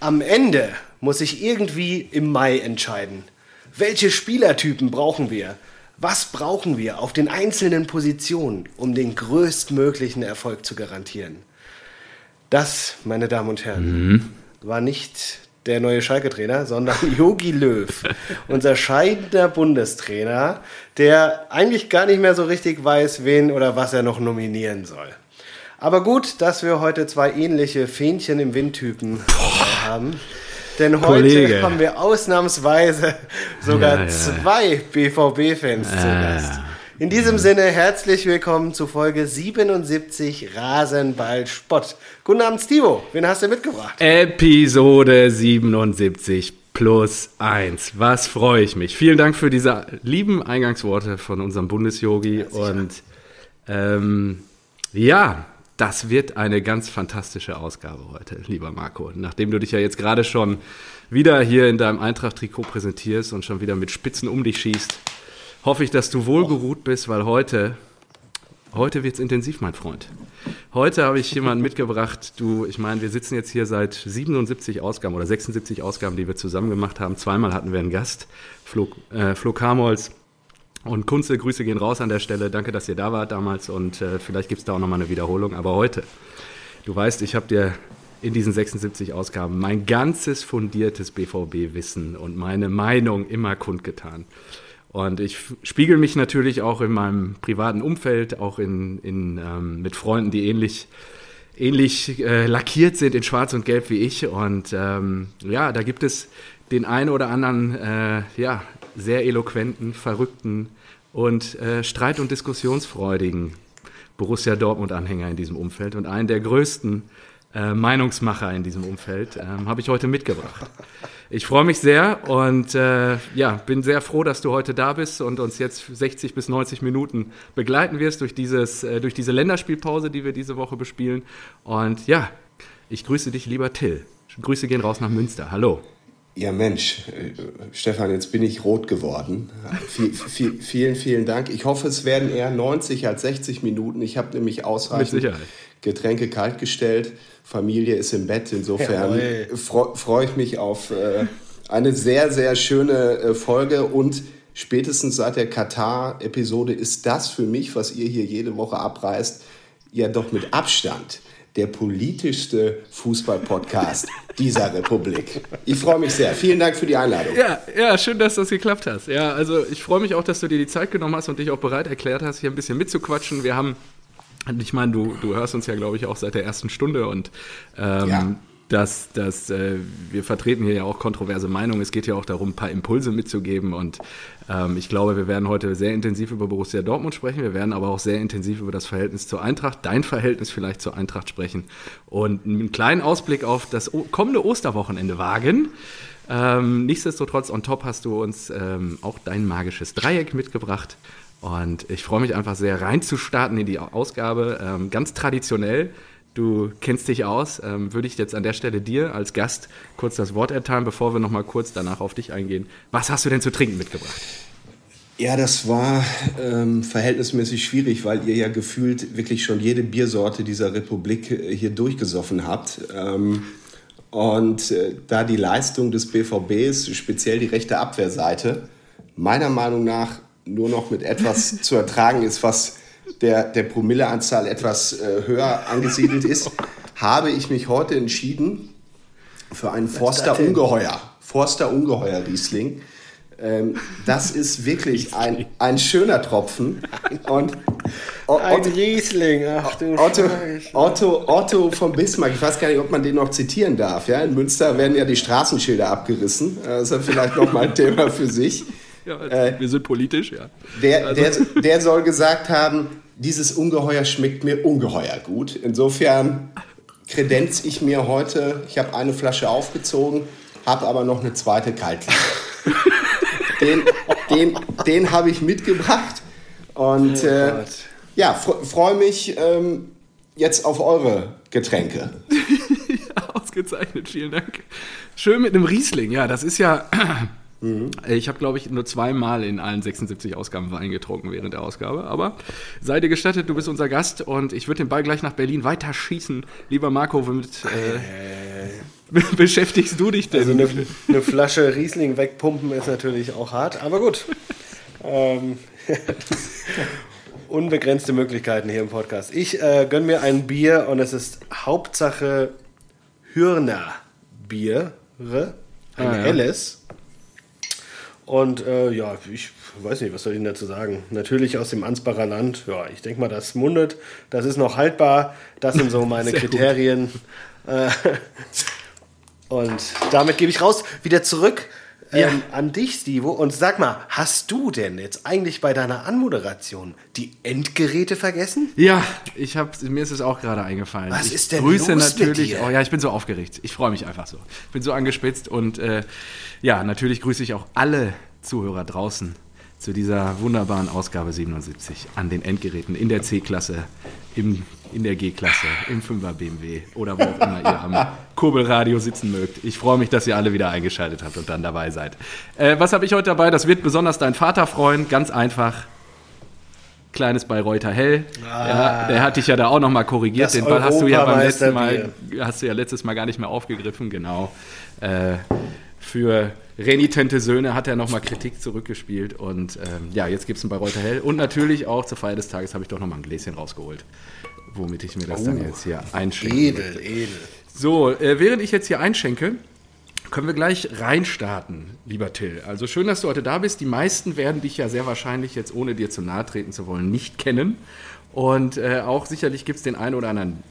Am Ende muss ich irgendwie im Mai entscheiden. Welche Spielertypen brauchen wir? Was brauchen wir auf den einzelnen Positionen, um den größtmöglichen Erfolg zu garantieren? Das, meine Damen und Herren, mhm. war nicht der neue Schalke-Trainer, sondern Yogi Löw, unser scheidender Bundestrainer, der eigentlich gar nicht mehr so richtig weiß, wen oder was er noch nominieren soll. Aber gut, dass wir heute zwei ähnliche Fähnchen im Windtypen haben. Denn heute Kollege. haben wir ausnahmsweise sogar ja, ja. zwei BVB-Fans ja, zu Gast. In diesem Sinne herzlich willkommen zu Folge 77 Rasenball Spott. Guten Abend, Stivo. Wen hast du mitgebracht? Episode 77 plus 1. Was freue ich mich. Vielen Dank für diese lieben Eingangsworte von unserem Bundesyogi. Und ähm, ja, das wird eine ganz fantastische Ausgabe heute, lieber Marco. Nachdem du dich ja jetzt gerade schon wieder hier in deinem Eintracht-Trikot präsentierst und schon wieder mit Spitzen um dich schießt, hoffe ich, dass du wohlgeruht bist, weil heute, heute wird es intensiv, mein Freund. Heute habe ich jemanden mitgebracht, du, ich meine, wir sitzen jetzt hier seit 77 Ausgaben oder 76 Ausgaben, die wir zusammen gemacht haben. Zweimal hatten wir einen Gast, Flo, äh, Flo Kamholz und Kunze, Grüße gehen raus an der Stelle. Danke, dass ihr da wart damals und äh, vielleicht gibt es da auch nochmal eine Wiederholung. Aber heute, du weißt, ich habe dir in diesen 76 Ausgaben mein ganzes fundiertes BVB-Wissen und meine Meinung immer kundgetan. Und ich spiegel mich natürlich auch in meinem privaten Umfeld, auch in, in, ähm, mit Freunden, die ähnlich, ähnlich äh, lackiert sind in Schwarz und Gelb wie ich. Und ähm, ja, da gibt es den einen oder anderen äh, ja, sehr eloquenten, verrückten und äh, streit- und diskussionsfreudigen Borussia Dortmund-Anhänger in diesem Umfeld und einen der größten äh, Meinungsmacher in diesem Umfeld ähm, habe ich heute mitgebracht. Ich freue mich sehr und äh, ja, bin sehr froh, dass du heute da bist und uns jetzt 60 bis 90 Minuten begleiten wirst durch, dieses, äh, durch diese Länderspielpause, die wir diese Woche bespielen. Und ja, ich grüße dich, lieber Till. Grüße gehen raus nach Münster. Hallo. Ja, Mensch, äh, Stefan, jetzt bin ich rot geworden. Vielen, vielen Dank. Ich hoffe, es werden eher 90 als 60 Minuten. Ich habe nämlich ausreichend Getränke kaltgestellt. Familie ist im Bett. Insofern freue freu ich mich auf äh, eine sehr, sehr schöne äh, Folge. Und spätestens seit der Katar-Episode ist das für mich, was ihr hier jede Woche abreißt, ja doch mit Abstand der politischste Fußball-Podcast dieser Republik. Ich freue mich sehr. Vielen Dank für die Einladung. Ja, ja, schön, dass das geklappt hast. Ja, also ich freue mich auch, dass du dir die Zeit genommen hast und dich auch bereit erklärt hast, hier ein bisschen mitzuquatschen. Wir haben ich meine, du, du hörst uns ja, glaube ich, auch seit der ersten Stunde und ähm, ja dass, dass äh, wir vertreten hier ja auch kontroverse Meinungen. Es geht ja auch darum, ein paar Impulse mitzugeben. Und ähm, ich glaube, wir werden heute sehr intensiv über Borussia Dortmund sprechen. Wir werden aber auch sehr intensiv über das Verhältnis zur Eintracht, dein Verhältnis vielleicht zur Eintracht sprechen und einen kleinen Ausblick auf das kommende Osterwochenende wagen. Ähm, nichtsdestotrotz, on top hast du uns ähm, auch dein magisches Dreieck mitgebracht. Und ich freue mich einfach sehr reinzustarten in die Ausgabe. Ähm, ganz traditionell Du kennst dich aus. Ähm, würde ich jetzt an der Stelle dir als Gast kurz das Wort erteilen, bevor wir nochmal kurz danach auf dich eingehen. Was hast du denn zu trinken mitgebracht? Ja, das war ähm, verhältnismäßig schwierig, weil ihr ja gefühlt wirklich schon jede Biersorte dieser Republik äh, hier durchgesoffen habt. Ähm, und äh, da die Leistung des BVBs, speziell die rechte Abwehrseite, meiner Meinung nach nur noch mit etwas zu ertragen ist, was der, der Promilleanzahl etwas äh, höher angesiedelt ist, habe ich mich heute entschieden für einen Forster Ungeheuer. Forster Ungeheuer Riesling. Ähm, das ist wirklich ein, ein schöner Tropfen. Und Otto, ein Riesling, ach du Otto, Otto, Otto von Bismarck, ich weiß gar nicht, ob man den noch zitieren darf. Ja? In Münster werden ja die Straßenschilder abgerissen. Das ist vielleicht nochmal ein Thema für sich. Ja, äh, wir sind politisch, ja. Der, also. der, der soll gesagt haben, dieses Ungeheuer schmeckt mir ungeheuer gut. Insofern kredenz ich mir heute, ich habe eine Flasche aufgezogen, habe aber noch eine zweite kalt. den den, den habe ich mitgebracht und oh äh, ja, freue mich ähm, jetzt auf eure Getränke. ausgezeichnet, vielen Dank. Schön mit einem Riesling, ja, das ist ja Mhm. Ich habe, glaube ich, nur zweimal in allen 76 Ausgaben Wein getrunken während der Ausgabe. Aber sei dir gestattet, du bist unser Gast und ich würde den Ball gleich nach Berlin weiter schießen. Lieber Marco, womit äh, beschäftigst du dich denn? Also eine, eine, Flasche Riesling wegpumpen ist natürlich auch hart, aber gut. ähm, unbegrenzte Möglichkeiten hier im Podcast. Ich äh, gönne mir ein Bier und es ist Hauptsache Hürner Bier, ein ah, ja. helles. Und äh, ja, ich weiß nicht, was soll ich dazu sagen? Natürlich aus dem Ansbacher Land. Ja, ich denke mal, das mundet. Das ist noch haltbar. Das sind so meine Kriterien. Äh, und damit gebe ich raus wieder zurück ja. ähm, an dich, Stivo. Und sag mal, hast du denn jetzt eigentlich bei deiner Anmoderation die Endgeräte vergessen? Ja, ich hab, mir ist es auch gerade eingefallen. Was ich ist denn grüße los natürlich. Oh ja, ich bin so aufgeregt. Ich freue mich einfach so. Ich bin so angespitzt und äh, ja, natürlich grüße ich auch alle Zuhörer draußen zu dieser wunderbaren Ausgabe 77 an den Endgeräten in der C-Klasse, in der G-Klasse, im 5er BMW oder wo auch immer ihr am Kurbelradio sitzen mögt. Ich freue mich, dass ihr alle wieder eingeschaltet habt und dann dabei seid. Äh, was habe ich heute dabei? Das wird besonders dein Vater freuen. Ganz einfach. Kleines Bayreuther Hell. Ah, ja, der hat dich ja da auch nochmal korrigiert. Den Ball hast du ja beim letzten Mal, hast du ja letztes Mal gar nicht mehr aufgegriffen, genau. Äh, für renitente Söhne hat er nochmal Kritik zurückgespielt. Und ähm, ja, jetzt gibt es ein Bayreuther Hell. Und natürlich auch zur Feier des Tages habe ich doch nochmal ein Gläschen rausgeholt, womit ich mir das oh, dann jetzt hier einschenke. Edel, edel. So, äh, während ich jetzt hier einschenke, können wir gleich reinstarten, lieber Till. Also schön, dass du heute da bist. Die meisten werden dich ja sehr wahrscheinlich jetzt, ohne dir zu nahe treten zu wollen, nicht kennen. Und äh, auch sicherlich gibt es den einen oder anderen,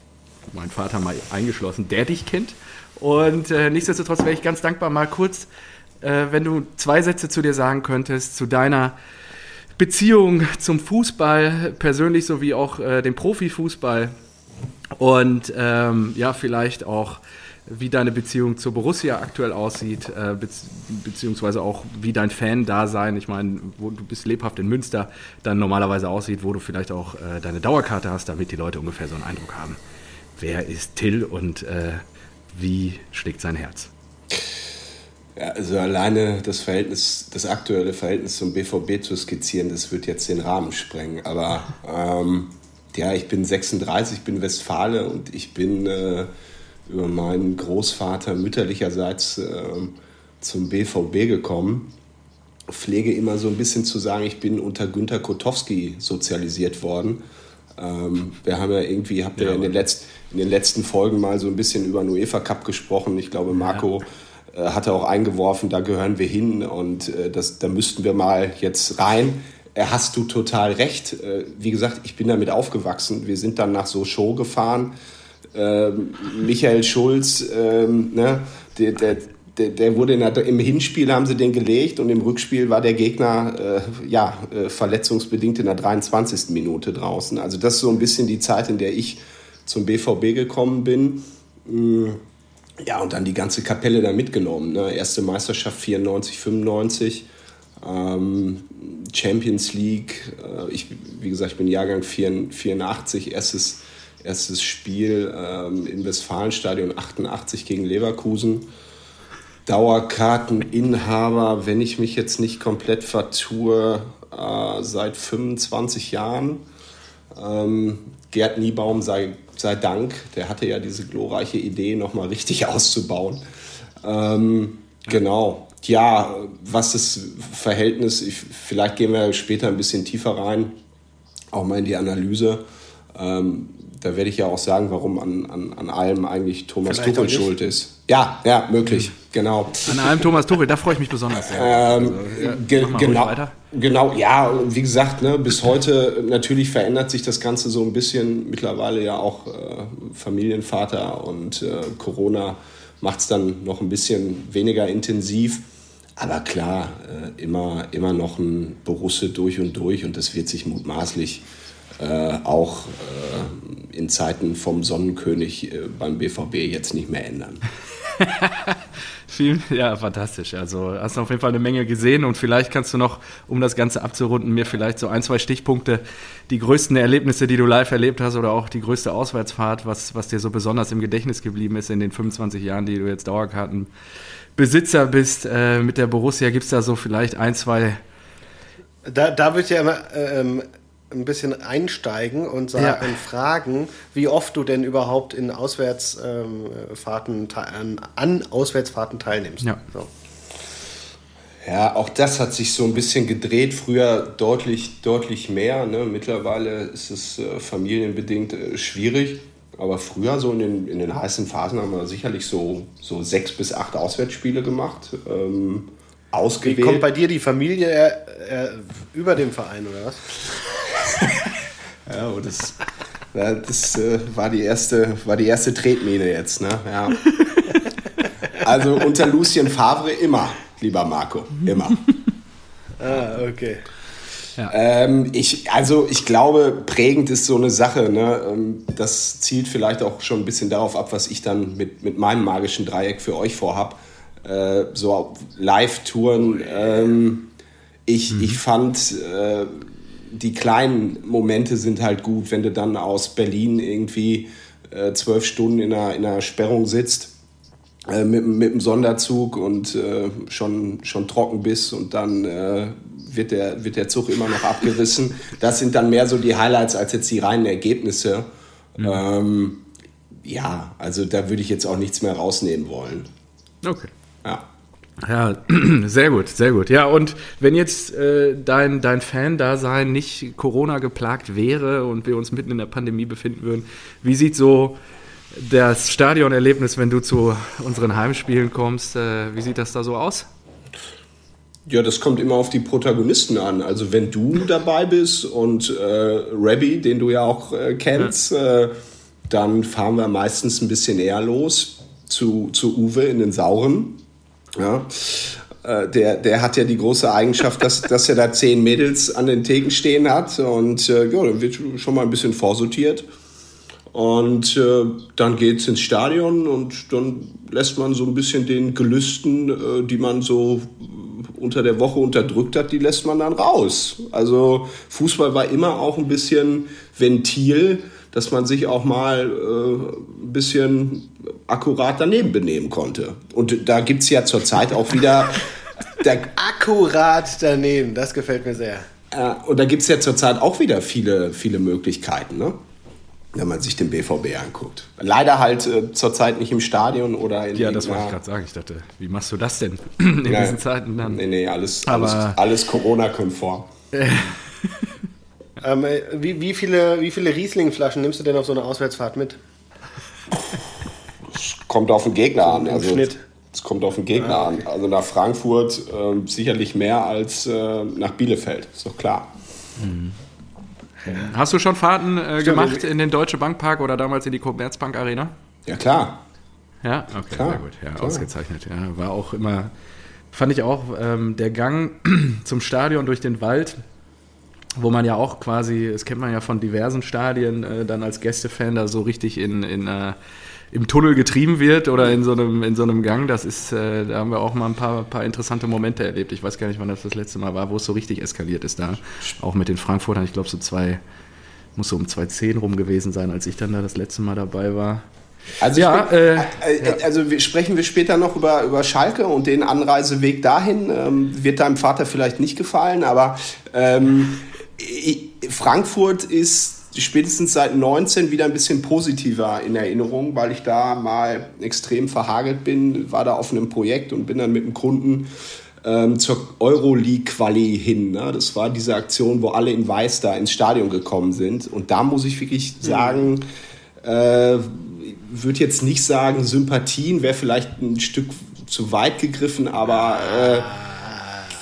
mein Vater mal eingeschlossen, der dich kennt. Und äh, nichtsdestotrotz wäre ich ganz dankbar, mal kurz äh, wenn du zwei Sätze zu dir sagen könntest, zu deiner Beziehung zum Fußball, persönlich sowie auch äh, dem Profifußball und ähm, ja, vielleicht auch, wie deine Beziehung zur Borussia aktuell aussieht, äh, be beziehungsweise auch, wie dein Fan-Dasein, ich meine, wo du bist lebhaft in Münster, dann normalerweise aussieht, wo du vielleicht auch äh, deine Dauerkarte hast, damit die Leute ungefähr so einen Eindruck haben. Wer ist Till und äh, wie schlägt sein Herz? Ja, also alleine das Verhältnis, das aktuelle Verhältnis zum BVB zu skizzieren, das wird jetzt den Rahmen sprengen. Aber ähm, ja, ich bin 36, ich bin Westfale und ich bin äh, über meinen Großvater mütterlicherseits äh, zum BVB gekommen. Pflege immer so ein bisschen zu sagen, ich bin unter Günter Kotowski sozialisiert worden. Ähm, wir haben ja irgendwie, habt ihr ja, in, den letzten, in den letzten Folgen mal so ein bisschen über den UEFA Cup gesprochen. Ich glaube, Marco. Ja hat er auch eingeworfen, da gehören wir hin und äh, das, da müssten wir mal jetzt rein. Äh, hast du total recht. Äh, wie gesagt, ich bin damit aufgewachsen. Wir sind dann nach so Show gefahren. Ähm, Michael Schulz, ähm, ne, der, der, der, wurde der, im Hinspiel haben sie den gelegt und im Rückspiel war der Gegner äh, ja, äh, verletzungsbedingt in der 23. Minute draußen. Also das ist so ein bisschen die Zeit, in der ich zum BVB gekommen bin. Ja, und dann die ganze Kapelle da mitgenommen. Ne? Erste Meisterschaft 94, 95, ähm, Champions League. Äh, ich, wie gesagt, ich bin Jahrgang 84, erstes, erstes Spiel ähm, im Westfalenstadion 88 gegen Leverkusen. Dauerkarteninhaber, wenn ich mich jetzt nicht komplett vertue, äh, seit 25 Jahren. Ähm, Gerd Niebaum sei, sei Dank, der hatte ja diese glorreiche Idee, nochmal richtig auszubauen. Ähm, genau. Ja, was das Verhältnis, ich, vielleicht gehen wir später ein bisschen tiefer rein, auch mal in die Analyse. Ähm, da werde ich ja auch sagen, warum an, an, an allem eigentlich Thomas Vielleicht Tuchel schuld ist. Ja, ja, möglich, mhm. genau. An allem Thomas Tuchel, da freue ich mich besonders. Ähm, also, ja, ge genau, genau, ja, wie gesagt, ne, bis heute natürlich verändert sich das Ganze so ein bisschen. Mittlerweile ja auch äh, Familienvater und äh, Corona macht es dann noch ein bisschen weniger intensiv. Aber klar, äh, immer, immer noch ein Borusse durch und durch und das wird sich mutmaßlich äh, auch äh, in Zeiten vom Sonnenkönig äh, beim BVB jetzt nicht mehr ändern. Ja, fantastisch. Also hast du auf jeden Fall eine Menge gesehen und vielleicht kannst du noch, um das Ganze abzurunden, mir vielleicht so ein, zwei Stichpunkte, die größten Erlebnisse, die du live erlebt hast oder auch die größte Auswärtsfahrt, was, was dir so besonders im Gedächtnis geblieben ist in den 25 Jahren, die du jetzt Dauerkarten Besitzer bist äh, mit der Borussia, gibt es da so vielleicht ein, zwei. Da, da würde ich ja immer ähm, ein bisschen einsteigen und sagen, ja. fragen, wie oft du denn überhaupt in Auswärtsfahrten ähm, an Auswärtsfahrten teilnimmst. Ja. So. Ja, auch das hat sich so ein bisschen gedreht. Früher deutlich, deutlich mehr. Ne? Mittlerweile ist es äh, familienbedingt äh, schwierig. Aber früher, so in den, in den heißen Phasen, haben wir sicherlich so, so sechs bis acht Auswärtsspiele gemacht. Ähm, ausgewählt. Wie kommt bei dir die Familie äh, äh über dem Verein, oder was? Ja, und das, das äh, war, die erste, war die erste Tretmine jetzt. Ne? Ja. Also unter Lucien Favre immer, lieber Marco, immer. ah, okay. Ja. Ähm, ich, also ich glaube, prägend ist so eine Sache. Ne? Ähm, das zielt vielleicht auch schon ein bisschen darauf ab, was ich dann mit, mit meinem magischen Dreieck für euch vorhab. Äh, so Live-Touren. Ähm, ich, mhm. ich fand, äh, die kleinen Momente sind halt gut, wenn du dann aus Berlin irgendwie äh, zwölf Stunden in einer, in einer Sperrung sitzt äh, mit, mit dem Sonderzug und äh, schon, schon trocken bist und dann äh, wird, der, wird der Zug immer noch abgerissen. Das sind dann mehr so die Highlights als jetzt die reinen Ergebnisse. Mhm. Ähm, ja, also da würde ich jetzt auch nichts mehr rausnehmen wollen. Okay. Ja. Sehr gut, sehr gut. Ja, und wenn jetzt äh, dein, dein Fan-Dasein nicht Corona geplagt wäre und wir uns mitten in der Pandemie befinden würden, wie sieht so das Stadionerlebnis, wenn du zu unseren Heimspielen kommst, äh, wie sieht das da so aus? Ja, das kommt immer auf die Protagonisten an. Also wenn du dabei bist und äh, Rabbi, den du ja auch äh, kennst, ja. äh, dann fahren wir meistens ein bisschen eher los zu, zu Uwe in den Sauren. Ja. Äh, der, der hat ja die große Eigenschaft, dass, dass er da zehn Mädels an den Theken stehen hat und äh, ja, dann wird schon mal ein bisschen vorsortiert. Und äh, dann geht es ins Stadion und dann lässt man so ein bisschen den Gelüsten, äh, die man so unter der Woche unterdrückt hat, die lässt man dann raus. Also Fußball war immer auch ein bisschen Ventil, dass man sich auch mal äh, ein bisschen akkurat daneben benehmen konnte. Und da gibt es ja zurzeit auch wieder... akkurat daneben, das gefällt mir sehr. Äh, und da gibt es ja zurzeit auch wieder viele, viele Möglichkeiten. Ne? wenn man sich den BVB anguckt. Leider halt äh, zurzeit nicht im Stadion oder in Ja, das wollte ich gerade sagen. Ich dachte, wie machst du das denn in ja, diesen Zeiten dann? Nee, nee, alles, alles, alles Corona-konform. ähm, äh, wie, wie, viele, wie viele Riesling-Flaschen nimmst du denn auf so eine Auswärtsfahrt mit? Es kommt auf den Gegner so an. Also, Schnitt. Es kommt auf den Gegner ah, okay. an. Also nach Frankfurt äh, sicherlich mehr als äh, nach Bielefeld, ist doch klar. Mhm. Hast du schon Fahrten äh, gemacht in den Deutsche Bankpark oder damals in die Commerzbank Arena? Ja, klar. Ja, okay, klar, sehr gut. Ja, klar. ausgezeichnet. Ja, war auch immer, fand ich auch ähm, der Gang zum Stadion durch den Wald, wo man ja auch quasi, das kennt man ja von diversen Stadien, äh, dann als Gästefan da so richtig in, in äh, im Tunnel getrieben wird oder in so einem, in so einem Gang, das ist, äh, da haben wir auch mal ein paar, paar interessante Momente erlebt. Ich weiß gar nicht, wann das das letzte Mal war, wo es so richtig eskaliert ist da. Auch mit den Frankfurtern, ich glaube so zwei, muss so um 2.10 rum gewesen sein, als ich dann da das letzte Mal dabei war. Also, ja, bin, äh, äh, also wir, sprechen wir später noch über, über Schalke und den Anreiseweg dahin. Ähm, wird deinem Vater vielleicht nicht gefallen, aber ähm, Frankfurt ist spätestens seit 19 wieder ein bisschen positiver in Erinnerung, weil ich da mal extrem verhagelt bin, war da auf einem Projekt und bin dann mit einem Kunden ähm, zur Euroleague-Quali hin. Ne? Das war diese Aktion, wo alle in Weiß da ins Stadion gekommen sind. Und da muss ich wirklich sagen, äh, würde jetzt nicht sagen, Sympathien wäre vielleicht ein Stück zu weit gegriffen, aber äh,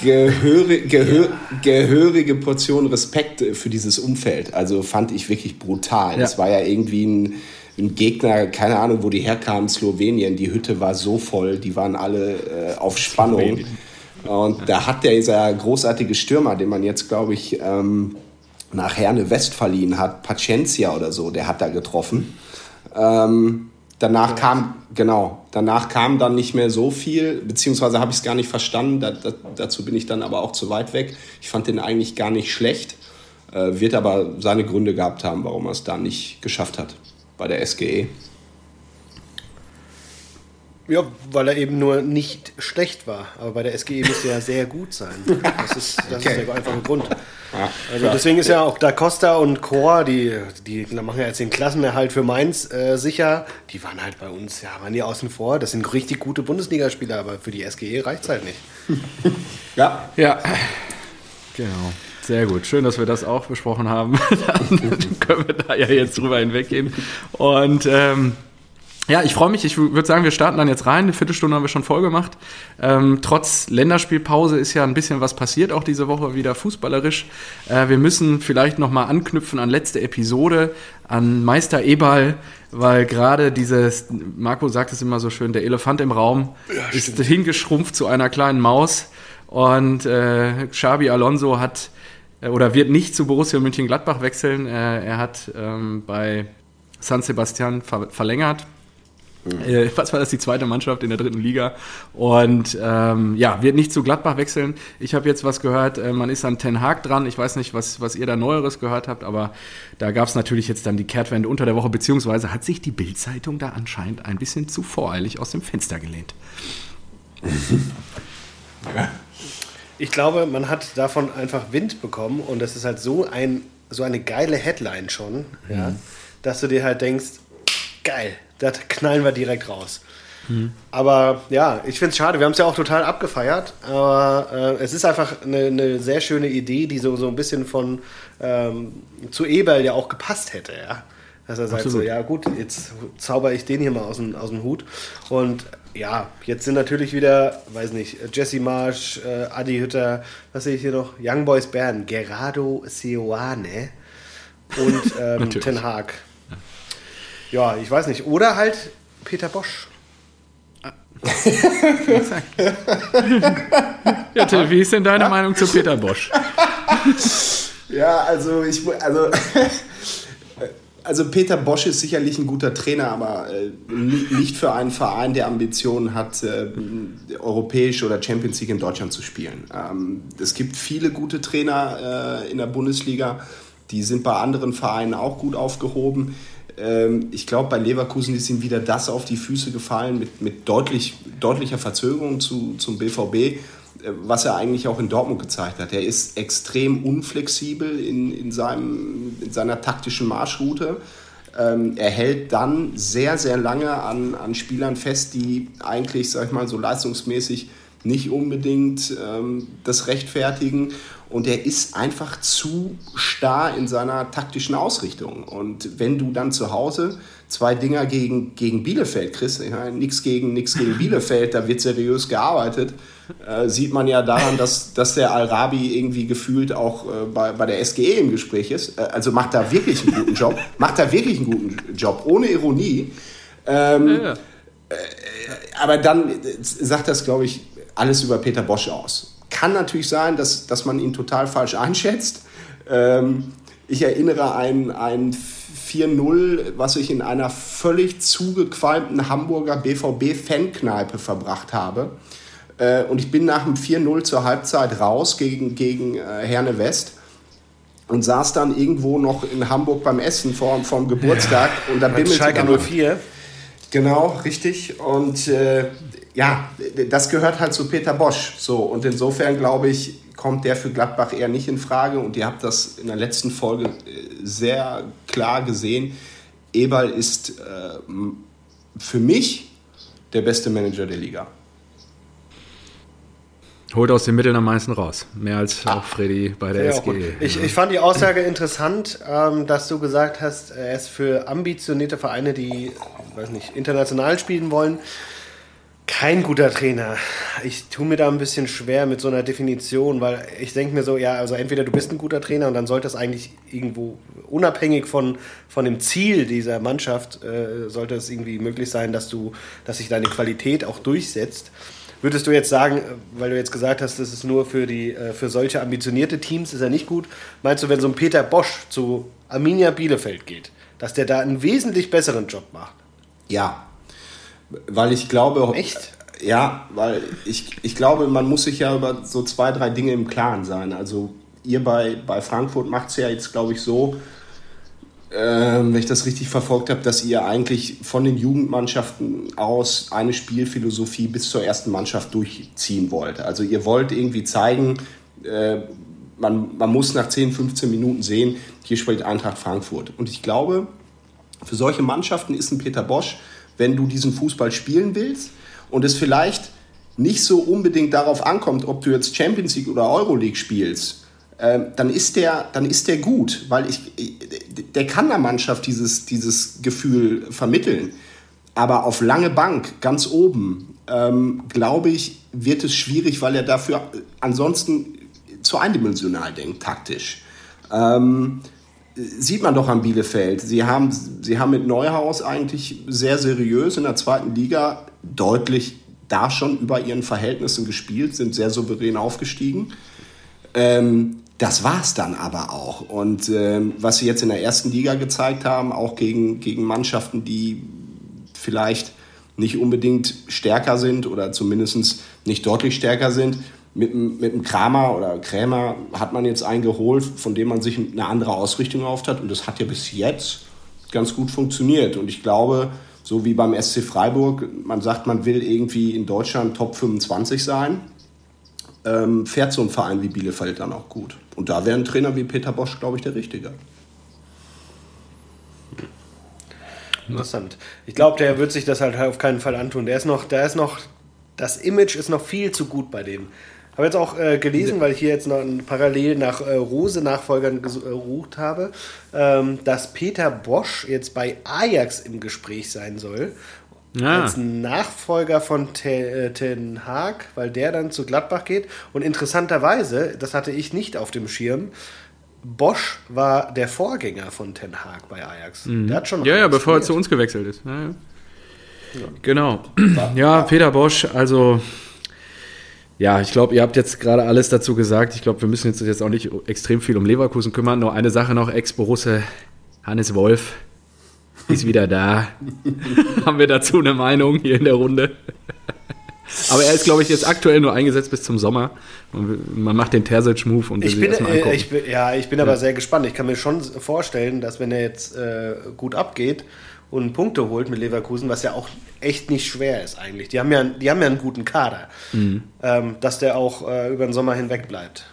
gehörig, gehör, gehörige Portion Respekt für dieses Umfeld. Also fand ich wirklich brutal. Ja. Das war ja irgendwie ein, ein, Gegner, keine Ahnung, wo die herkamen, Slowenien. Die Hütte war so voll, die waren alle äh, auf Spannung. Slowenien. Und da hat der dieser großartige Stürmer, den man jetzt, glaube ich, ähm, nach Herne West verliehen hat, Paciencia oder so, der hat da getroffen. Ähm, Danach kam, genau, danach kam dann nicht mehr so viel, beziehungsweise habe ich es gar nicht verstanden. Da, da, dazu bin ich dann aber auch zu weit weg. Ich fand den eigentlich gar nicht schlecht, äh, wird aber seine Gründe gehabt haben, warum er es da nicht geschafft hat bei der SGE. Ja, weil er eben nur nicht schlecht war. Aber bei der SGE müsste er sehr gut sein. Das ist, das okay. ist der einfache Grund. Also deswegen ist ja auch Da Costa und Chor, die, die machen ja jetzt den Klassenerhalt für Mainz äh, sicher. Die waren halt bei uns, ja, waren die außen vor. Das sind richtig gute Bundesligaspieler, aber für die SGE reicht es halt nicht. ja. Ja. Genau. Sehr gut. Schön, dass wir das auch besprochen haben. Dann können wir da ja jetzt drüber hinweggehen. Und ähm, ja, ich freue mich. Ich würde sagen, wir starten dann jetzt rein. Eine Viertelstunde haben wir schon voll gemacht. Ähm, trotz Länderspielpause ist ja ein bisschen was passiert, auch diese Woche wieder fußballerisch. Äh, wir müssen vielleicht nochmal anknüpfen an letzte Episode, an Meister Ebal, weil gerade dieses, Marco sagt es immer so schön, der Elefant im Raum ja, ist hingeschrumpft zu einer kleinen Maus. Und äh, Xabi Alonso hat äh, oder wird nicht zu Borussia München-Gladbach wechseln. Äh, er hat ähm, bei San Sebastian ver verlängert äh, was war das, die zweite Mannschaft in der dritten Liga. Und ähm, ja, wird nicht zu Gladbach wechseln. Ich habe jetzt was gehört, äh, man ist an Ten Hag dran. Ich weiß nicht, was, was ihr da Neueres gehört habt, aber da gab es natürlich jetzt dann die Kehrtwende unter der Woche, beziehungsweise hat sich die Bildzeitung da anscheinend ein bisschen zu voreilig aus dem Fenster gelehnt. Ich glaube, man hat davon einfach Wind bekommen und das ist halt so, ein, so eine geile Headline schon, ja, mhm. dass du dir halt denkst, geil, das knallen wir direkt raus. Mhm. Aber ja, ich finde es schade. Wir haben es ja auch total abgefeiert. Aber äh, es ist einfach eine, eine, sehr schöne Idee, die so, so ein bisschen von ähm, zu Eberl ja auch gepasst hätte. Ja? Dass er sagt Absolut. so, ja gut, jetzt zauber ich den hier mal aus dem, aus dem Hut. Und ja, jetzt sind natürlich wieder, weiß nicht, Jesse Marsch, äh, Adi Hütter, was sehe ich hier noch? Young Boys Bern, Gerardo Seoane und ähm, Ten Haag. Ja, ich weiß nicht. Oder halt Peter Bosch. ja, Till, wie ist denn deine Meinung zu Peter Bosch? ja, also ich also, also Peter Bosch ist sicherlich ein guter Trainer, aber äh, nicht für einen Verein, der Ambitionen hat, äh, europäisch oder Champions League in Deutschland zu spielen. Ähm, es gibt viele gute Trainer äh, in der Bundesliga, die sind bei anderen Vereinen auch gut aufgehoben. Ähm, ich glaube, bei Leverkusen ist ihm wieder das auf die Füße gefallen mit, mit deutlich, deutlicher Verzögerung zu, zum BVB, äh, was er eigentlich auch in Dortmund gezeigt hat. Er ist extrem unflexibel in, in, seinem, in seiner taktischen Marschroute. Ähm, er hält dann sehr, sehr lange an, an Spielern fest, die eigentlich, sag ich mal, so leistungsmäßig nicht unbedingt ähm, das rechtfertigen und er ist einfach zu starr in seiner taktischen Ausrichtung. Und wenn du dann zu Hause zwei Dinger gegen, gegen Bielefeld kriegst, ja, nichts gegen, nix gegen Bielefeld, da wird seriös gearbeitet, äh, sieht man ja daran, dass, dass der Al-Rabi irgendwie gefühlt auch äh, bei, bei der SGE im Gespräch ist. Äh, also macht da wirklich einen guten Job, macht da wirklich einen guten Job, ohne Ironie. Ähm, ja, ja. Äh, aber dann sagt das, glaube ich, alles über Peter Bosch aus. Kann natürlich sein, dass, dass man ihn total falsch einschätzt. Ähm, ich erinnere an ein 4-0, was ich in einer völlig zugequalmten Hamburger BVB-Fankneipe verbracht habe. Äh, und ich bin nach dem 4-0 zur Halbzeit raus gegen, gegen äh, Herne West und saß dann irgendwo noch in Hamburg beim Essen vor, vor dem Geburtstag. Ja, und da bimmelte Schalke 04. Genau, richtig. Und äh, ja, das gehört halt zu Peter Bosch. So, und insofern glaube ich, kommt der für Gladbach eher nicht in Frage. Und ihr habt das in der letzten Folge äh, sehr klar gesehen. Eberl ist äh, für mich der beste Manager der Liga. Holt aus den Mitteln am meisten raus. Mehr als ah. auch Freddy bei der ja, SGE. Ich, ich, fand die Aussage interessant, ähm, dass du gesagt hast, er ist für ambitionierte Vereine, die weiß nicht, international spielen wollen, kein guter Trainer. Ich tue mir da ein bisschen schwer mit so einer Definition, weil ich denke mir so, ja, also entweder du bist ein guter Trainer und dann sollte es eigentlich irgendwo unabhängig von, von dem Ziel dieser Mannschaft, äh, sollte es irgendwie möglich sein, dass du, dass sich deine Qualität auch durchsetzt. Würdest du jetzt sagen, weil du jetzt gesagt hast, das ist nur für, die, äh, für solche ambitionierte Teams, ist er nicht gut. Meinst du, wenn so ein Peter Bosch zu Arminia Bielefeld geht, dass der da einen wesentlich besseren Job macht? Ja, weil ich glaube. Echt? Ja, weil ich, ich glaube, man muss sich ja über so zwei, drei Dinge im Klaren sein. Also ihr bei, bei Frankfurt macht es ja jetzt, glaube ich, so, wenn ich das richtig verfolgt habe, dass ihr eigentlich von den Jugendmannschaften aus eine Spielphilosophie bis zur ersten Mannschaft durchziehen wollt. Also ihr wollt irgendwie zeigen, äh, man, man muss nach 10, 15 Minuten sehen, hier spielt Eintracht Frankfurt. Und ich glaube, für solche Mannschaften ist ein Peter Bosch, wenn du diesen Fußball spielen willst und es vielleicht nicht so unbedingt darauf ankommt, ob du jetzt Champions League oder Euroleague spielst, ähm, dann, ist der, dann ist der gut, weil ich, der kann der Mannschaft dieses, dieses Gefühl vermitteln. Aber auf lange Bank, ganz oben, ähm, glaube ich, wird es schwierig, weil er dafür ansonsten zu eindimensional denkt, taktisch. Ähm, sieht man doch am Bielefeld. Sie haben, sie haben mit Neuhaus eigentlich sehr seriös in der zweiten Liga deutlich da schon über ihren Verhältnissen gespielt, sind sehr souverän aufgestiegen. Ähm, das war es dann aber auch. Und ähm, was sie jetzt in der ersten Liga gezeigt haben, auch gegen, gegen Mannschaften, die vielleicht nicht unbedingt stärker sind oder zumindest nicht deutlich stärker sind, mit, mit einem Kramer oder Krämer hat man jetzt einen geholt, von dem man sich eine andere Ausrichtung auf hat. Und das hat ja bis jetzt ganz gut funktioniert. Und ich glaube, so wie beim SC Freiburg, man sagt, man will irgendwie in Deutschland Top 25 sein, ähm, fährt so ein Verein wie Bielefeld dann auch gut. Und da wäre ein Trainer wie Peter Bosch, glaube ich, der Richtige. Interessant. Ich glaube, der wird sich das halt auf keinen Fall antun. Der ist noch, der ist noch, das Image ist noch viel zu gut bei dem. Habe jetzt auch äh, gelesen, weil ich hier jetzt noch parallel nach äh, Rose-Nachfolgern gesucht habe, ähm, dass Peter Bosch jetzt bei Ajax im Gespräch sein soll. Ja. Als Nachfolger von Ten, äh, Ten Haag, weil der dann zu Gladbach geht. Und interessanterweise, das hatte ich nicht auf dem Schirm, Bosch war der Vorgänger von Ten Haag bei Ajax. Mhm. Der hat schon ja, ja, bevor er zu uns gewechselt ist. Ja, ja. Genau. Ja, Peter Bosch, also ja, ich glaube, ihr habt jetzt gerade alles dazu gesagt. Ich glaube, wir müssen jetzt, jetzt auch nicht extrem viel um Leverkusen kümmern. Nur eine Sache noch, Ex-Borusse Hannes Wolf ist wieder da. Haben wir dazu eine Meinung hier in der Runde? Aber er ist, glaube ich, jetzt aktuell nur eingesetzt bis zum Sommer. Man macht den Terzic-Move und will ich bin, äh, ich bin, Ja, ich bin ja. aber sehr gespannt. Ich kann mir schon vorstellen, dass wenn er jetzt äh, gut abgeht und Punkte holt mit Leverkusen, was ja auch echt nicht schwer ist eigentlich. Die haben ja, die haben ja einen guten Kader, mhm. ähm, dass der auch äh, über den Sommer hinweg bleibt.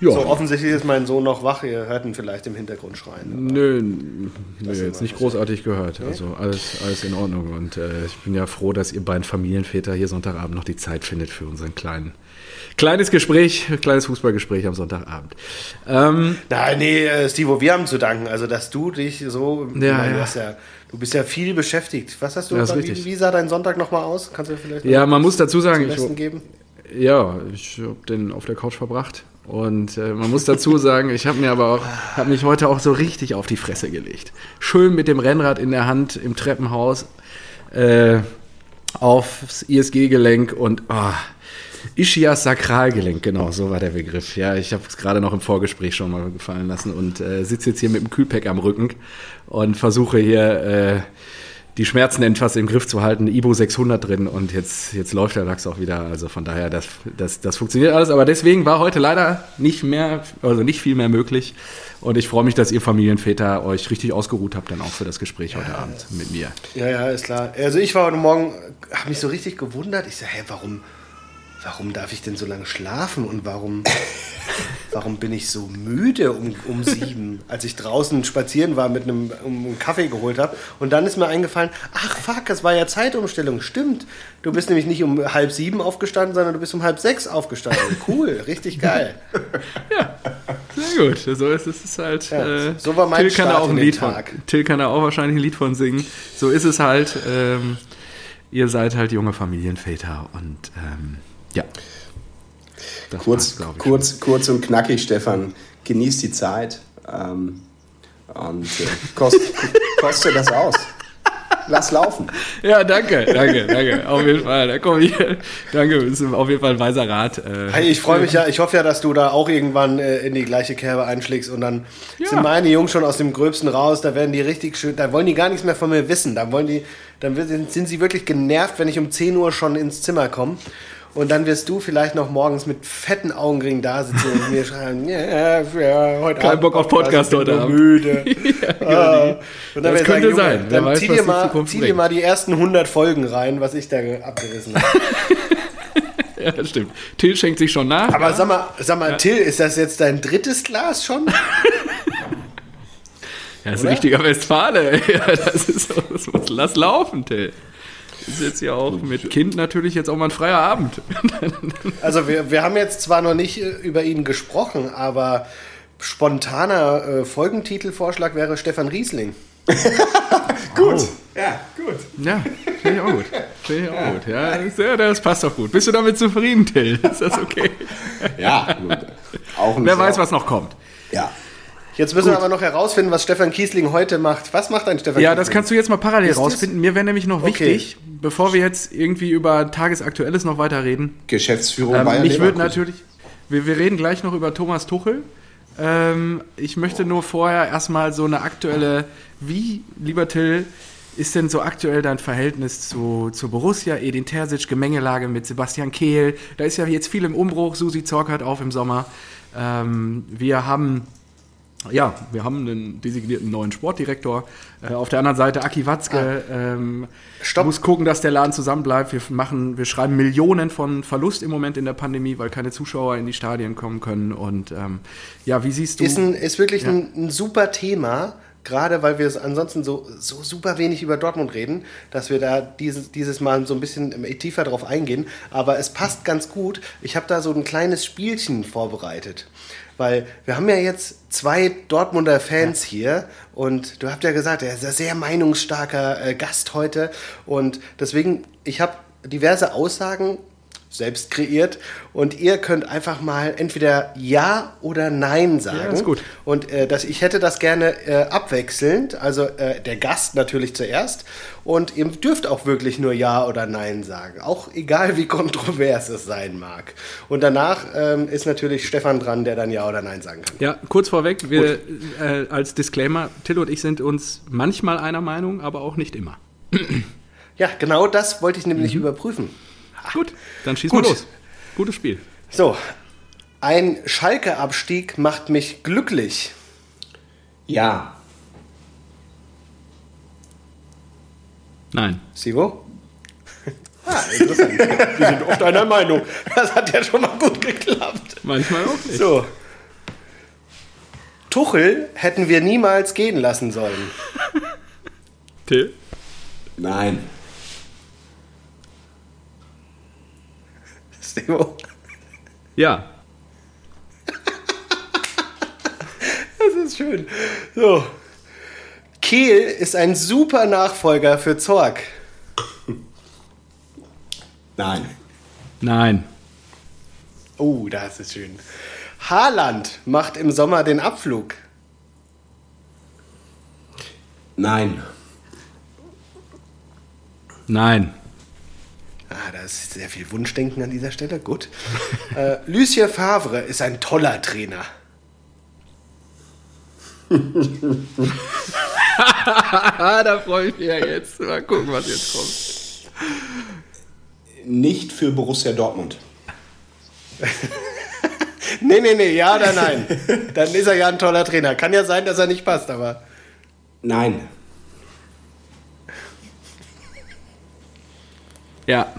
Ja. So, offensichtlich ist mein Sohn noch wach. Ihr hört ihn vielleicht im Hintergrund schreien. Nö, nö jetzt nicht großartig gehört. Also alles, alles in Ordnung. Und äh, ich bin ja froh, dass ihr beiden Familienväter hier Sonntagabend noch die Zeit findet für unseren kleinen kleines Gespräch, kleines Fußballgespräch am Sonntagabend. Ähm, Nein, nee, äh, Stivo, wir haben zu danken. Also, dass du dich so. Ja, ja. Du, ja, du bist ja viel beschäftigt. Was hast du? Ja, wie, wie, sah dein Sonntag nochmal aus? Kannst du vielleicht Ja, man muss dazu sagen, ich, geben? Ja, ich habe den auf der Couch verbracht. Und äh, man muss dazu sagen, ich habe mir aber auch, habe mich heute auch so richtig auf die Fresse gelegt. Schön mit dem Rennrad in der Hand im Treppenhaus äh, aufs ISG-Gelenk und oh, Ischias Sakralgelenk, genau, so war der Begriff. Ja, ich habe es gerade noch im Vorgespräch schon mal gefallen lassen und äh, sitze jetzt hier mit dem Kühlpack am Rücken und versuche hier äh, die Schmerzen etwas im Griff zu halten. Ibo 600 drin und jetzt, jetzt läuft der Lachs auch wieder. Also von daher, das, das, das funktioniert alles. Aber deswegen war heute leider nicht mehr, also nicht viel mehr möglich. Und ich freue mich, dass ihr Familienväter euch richtig ausgeruht habt, dann auch für das Gespräch ja, heute Abend mit mir. Ja, ja, ist klar. Also ich war heute Morgen, habe mich so richtig gewundert. Ich sage, hä, warum? Warum darf ich denn so lange schlafen und warum, warum bin ich so müde um, um sieben, als ich draußen spazieren war, mit einem, um einen Kaffee geholt habe. Und dann ist mir eingefallen, ach fuck, das war ja Zeitumstellung. Stimmt. Du bist nämlich nicht um halb sieben aufgestanden, sondern du bist um halb sechs aufgestanden. Cool, richtig geil. ja, sehr gut. So ist es halt. Ja, äh, so war mein Till kann Start auch ein Lied Tag. Von, Till kann da auch wahrscheinlich ein Lied von singen. So ist es halt. Ähm, ihr seid halt junge Familienväter und ähm, ja. Das kurz, kurz, kurz und knackig, Stefan. Genieß die Zeit ähm, und äh, kost, koste das aus. Lass laufen. Ja, danke, danke, danke. Auf jeden Fall. Da komme ich. Danke, ist auf jeden Fall ein weiser Rat. Äh, hey, ich freue mich ja, ich hoffe ja, dass du da auch irgendwann äh, in die gleiche Kerbe einschlägst und dann ja. sind meine Jungs schon aus dem Gröbsten raus. Da werden die richtig schön, da wollen die gar nichts mehr von mir wissen. Da wollen die, dann sind sie wirklich genervt, wenn ich um 10 Uhr schon ins Zimmer komme. Und dann wirst du vielleicht noch morgens mit fetten Augenringen da sitzen und mir schreiben, ja, ja, heute Kein Abend Bock auf Podcast ich bin heute Abend. müde. Ah. Und Das werde ich könnte Junge, sein. Dann weiß, zieh, dir die mal, zieh dir mal die ersten 100 Folgen rein, was ich da ge- abgerissen habe. Ja, das stimmt. Till schenkt sich schon nach. Aber ja. sag mal, sag mal Till, ist das jetzt dein drittes Glas schon? Ja, das ist ein richtiger Westfale. Ja, das ist das muss, lass laufen, Till. Das ist jetzt ja auch mit Kind natürlich jetzt auch mal ein freier Abend. Also wir, wir haben jetzt zwar noch nicht äh, über ihn gesprochen, aber spontaner äh, Folgentitelvorschlag wäre Stefan Riesling. Gut. Ja, gut. Ja, finde ich auch gut. Finde ich auch gut. Ja, das, ja, das passt doch gut. Bist du damit zufrieden, Till? Ist das okay? Ja, gut. Wer weiß, was noch kommt. Ja. Jetzt müssen wir aber noch herausfinden, was Stefan Kiesling heute macht. Was macht ein Stefan Ja, Kiesling? das kannst du jetzt mal parallel Ist das- rausfinden. Mir wäre nämlich noch Okay. wichtig, bevor wir jetzt irgendwie über Tagesaktuelles noch weiter reden. Geschäftsführung Ähm, Bayern mich würde natürlich, wir, wir reden gleich noch über Thomas Tuchel. Ähm, ich möchte nur vorher erstmal so eine aktuelle, wie, lieber Till, ist denn so aktuell dein Verhältnis zu, zu Borussia, Edin Terzic, Gemengelage mit Sebastian Kehl? Da ist ja jetzt viel im Umbruch, Susi Zorc hört auf im Sommer. Ähm, wir haben ja, wir haben einen designierten neuen Sportdirektor. Äh, auf der anderen Seite Aki Watzke ähm, Stopp. muss gucken, dass der Laden zusammenbleibt. Wir machen, wir schreiben Millionen von Verlust im Moment in der Pandemie, weil keine Zuschauer in die Stadien kommen können. Und ähm, ja, wie siehst du? ist, ein, ist wirklich ein, ein super Thema, gerade weil wir es ansonsten so, so super wenig über Dortmund reden, dass wir da dieses, dieses Mal so ein bisschen tiefer drauf eingehen. Aber es passt ganz gut. Ich habe da so ein kleines Spielchen vorbereitet. Weil wir haben ja jetzt zwei Dortmunder Fans hier und du habt ja gesagt, er ist ein sehr meinungsstarker äh, Gast heute. Und deswegen, ich habe diverse Aussagen selbst kreiert und ihr könnt einfach mal entweder Ja oder Nein sagen. ist gut. Und äh, das, ich hätte das gerne äh, abwechselnd, also äh, der Gast natürlich zuerst und ihr dürft auch wirklich nur Ja oder Nein sagen, auch egal wie kontrovers es sein mag. Und danach ähm, ist natürlich Stefan dran, der dann Ja oder Nein sagen kann. ja, kurz vorweg, wir äh, als Disclaimer, Till und ich sind uns manchmal einer Meinung, aber auch nicht immer. Ja, genau das wollte ich nämlich überprüfen. Gut, dann schieß Gut. mal los. Gutes Spiel. So, ein Schalke-Abstieg macht mich glücklich. Ja. Nein. Sivo? Ah, interessant. Wir sind oft einer Meinung. Das hat ja schon mal gut geklappt. Manchmal auch nicht. So. Tuchel hätten wir niemals gehen lassen sollen. Till? Nein. Sivo? Ja. Das ist schön. So. Kehl ist ein super Nachfolger für Zorg. Nein. Nein. Oh, das ist schön. Haaland macht im Sommer den Abflug. Nein. Nein. Ah, da ist sehr viel Wunschdenken an dieser Stelle. Gut. äh, Lucien Favre ist ein toller Trainer. Da freue ich mich ja jetzt. Mal gucken, was jetzt kommt. Nicht für Borussia Dortmund. Nee, nee, nee, ja oder nein? Dann ist er ja ein toller Trainer. Kann ja sein, dass er nicht passt, aber. Nein. Ja.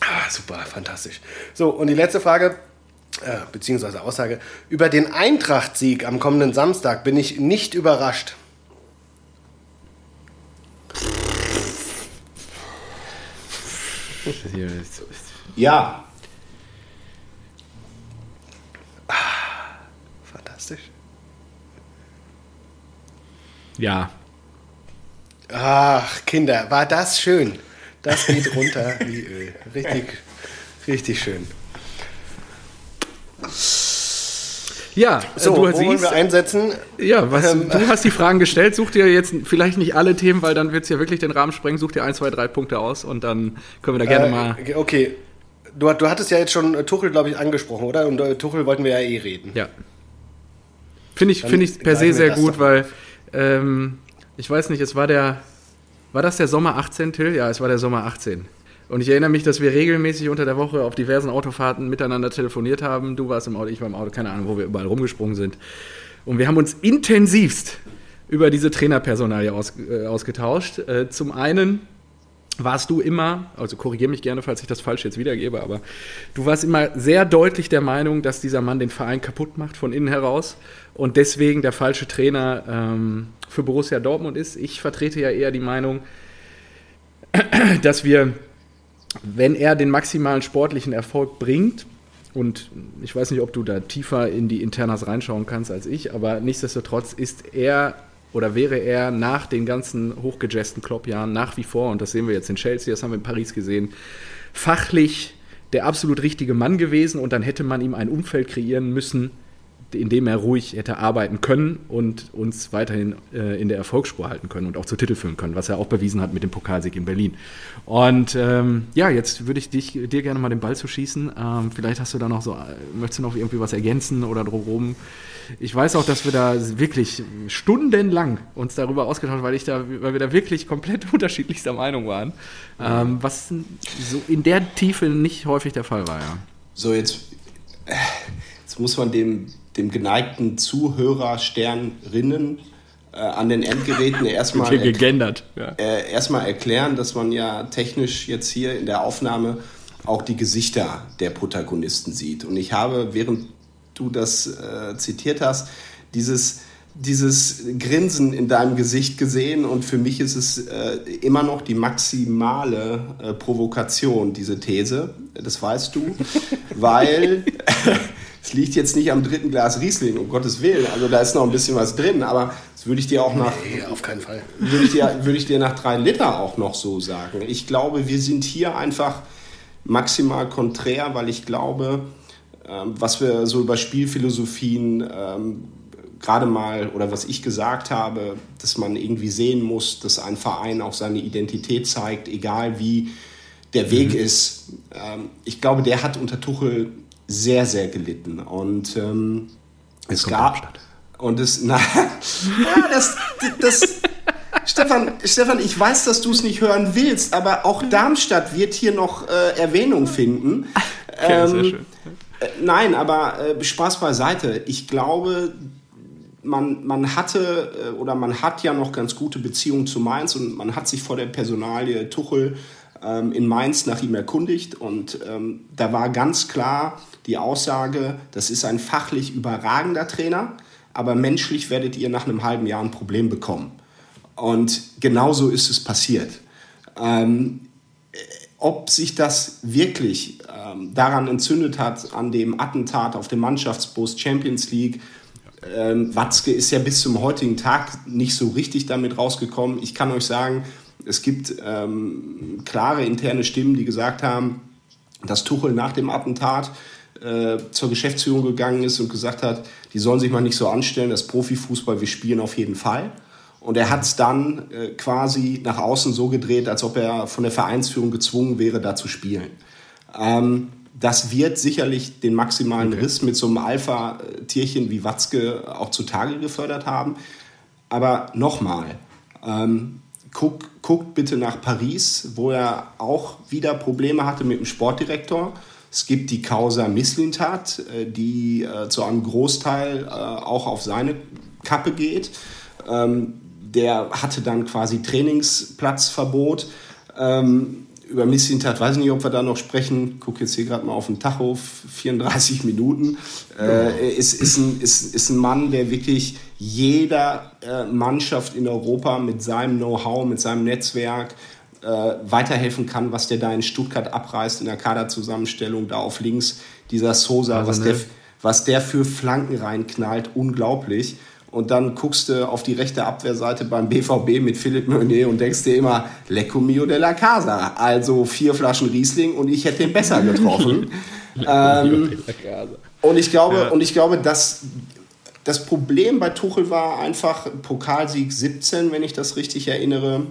Ah, super, fantastisch. So, und die letzte Frage, äh, beziehungsweise Aussage. Über den Eintracht-Sieg am kommenden Samstag bin ich nicht überrascht. Ja. Fantastisch. Ja. Ach, Kinder, war das schön. Das geht runter wie Öl. Richtig, richtig schön. Ja, So, du wo wollen siehst, wir einsetzen? ja, was, Ähm, du hast die Fragen gestellt. Such dir jetzt vielleicht nicht alle Themen, weil dann wird es ja wirklich den Rahmen sprengen. Such dir ein, zwei, drei Punkte aus und dann können wir da gerne mal. Äh, okay, du, du hattest ja jetzt schon äh, Tuchel, glaube ich, angesprochen, oder? Und äh, Tuchel wollten wir ja eh reden. Ja. Finde ich, Dann finde ich per se sehr gut, weil ähm, ich weiß nicht, es war der, war das der Sommer 18, Till? Ja, es war der Sommer 18. Und ich erinnere mich, dass wir regelmäßig unter der Woche auf diversen Autofahrten miteinander telefoniert haben. Du warst im Auto, ich war im Auto, keine Ahnung, wo wir überall rumgesprungen sind. Und wir haben uns intensivst über diese Trainerpersonalie aus, äh, ausgetauscht. Äh, zum einen warst du immer, also korrigiere mich gerne, falls ich das falsch jetzt wiedergebe, aber du warst immer sehr deutlich der Meinung, dass dieser Mann den Verein kaputt macht von innen heraus und deswegen der falsche Trainer ähm, für Borussia Dortmund ist. Ich vertrete ja eher die Meinung, dass wir wenn er den maximalen sportlichen Erfolg bringt, und ich weiß nicht, ob du da tiefer in die Internas reinschauen kannst als ich, aber nichtsdestotrotz ist er oder wäre er nach den ganzen hochgejesten Klopp-Jahren nach wie vor, und das sehen wir jetzt in Chelsea, das haben wir in Paris gesehen, fachlich der absolut richtige Mann gewesen und dann hätte man ihm ein Umfeld kreieren müssen, in dem er ruhig hätte arbeiten können und uns weiterhin äh, in der Erfolgsspur halten können und auch zu Titel führen können, was er auch bewiesen hat mit dem Pokalsieg in Berlin. Und ähm, ja, jetzt würde ich dich, dir gerne mal den Ball zu schießen. Ähm, vielleicht hast du da noch so, möchtest du noch irgendwie was ergänzen oder drumherum? Ich weiß auch, dass wir da wirklich stundenlang uns darüber ausgetauscht haben, weil, da, weil wir da wirklich komplett unterschiedlichster Meinung waren, ähm, was so in der Tiefe nicht häufig der Fall war, ja. So, jetzt, jetzt muss man dem dem geneigten Zuhörer Sternrinnen äh, an den Endgeräten erstmal gegendert, ja. äh, erstmal erklären, dass man ja technisch jetzt hier in der Aufnahme auch die Gesichter der Protagonisten sieht. Und ich habe, während du das äh, zitiert hast, dieses dieses Grinsen in deinem Gesicht gesehen und für mich ist es äh, immer noch die maximale äh, Provokation, diese These, das weißt du, weil es liegt jetzt nicht am dritten Glas Riesling, um Gottes Willen. Also da ist noch ein bisschen was drin, aber das würde ich dir auch nach. Nee, auf keinen Fall. Würde ich, dir, würde ich dir nach drei Liter auch noch so sagen. Ich glaube, wir sind hier einfach maximal konträr, weil ich glaube, ähm, was wir so über Spielphilosophien ähm, gerade mal oder was ich gesagt habe, dass man irgendwie sehen muss, dass ein Verein auch seine Identität zeigt, egal wie der Weg mhm. ist. Ähm, ich glaube, der hat unter Tuchel sehr, sehr gelitten. Und ähm, es gab. Und es, na, ja, das, das, Stefan, Stefan, ich weiß, dass du es nicht hören willst, aber auch Darmstadt wird hier noch äh, Erwähnung finden. Okay, ähm, sehr schön. Äh, nein, aber äh, Spaß beiseite. Ich glaube, man, man hatte äh, oder man hat ja noch ganz gute Beziehungen zu Mainz und man hat sich vor der Personalie Tuchel ähm, in Mainz nach ihm erkundigt und ähm, da war ganz klar die Aussage, das ist ein fachlich überragender Trainer, aber menschlich werdet ihr nach einem halben Jahr ein Problem bekommen. Und genauso ist es passiert. Ähm, ob sich das wirklich ähm, daran entzündet hat, an dem Attentat auf dem Mannschaftsbus Champions League, ähm, Watzke ist ja bis zum heutigen Tag nicht so richtig damit rausgekommen. Ich kann euch sagen, es gibt ähm, klare interne Stimmen, die gesagt haben, dass Tuchel nach dem Attentat äh, zur Geschäftsführung gegangen ist und gesagt hat, die sollen sich mal nicht so anstellen, das Profifußball, wir spielen auf jeden Fall. Und er hat es dann äh, quasi nach außen so gedreht, als ob er von der Vereinsführung gezwungen wäre, da zu spielen. Ähm, das wird sicherlich den maximalen okay. Riss mit so einem Alpha-Tierchen wie Watzke auch zutage gefördert haben. Aber nochmal, ähm, guck, guckt bitte nach Paris, wo er auch wieder Probleme hatte mit dem Sportdirektor. Es gibt die Causa Misslintat, äh, die äh, zu einem Großteil äh, auch auf seine Kappe geht. Ähm, der hatte dann quasi Trainingsplatzverbot. Ähm, über Misslintat weiß ich nicht, ob wir da noch sprechen. Guck jetzt hier gerade mal auf den Tacho, 34 Minuten. Äh, ist, ist, ein, ist, ist ein Mann, der wirklich jeder Mannschaft in Europa mit seinem Know-how, mit seinem Netzwerk äh, weiterhelfen kann, was der da in Stuttgart abreißt in der Kaderzusammenstellung, da auf links dieser Sosa, also, was, ne? der, was der für Flanken reinknallt, unglaublich. Und dann guckst du auf die rechte Abwehrseite beim BVB mit Philipp Meunier und denkst dir immer, Lecco mio della Casa. Also vier Flaschen Riesling und ich hätte den besser getroffen. ähm, und ich glaube, ja. und ich glaube, dass das Problem bei Tuchel war einfach Pokalsieg 17, wenn ich das richtig erinnere.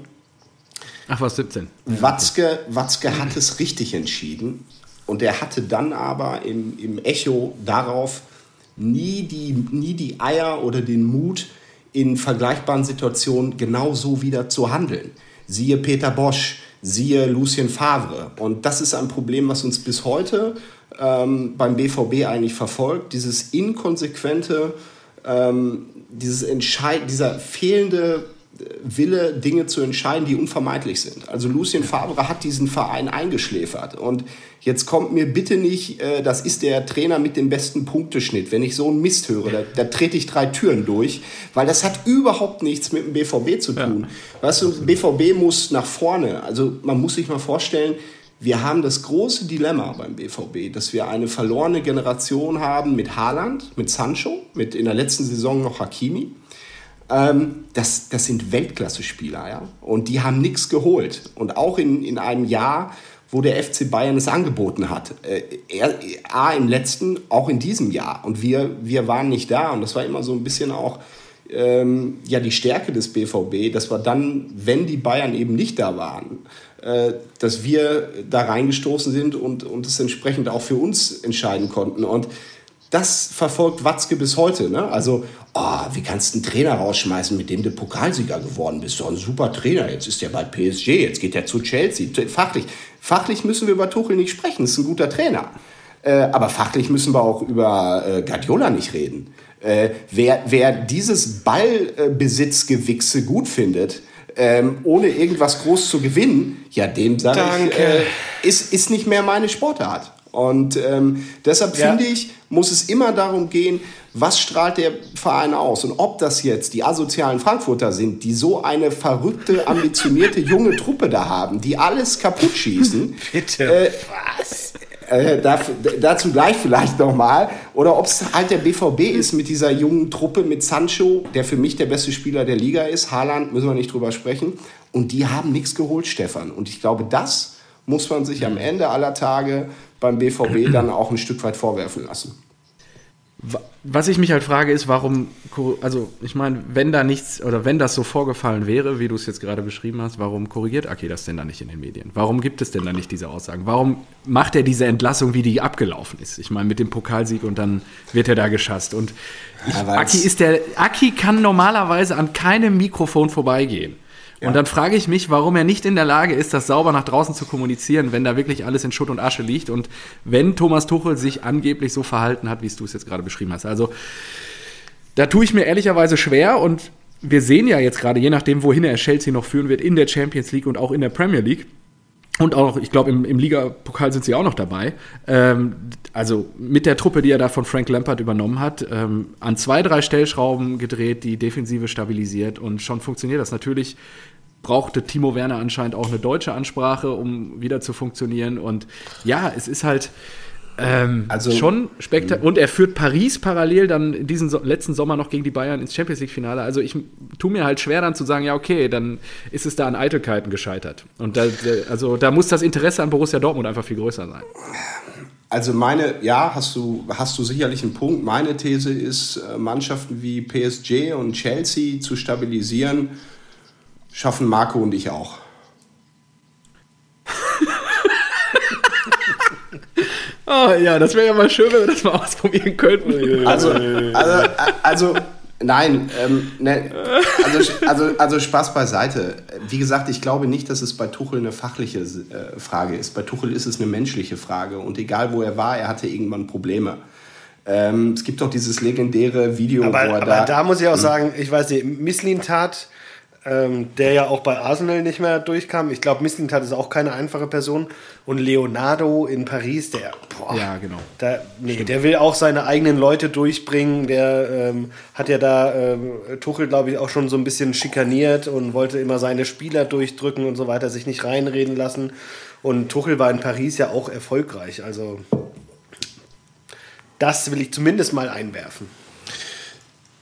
Ach was, 17. Watzke, Watzke hat es richtig entschieden. Und er hatte dann aber im, im Echo darauf nie die, nie die Eier oder den Mut, in vergleichbaren Situationen genau so wieder zu handeln. Siehe Peter Bosch, Siehe Lucien Favre. Und das ist ein Problem, was uns bis heute ähm, beim BVB eigentlich verfolgt. Dieses inkonsequente, ähm, dieses Entscheid dieser fehlende Wille, Dinge zu entscheiden, die unvermeidlich sind. Also Lucien Favre hat diesen Verein eingeschläfert. Und jetzt kommt mir bitte nicht, äh, das ist der Trainer mit dem besten Punkteschnitt. Wenn ich so einen Mist höre, da, da trete ich drei Türen durch, weil das hat überhaupt nichts mit dem BVB zu tun. Ja. Weißt du, BVB muss nach vorne. Also man muss sich mal vorstellen, wir haben das große Dilemma beim BVB, dass wir eine verlorene Generation haben mit Haaland, mit Sancho, mit in der letzten Saison noch Hakimi ähm, das, das sind Weltklasse-Spieler, ja. Und die haben nichts geholt. Und auch in, in einem Jahr, wo der FC Bayern es angeboten hat. Äh, er, A, im letzten, auch in diesem Jahr. Und wir, wir waren nicht da. Und das war immer so ein bisschen auch ähm, ja, die Stärke des BVB, dass wir dann, wenn die Bayern eben nicht da waren, äh, dass wir da reingestoßen sind und, und entsprechend auch für uns entscheiden konnten. Und das verfolgt Watzke bis heute. Ne? Also, oh, wie kannst du einen Trainer rausschmeißen, mit dem du Pokalsieger geworden bist? So ein super Trainer. Jetzt ist er bei PSG, jetzt geht er zu Chelsea. Fachlich, fachlich müssen wir über Tuchel nicht sprechen. Ist ein guter Trainer. Äh, aber fachlich müssen wir auch über äh, Guardiola nicht reden. Äh, wer, wer dieses Ballbesitzgewichse gut findet, ähm, ohne irgendwas groß zu gewinnen, ja, dem sage ich, äh, ist, ist nicht mehr meine Sportart. Und ähm, deshalb ja. finde ich, muss es immer darum gehen, was strahlt der Verein aus? Und ob das jetzt die asozialen Frankfurter sind, die so eine verrückte, ambitionierte junge Truppe da haben, die alles kaputt schießen. Bitte. Äh, was? Äh, dazu gleich vielleicht nochmal. Oder ob es halt der BVB ist mit dieser jungen Truppe, mit Sancho, der für mich der beste Spieler der Liga ist. Haaland, müssen wir nicht drüber sprechen. Und die haben nichts geholt, Stefan. Und ich glaube, das muss man sich am Ende aller Tage beim BVB dann auch ein Stück weit vorwerfen lassen. Was ich mich halt frage, ist, warum, also ich meine, wenn da nichts oder wenn das so vorgefallen wäre, wie du es jetzt gerade beschrieben hast, warum korrigiert Aki das denn da nicht in den Medien? Warum gibt es denn da nicht diese Aussagen? Warum macht er diese Entlassung, wie die abgelaufen ist? Ich meine, mit dem Pokalsieg und dann wird er da geschasst. Und ich, Aki ist der, Aki kann normalerweise an keinem Mikrofon vorbeigehen. Ja. Und dann frage ich mich, warum er nicht in der Lage ist, das sauber nach draußen zu kommunizieren, wenn da wirklich alles in Schutt und Asche liegt und wenn Thomas Tuchel sich angeblich so verhalten hat, wie du es jetzt gerade beschrieben hast. Also da tue ich mir ehrlicherweise schwer und wir sehen ja jetzt gerade, je nachdem, wohin er Chelsea noch führen wird, in der Champions League und auch in der Premier League. Und auch, ich glaube, im, im Liga-Pokal sind sie auch noch dabei. Ähm, also mit der Truppe, die er da von Frank Lampard übernommen hat, ähm, an zwei, drei Stellschrauben gedreht, die Defensive stabilisiert und schon funktioniert das. Natürlich brauchte Timo Werner anscheinend auch eine deutsche Ansprache, um wieder zu funktionieren. Und ja, es ist halt ähm, also, schon spektakulär. Und er führt Paris parallel dann diesen so letzten Sommer noch gegen die Bayern ins Champions League-Finale. Also ich tue mir halt schwer dann zu sagen, ja, okay, dann ist es da an Eitelkeiten gescheitert. Und da, also da muss das Interesse an Borussia Dortmund einfach viel größer sein. Also meine, ja, hast du, hast du sicherlich einen Punkt. Meine These ist, äh, Mannschaften wie PSG und Chelsea zu stabilisieren schaffen Marco und ich auch. oh ja, das wäre ja mal schön, wenn wir das mal ausprobieren könnten. Also, also, also nein, ähm, ne, also, also, also Spaß beiseite. Wie gesagt, ich glaube nicht, dass es bei Tuchel eine fachliche äh, Frage ist. Bei Tuchel ist es eine menschliche Frage. Und egal wo er war, er hatte irgendwann Probleme. Ähm, es gibt doch dieses legendäre Video, aber, wo er aber da. da muss ich auch hm. sagen, ich weiß nicht, Misslin tat ähm, der ja auch bei Arsenal nicht mehr durchkam. Ich glaube, Mislintat ist auch keine einfache Person. Und Leonardo in Paris, der, boah, ja, genau. Der, nee, der will auch seine eigenen Leute durchbringen. Der ähm, hat ja da ähm, Tuchel, glaube ich, auch schon so ein bisschen schikaniert und wollte immer seine Spieler durchdrücken und so weiter, sich nicht reinreden lassen. Und Tuchel war in Paris ja auch erfolgreich. Also das will ich zumindest mal einwerfen.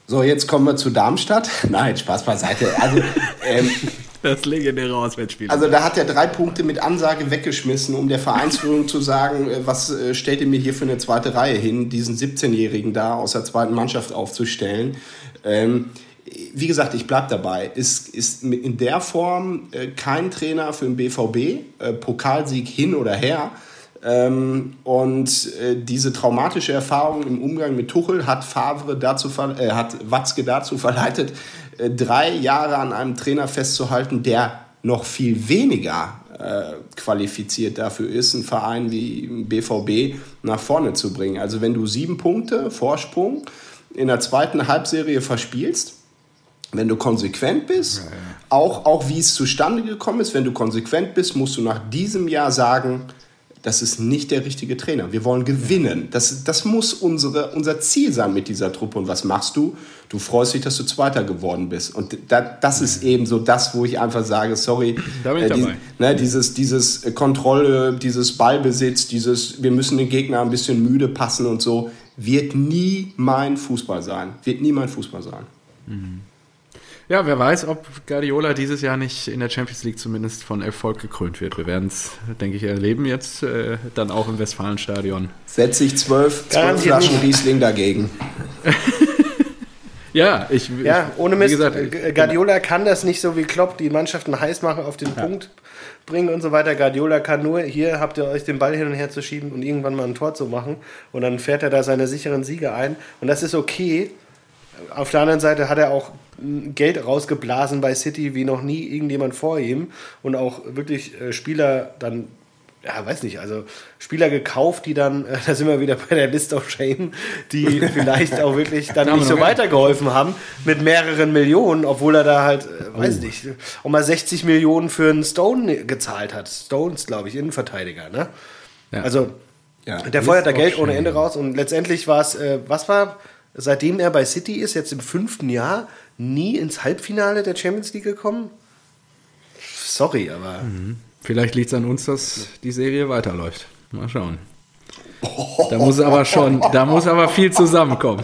So, jetzt kommen wir zu Darmstadt. Nein, Spaß beiseite. Also, ähm, das legendäre Auswärtsspiel. Also da hat er drei Punkte mit Ansage weggeschmissen, um der Vereinsführung zu sagen, äh, was äh, stellt ihr mir hier für eine zweite Reihe hin, diesen 17-Jährigen da aus der zweiten Mannschaft aufzustellen. Ähm, wie gesagt, ich bleibe dabei. Ist, ist in der Form äh, kein Trainer für den BVB, Pokalsieg hin oder her. Ähm, und äh, diese traumatische Erfahrung im Umgang mit Tuchel hat Favre dazu, äh, hat Watzke dazu verleitet, äh, drei Jahre an einem Trainer festzuhalten, der noch viel weniger äh, qualifiziert dafür ist, einen Verein wie BVB nach vorne zu bringen. Also wenn du sieben Punkte Vorsprung in der zweiten Halbserie verspielst, wenn du konsequent bist. Auch, auch wie es zustande gekommen ist, wenn du konsequent bist, musst du nach diesem Jahr sagen, das ist nicht der richtige Trainer. Wir wollen gewinnen. Das, das muss unsere, unser Ziel sein mit dieser Truppe. Und was machst du? Du freust dich, dass du Zweiter geworden bist. Und da, das ist eben so das, wo ich einfach sage, sorry, da bin ich äh, die, ne, dieses, dieses Kontrolle, dieses Ballbesitz, dieses, wir müssen den Gegner ein bisschen müde passen und so, wird nie mein Fußball sein. Wird nie mein Fußball sein. Mhm. Ja, wer weiß, ob Guardiola dieses Jahr nicht in der Champions League zumindest von Erfolg gekrönt wird. Wir werden es, denke ich, erleben jetzt, äh, dann auch im Westfalenstadion. Setze ich zwölf, zwölf Flaschen Riesling dagegen. ja, ich. Ja, ohne Mist. Gesagt, äh, Guardiola kann das nicht so wie Klopp, die Mannschaften heiß machen, auf den ja. Punkt bringen und so weiter. Guardiola kann nur, hier habt ihr euch den Ball hin und her zu schieben und irgendwann mal ein Tor zu machen. Und dann fährt er da seine sicheren Siege ein. Und das ist okay. Auf der anderen Seite hat er auch Geld rausgeblasen bei City wie noch nie irgendjemand vor ihm und auch wirklich äh, Spieler dann ja, weiß nicht, also Spieler gekauft, die dann, äh, da sind wir wieder bei der List of Shame, die vielleicht auch wirklich dann nicht so weitergeholfen haben mit mehreren Millionen, obwohl er da halt, äh, weiß oh. nicht, auch mal 60 Millionen für einen Stone gezahlt hat. Stones, glaube ich, Innenverteidiger, ne? Ja. Also, ja, der feuert da Geld ohne Ende raus und letztendlich war es, äh, was war, seitdem er bei City ist, jetzt im fünften Jahr, nie ins Halbfinale der Champions League gekommen? Sorry, aber. Mhm. Vielleicht liegt es an uns, dass die Serie weiterläuft. Mal schauen. Da muss aber schon, da muss aber viel zusammenkommen.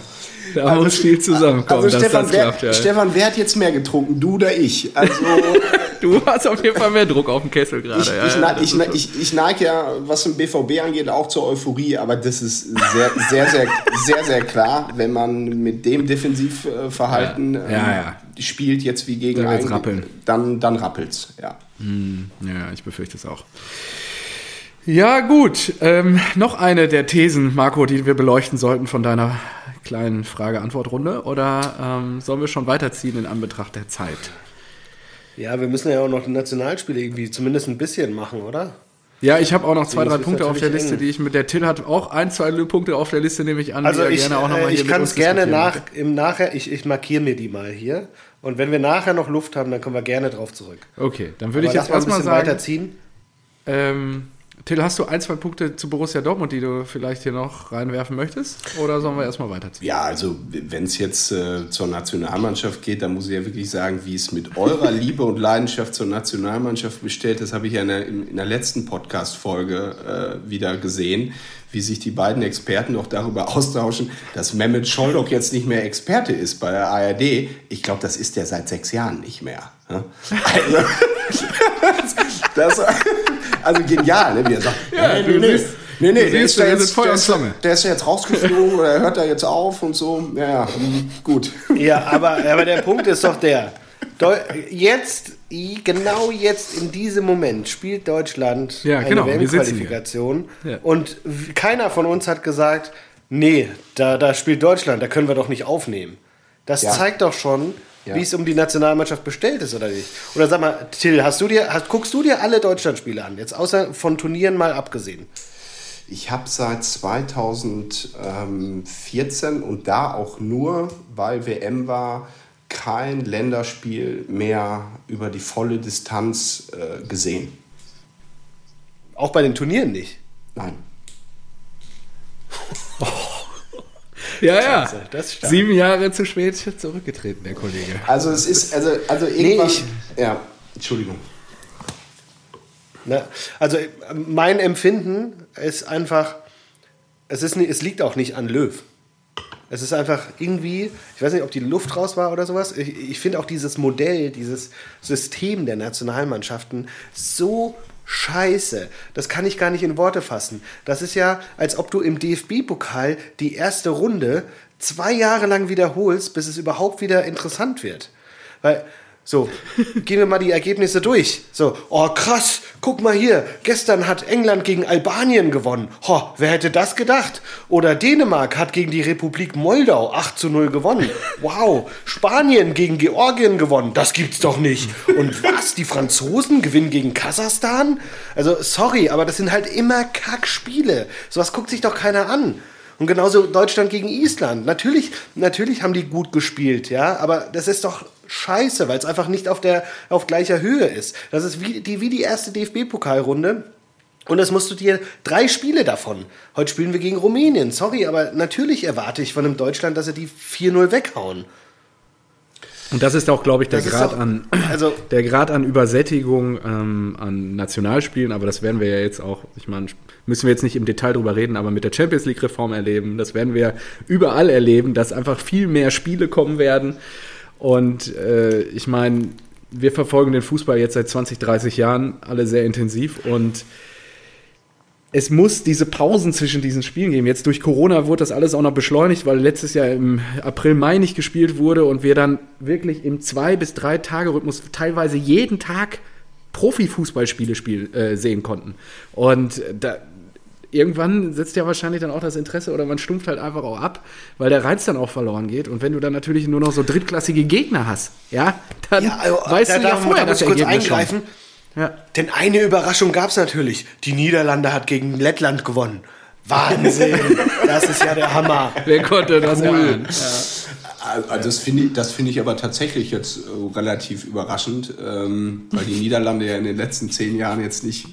Da also, muss viel zusammenkommen. Also Stefan, wer, klappt, ja. Stefan, wer hat jetzt mehr getrunken? Du oder ich? Also Du hast auf jeden Fall mehr Druck auf dem Kessel gerade. Ich, ja, ich, ich, ich, ich, neige ja, was den BVB angeht, auch zur Euphorie, aber das ist sehr, sehr, sehr, sehr, sehr klar, wenn man mit dem Defensivverhalten ja. Ja, ähm, spielt, jetzt wie gegen einen, rappeln. dann, dann rappelt's. Ja. Hm, ja, ich befürchte es auch. Ja, gut. Ähm, noch eine der Thesen, Marco, die wir beleuchten sollten von deiner kleinen Frage-Antwort-Runde. Oder ähm, sollen wir schon weiterziehen in Anbetracht der Zeit? Ja, wir müssen ja auch noch die Nationalspiele irgendwie zumindest ein bisschen machen, oder? Ja, ich habe auch noch zwei, drei Punkte auf der Liste, eng. die ich mit der Till hat auch ein, zwei Punkte auf der Liste, nehme ich an. Also ich, gerne auch noch mal äh, ich kann es gerne nach, im Nachher, ich, ich markiere mir die mal hier. Und wenn wir nachher noch Luft haben, dann kommen wir gerne drauf zurück. Okay, dann würde ich jetzt erstmal sagen. Weiterziehen. Ähm, Till, hast du ein, zwei Punkte zu Borussia Dortmund, die du vielleicht hier noch reinwerfen möchtest? Oder sollen wir erstmal weiterziehen? Ja, also wenn es jetzt äh, zur Nationalmannschaft geht, dann muss ich ja wirklich sagen, wie es mit eurer Liebe und Leidenschaft zur Nationalmannschaft bestellt, das habe ich ja in der, in der letzten Podcast-Folge äh, wieder gesehen, wie sich die beiden Experten noch darüber austauschen, dass Mehmet Scholdock jetzt nicht mehr Experte ist bei der ARD. Ich glaube, das ist er seit sechs Jahren nicht mehr. Also, das, also genial, ne? wie er sagt, ja, nee, nee, nee. Nee, nee, der ist, jetzt, der, ist, der ist ja jetzt rausgeflogen oder hört da jetzt auf und so. Ja, ja, mhm, gut. Ja, aber, aber der Punkt ist doch der. Jetzt, genau jetzt in diesem Moment spielt Deutschland ja, eine genau, WM-Qualifikation. Ja. Und keiner von uns hat gesagt, nee, da, da spielt Deutschland, da können wir doch nicht aufnehmen. Das ja. zeigt doch schon, ja. wie es um die Nationalmannschaft bestellt ist oder nicht. Oder sag mal, Till, hast du dir, hast, guckst du dir alle Deutschlandspiele an, jetzt außer von Turnieren mal abgesehen? Ich habe seit 2014 und da auch nur, weil WM war, kein Länderspiel mehr über die volle Distanz äh, gesehen. Auch bei den Turnieren nicht? Nein. Ja, ja. Sieben Jahre zu spät zurückgetreten, der Kollege. Also es ist, also, also irgendwann. Nee, ich, ja, Entschuldigung. Na, also mein Empfinden ist einfach, es, ist, es liegt auch nicht an Löw. Es ist einfach irgendwie, ich weiß nicht, ob die Luft raus war oder sowas. Ich, ich finde auch dieses Modell, dieses System der Nationalmannschaften so Scheiße, das kann ich gar nicht in Worte fassen. Das ist ja, als ob du im DFB-Pokal die erste Runde zwei Jahre lang wiederholst, bis es überhaupt wieder interessant wird. Weil So, gehen wir mal die Ergebnisse durch. So, oh krass, guck mal hier, gestern hat England gegen Albanien gewonnen. Ho, wer hätte das gedacht? Oder Dänemark hat gegen die Republik Moldau 8 zu 0 gewonnen. Wow, Spanien gegen Georgien gewonnen. Das gibt's doch nicht. Und was, die Franzosen gewinnen gegen Kasachstan? Also, sorry, aber das sind halt immer Kackspiele. Sowas guckt sich doch keiner an. Und genauso Deutschland gegen Island. Natürlich, natürlich haben die gut gespielt, ja, aber das ist doch scheiße, weil es einfach nicht auf, der, auf gleicher Höhe ist. Das ist wie die, wie die erste DFB-Pokalrunde. Und das musst du dir drei Spiele davon. Heute spielen wir gegen Rumänien. Sorry, aber natürlich erwarte ich von einem Deutschland, dass sie die 4-0 weghauen. Und das ist auch, glaube ich, der Grad, auch, an, also, der Grad an Übersättigung ähm, an Nationalspielen. Aber das werden wir ja jetzt auch, ich meine, müssen wir jetzt nicht im Detail drüber reden, aber mit der Champions League-Reform erleben. Das werden wir überall erleben, dass einfach viel mehr Spiele kommen werden. Und äh, ich meine, wir verfolgen den Fußball jetzt seit 20, 30 Jahren alle sehr intensiv und es muss diese Pausen zwischen diesen Spielen geben. Jetzt durch Corona wurde das alles auch noch beschleunigt, weil letztes Jahr im April, Mai nicht gespielt wurde und wir dann wirklich im zwei bis drei Tage Rhythmus teilweise jeden Tag Profifußballspiele spiel, äh, sehen konnten. Und da, irgendwann setzt ja wahrscheinlich dann auch das Interesse oder man stumpft halt einfach auch ab, weil der Reiz dann auch verloren geht. Und wenn du dann natürlich nur noch so drittklassige Gegner hast, ja, dann ja, also, weißt da du ja vorher, dass kurz eingreifen. Ja. Denn eine Überraschung gab es natürlich. Die Niederlande hat gegen Lettland gewonnen. Wahnsinn! das ist ja der Hammer. Wer konnte das cool. Ja. Also das finde ich, find ich aber tatsächlich jetzt äh, relativ überraschend, ähm, weil die Niederlande ja in den letzten zehn Jahren jetzt nicht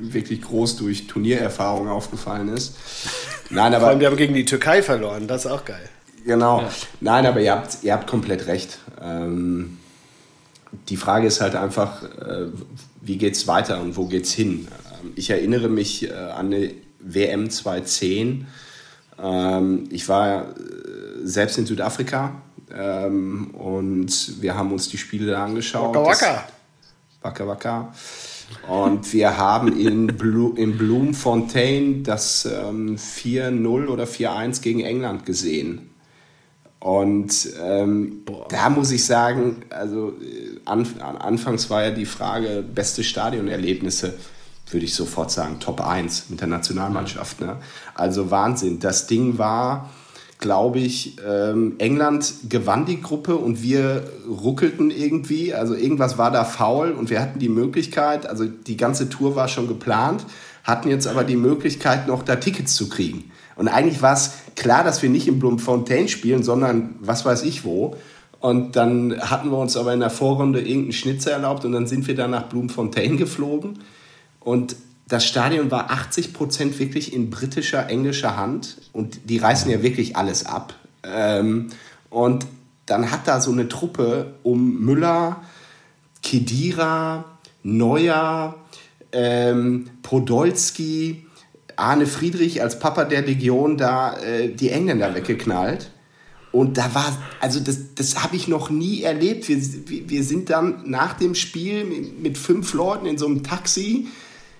wirklich groß durch Turniererfahrung aufgefallen ist. Nein, aber, Vor allem, die haben gegen die Türkei verloren, das ist auch geil. Genau. Ja. Nein, aber ihr habt, ihr habt komplett recht. Ähm, die Frage ist halt einfach, äh, wie geht es weiter und wo geht es hin? Ähm, ich erinnere mich äh, an eine WM 2010. Ähm, ich war äh, selbst in Südafrika ähm, und wir haben uns die Spiele da angeschaut. Waka Waka. Waka Waka. Und wir haben in, Blu in Bloemfontein das ähm, 4-0 oder 4-1 gegen England gesehen. Und ähm, da muss ich sagen, also äh, an, anfangs war ja die Frage, beste Stadionerlebnisse, würde ich sofort sagen, Top 1 mit der Nationalmannschaft. Ne? Also Wahnsinn. Das Ding war, glaube ich, ähm, England gewann die Gruppe und wir ruckelten irgendwie. Also irgendwas war da faul und wir hatten die Möglichkeit, also die ganze Tour war schon geplant, hatten jetzt aber die Möglichkeit, noch da Tickets zu kriegen. Und eigentlich war es klar, dass wir nicht in Bloemfontein spielen, sondern was weiß ich wo. Und dann hatten wir uns aber in der Vorrunde irgendeinen Schnitzer erlaubt und dann sind wir dann nach Bloemfontein geflogen. Und das Stadion war 80 Prozent wirklich in britischer, englischer Hand und die reißen ja wirklich alles ab. Ähm, und dann hat da so eine Truppe um Müller, Kedira, Neuer, ähm, Podolski, Arne Friedrich als Papa der Legion da äh, die Engländer weggeknallt. Und da war, also das, das habe ich noch nie erlebt. Wir, wir sind dann nach dem Spiel mit fünf Leuten in so einem Taxi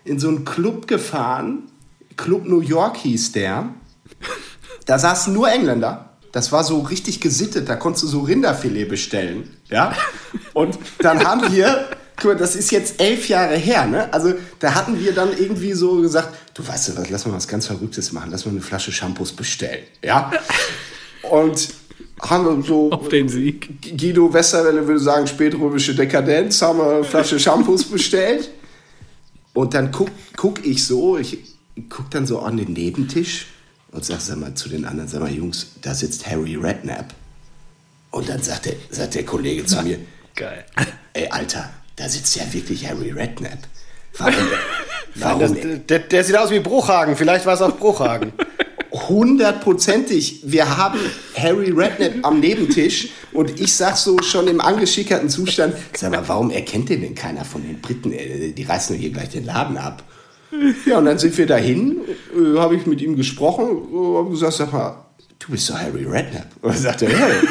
in so einen Club gefahren. Club New York hieß der. Da saßen nur Engländer. Das war so richtig gesittet. Da konntest du so Rinderfilet bestellen. Ja? Und dann haben wir, das ist jetzt elf Jahre her, ne? Also da hatten wir dann irgendwie so gesagt, du weißt du was, lass mal was ganz Verrücktes machen. Lass mal eine Flasche Shampoos bestellen. Ja? Und haben wir so. Auf den Sieg. Guido Westerwelle würde sagen, spätrömische Dekadenz, haben wir eine Flasche Shampoos bestellt. Und dann guck, guck ich so, ich guck dann so an den Nebentisch und sag, sag mal zu den anderen, sag mal, Jungs, da sitzt Harry Redknapp. Und dann sagt der, sagt der Kollege zu mir, Geil. Ey, Alter, da sitzt ja wirklich Harry Redknapp. Warum? warum Nein, das, der, der, sieht aus wie Bruchhagen, vielleicht war es auch Bruchhagen. hundertprozentig. Wir haben Harry Redknapp am Nebentisch und ich sag so schon im angeschickerten Zustand, sag mal, warum erkennt den denn keiner von den Briten? Die reißen doch hier gleich den Laden ab. Ja, und dann sind wir dahin, äh, habe ich mit ihm gesprochen, äh, habe gesagt, sag mal, du bist doch Harry Redknapp. Und er sagte, hey,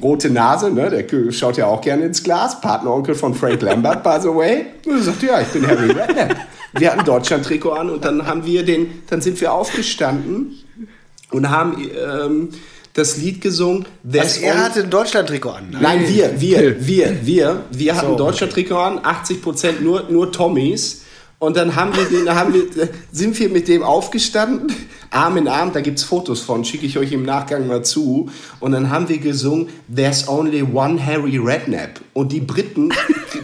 rote Nase, ne, der schaut ja auch gerne ins Glas, Partneronkel von Frank Lambert, by the way. Und er sagte, ja, ich bin Harry Redknapp. Wir hatten Deutschland-Trikot an und dann haben wir den, dann sind wir aufgestanden und haben ähm, das Lied gesungen. Also er hatte ein Deutschland-Trikot an. Nein, Nein wir, wir, wir, wir, wir hatten so, Deutschland-Trikot an, 80 Prozent nur, nur Tommys. Und dann haben wir den, haben wir, sind wir mit dem aufgestanden, Arm in Arm, da gibt es Fotos von, schicke ich euch im Nachgang mal zu. Und dann haben wir gesungen, There's only one Harry Redknapp. Und die Briten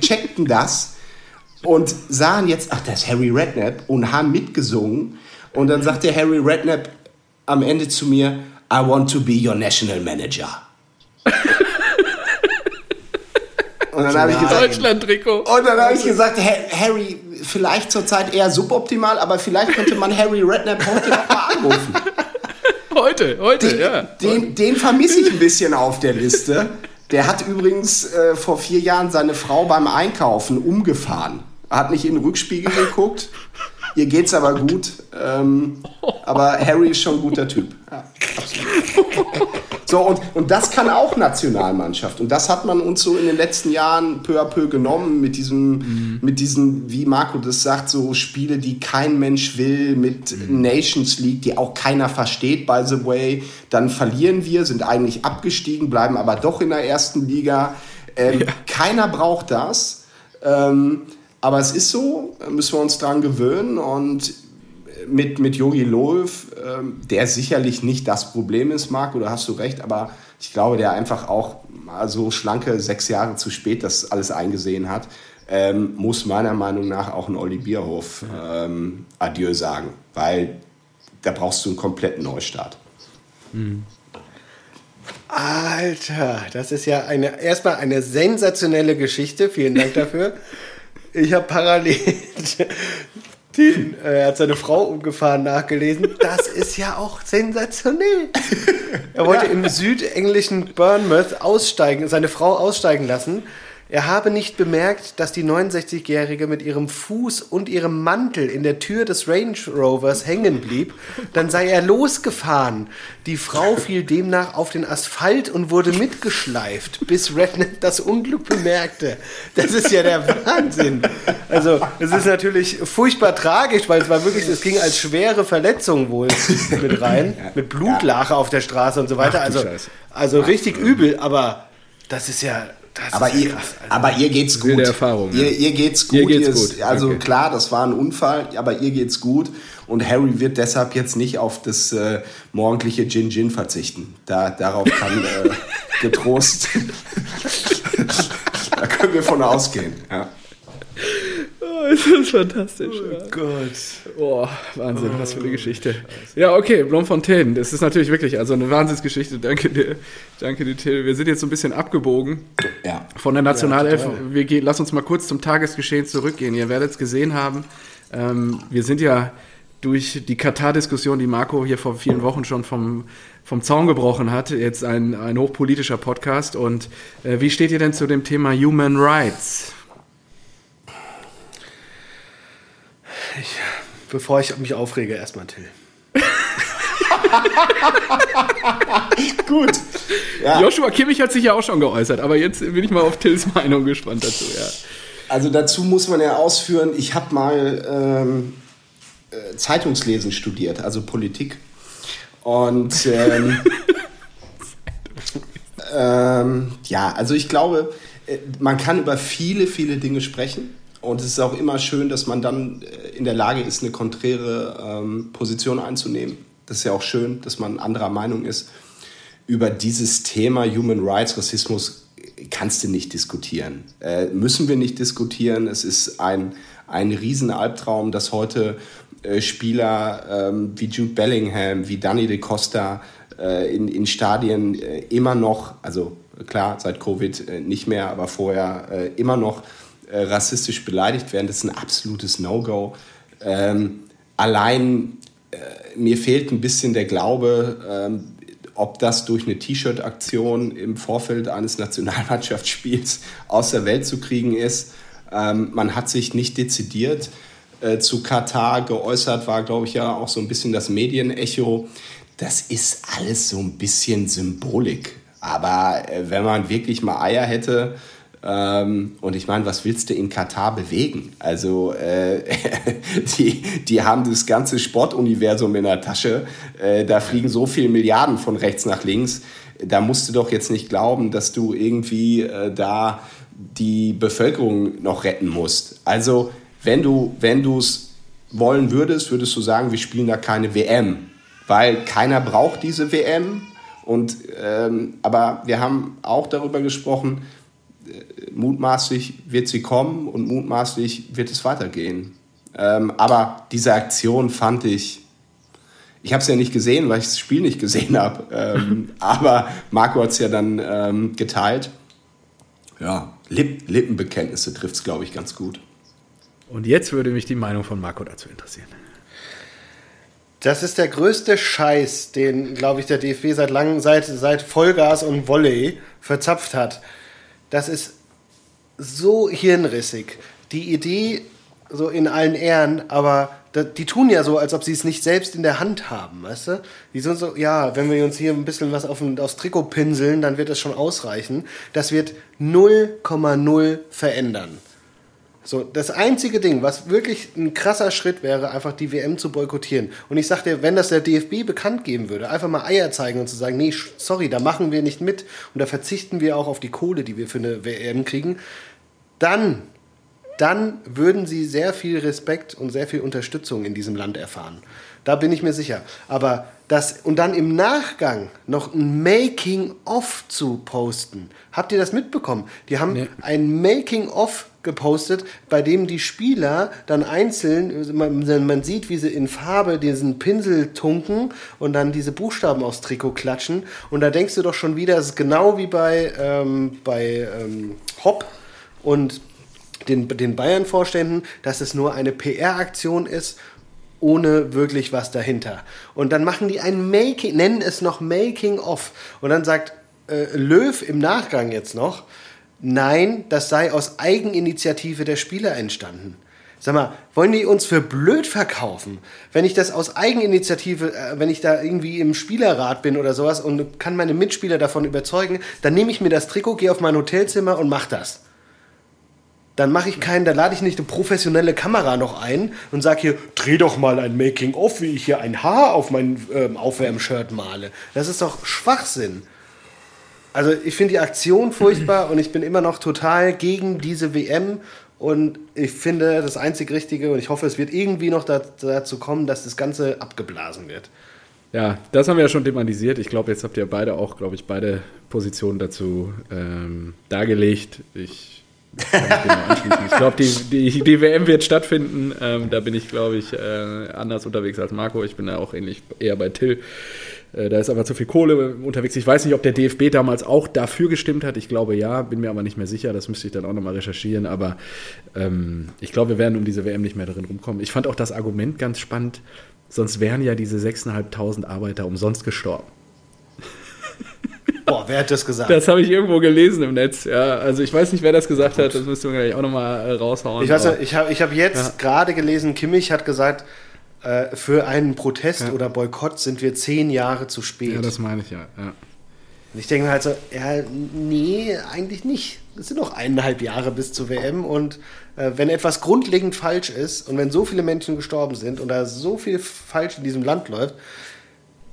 checkten das und sahen jetzt, ach, das ist Harry Redknapp und haben mitgesungen. Und dann sagt der Harry Redknapp am Ende zu mir, I want to be your national manager. Und dann habe ich gesagt, Deutschland-Trikot. Und dann habe ich gesagt, Harry, vielleicht zurzeit eher suboptimal, aber vielleicht könnte man Harry Redknapp heute noch mal anrufen. Heute, heute, den, ja. Den, den vermisse ich ein bisschen auf der Liste. Der hat übrigens äh, vor vier Jahren seine Frau beim Einkaufen umgefahren. Hat nicht in den Rückspiegel geguckt. Ihr geht's aber gut. Ähm, aber Harry ist schon ein guter Typ. Ja, absolut. So, und, und das kann auch Nationalmannschaft. Und das hat man uns so in den letzten Jahren peu à peu genommen mit diesem, mhm. mit diesen, wie Marco das sagt, so Spiele, die kein Mensch will, mit mhm. Nations League, die auch keiner versteht, by the way. Dann verlieren wir, sind eigentlich abgestiegen, bleiben aber doch in der ersten Liga. Ähm, ja. Keiner braucht das. Ähm, aber es ist so, müssen wir uns daran gewöhnen und mit, mit Jogi Löw, ähm, der sicherlich nicht das Problem ist, Marco, da hast du recht, aber ich glaube, der einfach auch mal so schlanke sechs Jahre zu spät das alles eingesehen hat, ähm, muss meiner Meinung nach auch ein Olli Bierhof ähm, Adieu sagen, weil da brauchst du einen kompletten Neustart. Mhm. Alter, das ist ja eine, erstmal eine sensationelle Geschichte. Vielen Dank dafür. Ich habe parallel den, äh, er hat seine Frau umgefahren nachgelesen. Das ist ja auch sensationell. Er wollte ja. im südenglischen Bournemouth aussteigen, seine Frau aussteigen lassen. Er habe nicht bemerkt, dass die 69-Jährige mit ihrem Fuß und ihrem Mantel in der Tür des Range Rovers hängen blieb. Dann sei er losgefahren. Die Frau fiel demnach auf den Asphalt und wurde mitgeschleift, bis Redknapp das Unglück bemerkte. Das ist ja der Wahnsinn. Also, es ist natürlich furchtbar tragisch, weil es war wirklich, es ging als schwere Verletzung wohl mit rein, mit Blutlache auf der Straße und so weiter. Also, also richtig übel, aber das ist ja aber, ihr, krass, also aber ihr geht's gut. Erfahrung, ihr, ihr geht's gut. Ihr geht's gut. also okay. klar, das war ein Unfall, aber ihr geht's gut. Und Harry wird deshalb jetzt nicht auf das äh, morgendliche Gin Gin verzichten. Da, darauf kann äh, getrost. da können wir von ausgehen. Ja. das ist fantastisch. Oh ja. Gott. Oh, Wahnsinn, oh, was für eine Geschichte. Scheiße. Ja, okay, Blomfontaine, das ist natürlich wirklich also eine Wahnsinnsgeschichte. Danke dir, danke dir, Till. Wir sind jetzt so ein bisschen abgebogen ja. von der Nationalelf. Ja, wir gehen, lass uns mal kurz zum Tagesgeschehen zurückgehen. Ihr werdet es gesehen haben. Ähm, wir sind ja durch die Katar-Diskussion, die Marco hier vor vielen Wochen schon vom, vom Zaun gebrochen hat, jetzt ein, ein hochpolitischer Podcast. Und äh, wie steht ihr denn zu dem Thema Human Rights? Ich, bevor ich mich aufrege, erstmal Till. Gut. Ja. Joshua Kimmich hat sich ja auch schon geäußert, aber jetzt bin ich mal auf Tills Meinung gespannt dazu. Ja. Also dazu muss man ja ausführen, ich habe mal ähm, äh, Zeitungslesen studiert, also Politik. Und ähm, ähm, ja, also ich glaube, äh, man kann über viele, viele Dinge sprechen. Und es ist auch immer schön, dass man dann äh, in der Lage ist, eine konträre ähm, Position einzunehmen. Das ist ja auch schön, dass man anderer Meinung ist. Über dieses Thema Human Rights, Rassismus kannst du nicht diskutieren. Äh, müssen wir nicht diskutieren. Es ist ein, ein Riesenalbtraum, dass heute äh, Spieler ähm, wie Jude Bellingham, wie Danny de Costa äh, in, in Stadien äh, immer noch, also klar, seit Covid äh, nicht mehr, aber vorher immer noch äh, rassistisch beleidigt werden. Das ist ein absolutes No-Go. Ähm, allein äh, mir fehlt ein bisschen der Glaube, ähm, ob das durch eine T-Shirt-Aktion im Vorfeld eines Nationalmannschaftsspiels aus der Welt zu kriegen ist. Ähm, man hat sich nicht dezidiert äh, zu Katar geäußert, war, glaube ich, ja auch so ein bisschen das Medienecho. Das ist alles so ein bisschen Symbolik. Aber äh, wenn man wirklich mal Eier hätte, Ähm, und ich meine, was willst du in Katar bewegen? Also, äh, die, die haben das ganze Sportuniversum in der Tasche. Äh, da fliegen so viele Milliarden von rechts nach links. Da musst du doch jetzt nicht glauben, dass du irgendwie äh, da die Bevölkerung noch retten musst. Also, wenn du wenn es wollen würdest, würdest du sagen, wir spielen da keine WM, weil keiner braucht diese WM. Und, ähm, aber wir haben auch darüber gesprochen, mutmaßlich wird sie kommen und mutmaßlich wird es weitergehen. Ähm, aber diese Aktion fand ich, ich habe es ja nicht gesehen, weil ich das Spiel nicht gesehen habe. Ähm, aber Marco hat es ja dann ähm, geteilt. Ja, Lipp, Lippenbekenntnisse trifft es, glaube ich, ganz gut. Und jetzt würde mich die Meinung von Marco dazu interessieren. Das ist der größte Scheiß, den, glaube ich, der DFB seit langem, seit, seit Vollgas und Volley verzapft hat. Das ist so hirnrissig. Die Idee, so in allen Ehren, aber die tun ja so, als ob sie es nicht selbst in der Hand haben, weißt du? Die sind so, ja, wenn wir uns hier ein bisschen was auf, aufs Trikot pinseln, dann wird das schon ausreichen. Das wird 0,0 verändern. So, das einzige Ding, was wirklich ein krasser Schritt wäre, einfach die WM zu boykottieren. Und ich sag dir, wenn das der DFB bekannt geben würde, einfach mal Eier zeigen und zu sagen, nee, sorry, da machen wir nicht mit und da verzichten wir auch auf die Kohle, die wir für eine WM kriegen, dann, dann würden sie sehr viel Respekt und sehr viel Unterstützung in diesem Land erfahren. Da bin ich mir sicher. Aber das, und dann im Nachgang noch ein Making-of zu posten. Habt ihr das mitbekommen? Die haben nee. ein Making-of gepostet, bei dem die Spieler dann einzeln, man, man, sieht, wie sie in Farbe diesen Pinsel tunken und dann diese Buchstaben aufs Trikot klatschen. Und da denkst du doch schon wieder, es ist genau wie bei, ähm, bei ähm, Hopp und den, den Bayern-Vorständen, dass es nur eine PR-Aktion ist ohne wirklich was dahinter. Und dann machen die ein Making, nennen es noch Making of. Und dann sagt äh, Löw im Nachgang jetzt noch, nein, das sei aus Eigeninitiative der Spieler entstanden. Sag mal, wollen die uns für blöd verkaufen? Wenn ich das aus Eigeninitiative, äh, wenn ich da irgendwie im Spielerrat bin oder sowas und kann meine Mitspieler davon überzeugen, dann nehme ich mir das Trikot, gehe auf mein Hotelzimmer und mach das dann mache ich keinen, da lade ich nicht eine professionelle Kamera noch ein und sage hier, dreh doch mal ein Making-of, wie ich hier ein Haar auf mein ähm, Aufwärmshirt male. Das ist doch Schwachsinn. Also ich finde die Aktion furchtbar und ich bin immer noch total gegen diese WM und ich finde das einzig Richtige und ich hoffe, es wird irgendwie noch dazu kommen, dass das Ganze abgeblasen wird. Ja, das haben wir ja schon thematisiert. Ich glaube, jetzt habt ihr beide auch, glaube ich, beide Positionen dazu ähm, dargelegt. Ich Ich glaube, die, die, die, WM wird stattfinden. Ähm, da bin ich, glaube ich, äh, anders unterwegs als Marco. Ich bin ja auch ähnlich eher bei Till. Äh, da ist aber zu viel Kohle unterwegs. Ich weiß nicht, ob der DFB damals auch dafür gestimmt hat. Ich glaube ja, bin mir aber nicht mehr sicher. Das müsste ich dann auch nochmal recherchieren. Aber ähm, ich glaube, wir werden um diese WM nicht mehr darin rumkommen. Ich fand auch das Argument ganz spannend. Sonst wären ja diese 6.500 Arbeiter umsonst gestorben. Boah, wer hat das gesagt? Das habe ich irgendwo gelesen im Netz. Ja, also ich weiß nicht, wer das gesagt hat. Das müssten wir gleich auch nochmal äh, raushauen. Ich, weiß, ich habe ich hab jetzt ja. gerade gelesen, Kimmich hat gesagt, äh, für einen Protest ja. oder Boykott sind wir zehn Jahre zu spät. Ja, das meine ich ja. ja. Und ich denke halt so, ja, nee, eigentlich nicht. Es sind noch eineinhalb Jahre bis zur WM und äh, wenn etwas grundlegend falsch ist und wenn so viele Menschen gestorben sind und da so viel falsch in diesem Land läuft,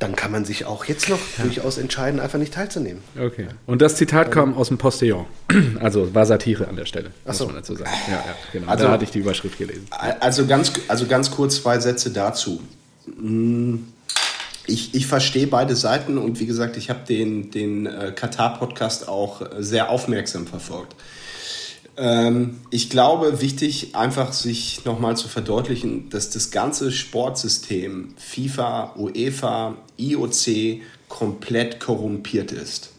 dann kann man sich auch jetzt noch ja. durchaus entscheiden, einfach nicht teilzunehmen. Okay. Und das Zitat kam aus dem Postillon. Also war Satire an der Stelle, muss so. man dazu sagen. Ja, ja, genau. Also, da hatte ich die Überschrift gelesen. Also ganz, also ganz kurz zwei Sätze dazu. Hm, ich, ich verstehe beide Seiten und wie gesagt, ich habe den, den äh, Katar-Podcast auch äh, sehr aufmerksam verfolgt. Ähm, ich glaube, wichtig einfach sich nochmal zu verdeutlichen, dass das ganze Sportsystem FIFA, UEFA, IOC komplett korrumpiert ist.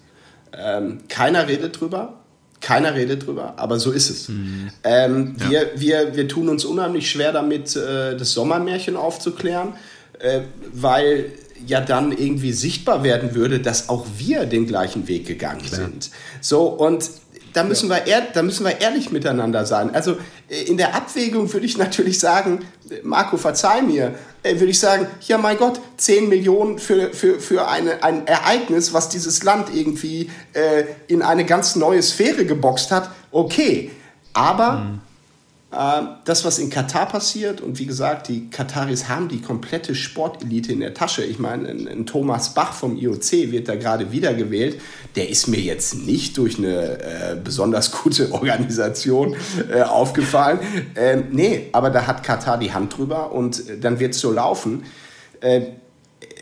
Ähm, keiner redet drüber, keiner redet drüber, aber so ist es. Mhm. Ähm, ja. wir, wir, wir tun uns unheimlich schwer damit, äh, das Sommermärchen aufzuklären, äh, weil ja dann irgendwie sichtbar werden würde, dass auch wir den gleichen Weg gegangen Klar. sind. So, und da müssen, ja. wir, da müssen wir ehrlich miteinander sein. Also äh, in der Abwägung würde ich natürlich sagen, Marco, verzeih mir, äh, würde ich sagen, ja mein Gott, 10 Millionen für, für, für eine, ein Ereignis, was dieses Land irgendwie äh, in eine ganz neue Sphäre geboxt hat Okay, aber mhm. Äh, das, was in Katar passiert, und wie gesagt, die Kataris haben die komplette Sportelite in der Tasche. Ich meine, ein, ein Thomas Bach vom IOC wird da gerade wiedergewählt. Der ist mir jetzt nicht durch eine äh, besonders gute Organisation äh, aufgefallen. Ähm, nee, aber da hat Katar die Hand drüber und äh, dann wird es so laufen. Äh,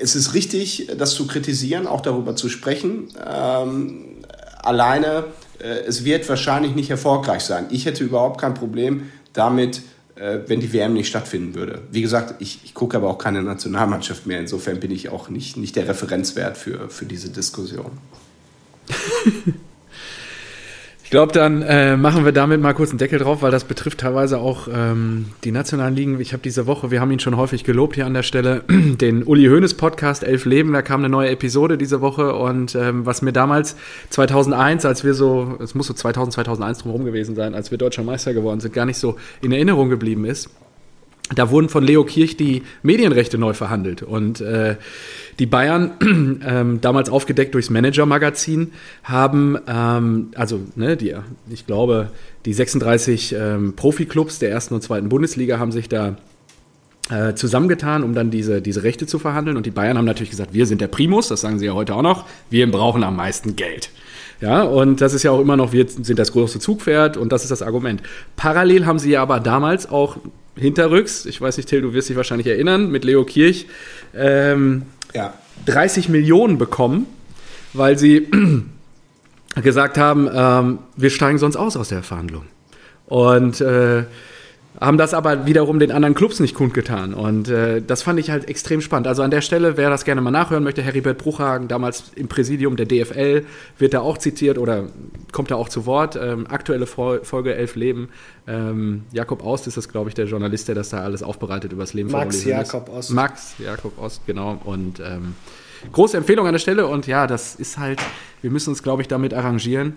es ist richtig, das zu kritisieren, auch darüber zu sprechen. Ähm, alleine, äh, es wird wahrscheinlich nicht erfolgreich sein. Ich hätte überhaupt kein Problem damit, äh, wenn die WM nicht stattfinden würde. Wie gesagt, ich, ich gucke aber auch keine Nationalmannschaft mehr. Insofern bin ich auch nicht, nicht der Referenzwert für, für diese Diskussion. glaube, dann äh, machen wir damit mal kurz einen Deckel drauf, weil das betrifft teilweise auch ähm, die nationalen Ligen. Ich habe diese Woche, wir haben ihn schon häufig gelobt hier an der Stelle, den Uli Hoeneß Podcast Elf Leben, da kam eine neue Episode diese Woche und ähm, was mir damals 2001, als wir so, es muss so 2000, 2001 drumherum gewesen sein, als wir Deutscher Meister geworden sind, gar nicht so in Erinnerung geblieben ist da wurden von Leo Kirch die Medienrechte neu verhandelt. Und äh, die Bayern, ähm, damals aufgedeckt durchs Manager-Magazin, haben, ähm, also ne, die, ich glaube, die 36 ähm, Profiklubs der ersten und zweiten Bundesliga haben sich da äh, zusammengetan, um dann diese, diese Rechte zu verhandeln. Und die Bayern haben natürlich gesagt, wir sind der Primus, das sagen sie ja heute auch noch, wir brauchen am meisten Geld. Ja, und das ist ja auch immer noch, wir sind das große Zugpferd und das ist das Argument. Parallel haben sie ja aber damals auch hinterrücks, ich weiß nicht, Till, du wirst dich wahrscheinlich erinnern, mit Leo Kirch, ähm, ja. 30 Millionen bekommen, weil sie gesagt haben, ähm, wir steigen sonst aus aus der Verhandlung. Und äh, haben das aber wiederum den anderen Clubs nicht kundgetan. Und äh, das fand ich halt extrem spannend. Also an der Stelle, wer das gerne mal nachhören möchte, Heribert Bruchhagen, damals im Präsidium der DFL, wird da auch zitiert oder kommt da auch zu Wort. Ähm, aktuelle Folge Elf Leben. Ähm, Jakob Ost ist das, glaube ich, der Journalist, der das da alles aufbereitet über das Leben Max von Max Jakob Ost. Max Jakob Ost, genau. Und ähm, große Empfehlung an der Stelle. Und ja, das ist halt, wir müssen uns, glaube ich, damit arrangieren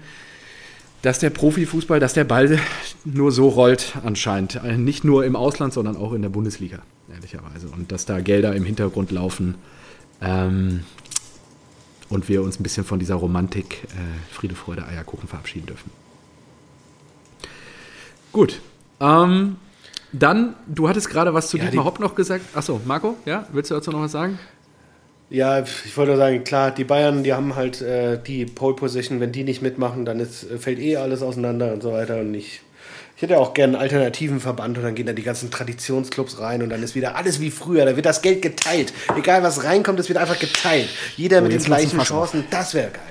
dass der Profifußball, dass der Ball nur so rollt anscheinend. Äh, nicht nur im Ausland, sondern auch in der Bundesliga, ehrlicherweise. Und dass da Gelder im Hintergrund laufen ähm, und wir uns ein bisschen von dieser Romantik äh, Friede, Freude, Eierkuchen verabschieden dürfen. Gut. Ähm, dann, du hattest gerade was zu ja, Dietmar Hopp noch gesagt. Achso, Marco, ja, willst du dazu noch was sagen? Ja, ich wollte nur sagen, klar, die Bayern, die haben halt äh, die Pole Position, wenn die nicht mitmachen, dann ist, fällt eh alles auseinander und so weiter. Und ich, ich hätte auch gerne einen alternativen Verband und dann gehen da die ganzen Traditionsclubs rein und dann ist wieder alles wie früher. Da wird das Geld geteilt. Egal was reinkommt, es wird einfach geteilt. Jeder mit den gleichen Chancen, das wäre geil.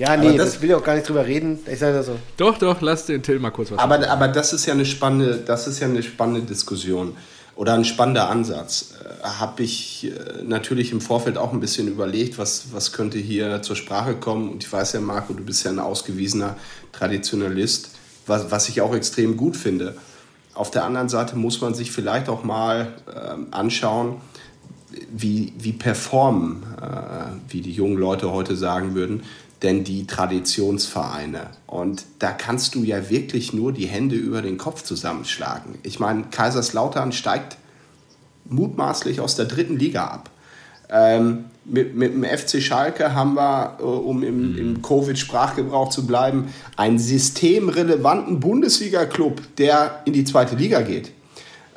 Ja, nee, das, das, will ich auch gar nicht drüber reden. Ich sage das so. Doch, doch, lass den Till mal kurz was aber, sagen. Aber das ist ja eine spannende, das ist ja eine spannende Diskussion oder ein spannender Ansatz. Äh, Habe ich äh, natürlich im Vorfeld auch ein bisschen überlegt, was, was könnte hier zur Sprache kommen. Und ich weiß ja, Marco, du bist ja ein ausgewiesener Traditionalist, was, was ich auch extrem gut finde. Auf der anderen Seite muss man sich vielleicht auch mal äh, anschauen, wie, wie performen, äh, wie die jungen Leute heute sagen würden, denn die Traditionsvereine. Und da kannst du ja wirklich nur die Hände über den Kopf zusammenschlagen. Ich meine, Kaiserslautern steigt mutmaßlich aus der dritten Liga ab. Ähm, mit, mit dem FC Schalke haben wir, äh, um im, im Covid-Sprachgebrauch zu bleiben, einen systemrelevanten Bundesliga-Club, der in die zweite Liga geht.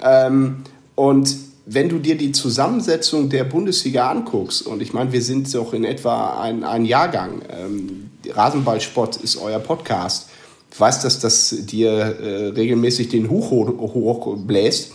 Ähm, und wenn du dir die Zusammensetzung der Bundesliga anguckst, und ich meine, wir sind doch in etwa ein, ein Jahrgang, ähm, Rasenballsport ist euer Podcast. Ich weiß, dass das dir äh, regelmäßig den Huch hoch, bläst,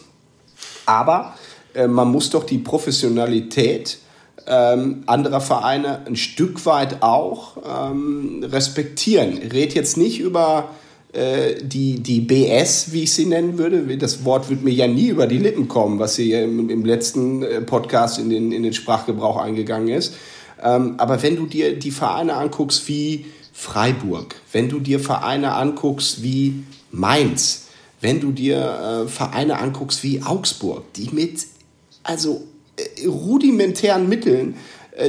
aber äh, man muss doch die Professionalität ähm, anderer Vereine ein Stück weit auch ähm, respektieren. Rede jetzt nicht über die, die BS, wie ich sie nennen würde, das Wort wird mir ja nie über die Lippen kommen, was hier im, im letzten äh, Podcast in den, in den Sprachgebrauch eingegangen ist. Ähm, aber wenn du dir die Vereine anguckst wie Freiburg, wenn du dir Vereine anguckst wie Mainz, wenn du dir äh, Vereine anguckst wie Augsburg, die mit also äh, rudimentären Mitteln äh,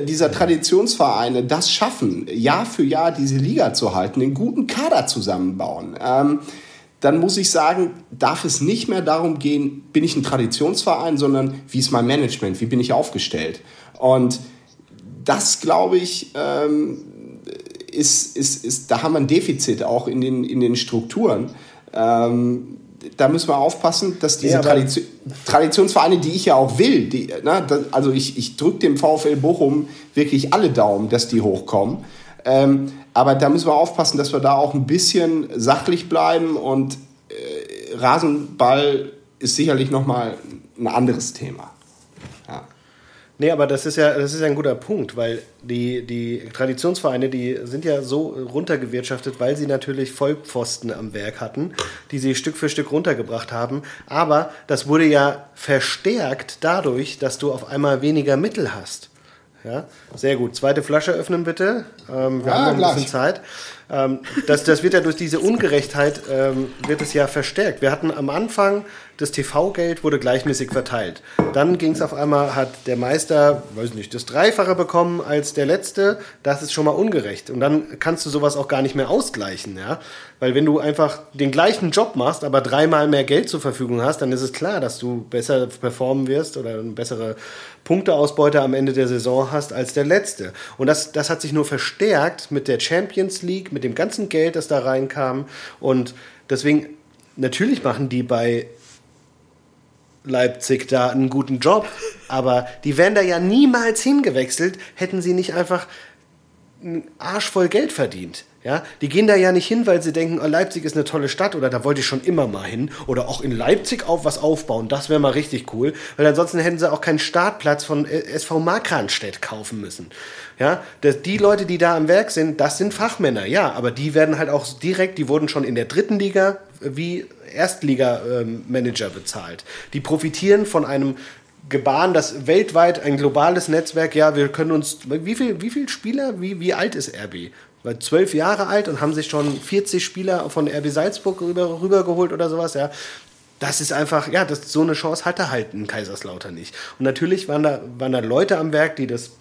dieser Traditionsvereine das schaffen, Jahr für Jahr diese Liga zu halten, einen guten Kader zusammenbauen, ähm, dann muss ich sagen, darf es nicht mehr darum gehen, bin ich ein Traditionsverein, sondern wie ist mein Management, wie bin ich aufgestellt. Und das, glaube ich, ähm, ist, ist, ist, da haben wir ein Defizit auch in den, in den Strukturen. Ähm, da müssen wir aufpassen, dass diese ja, Tradition, Traditionsvereine, die ich ja auch will, die, ne, also ich, ich drücke dem VfL Bochum wirklich alle Daumen, dass die hochkommen. Ähm, aber da müssen wir aufpassen, dass wir da auch ein bisschen sachlich bleiben und äh, Rasenball ist sicherlich nochmal ein anderes Thema. Nee, aber das ist ja, das ist ja ein guter Punkt, weil die, die Traditionsvereine, die sind ja so runtergewirtschaftet, weil sie natürlich Vollpfosten am Werk hatten, die sie Stück für Stück runtergebracht haben. Aber das wurde ja verstärkt dadurch, dass du auf einmal weniger Mittel hast. Ja, sehr gut. Zweite Flasche öffnen bitte. Ähm, wir ja, haben noch ein bisschen Zeit. Ähm, das, das wird ja durch diese Ungerechtheit ähm, wird es ja verstärkt. Wir hatten am Anfang das TV-Geld wurde gleichmäßig verteilt. Dann ging es auf einmal, hat der Meister, weiß nicht, das Dreifache bekommen als der Letzte. Das ist schon mal ungerecht. Und dann kannst du sowas auch gar nicht mehr ausgleichen, ja. Weil wenn du einfach den gleichen Job machst, aber dreimal mehr Geld zur Verfügung hast, dann ist es klar, dass du besser performen wirst oder eine bessere Punkteausbeute am Ende der Saison hast als der Letzte. Und das, das hat sich nur verstärkt mit der Champions League, mit dem ganzen Geld, das da reinkam. Und deswegen, natürlich machen die bei Leipzig da einen guten Job, aber die wären da ja niemals hingewechselt, hätten sie nicht einfach einen Arsch voll Geld verdient. Ja, die gehen da ja nicht hin, weil sie denken, oh, Leipzig ist eine tolle Stadt oder da wollte ich schon immer mal hin oder auch in Leipzig auf was aufbauen. Das wäre mal richtig cool, weil ansonsten hätten sie auch keinen Startplatz von SV Markranstädt kaufen müssen. Ja, das, die Leute, die da am Werk sind, das sind Fachmänner, ja, aber die werden halt auch direkt, die wurden schon in der dritten Liga wie Erstliga-Manager ähm, bezahlt. Die profitieren von einem Gebaren, das weltweit ein globales Netzwerk, ja, wir können uns, wie viel, wie viel Spieler, wie, wie alt ist RB? Weil zwölf Jahre alt und haben sich schon 40 Spieler von RB Salzburg rüber, rübergeholt oder sowas, ja. Das ist einfach, ja, das, so eine Chance hatte halt ein Kaiserslautern nicht. Und natürlich waren da, waren da Leute am Werk, die das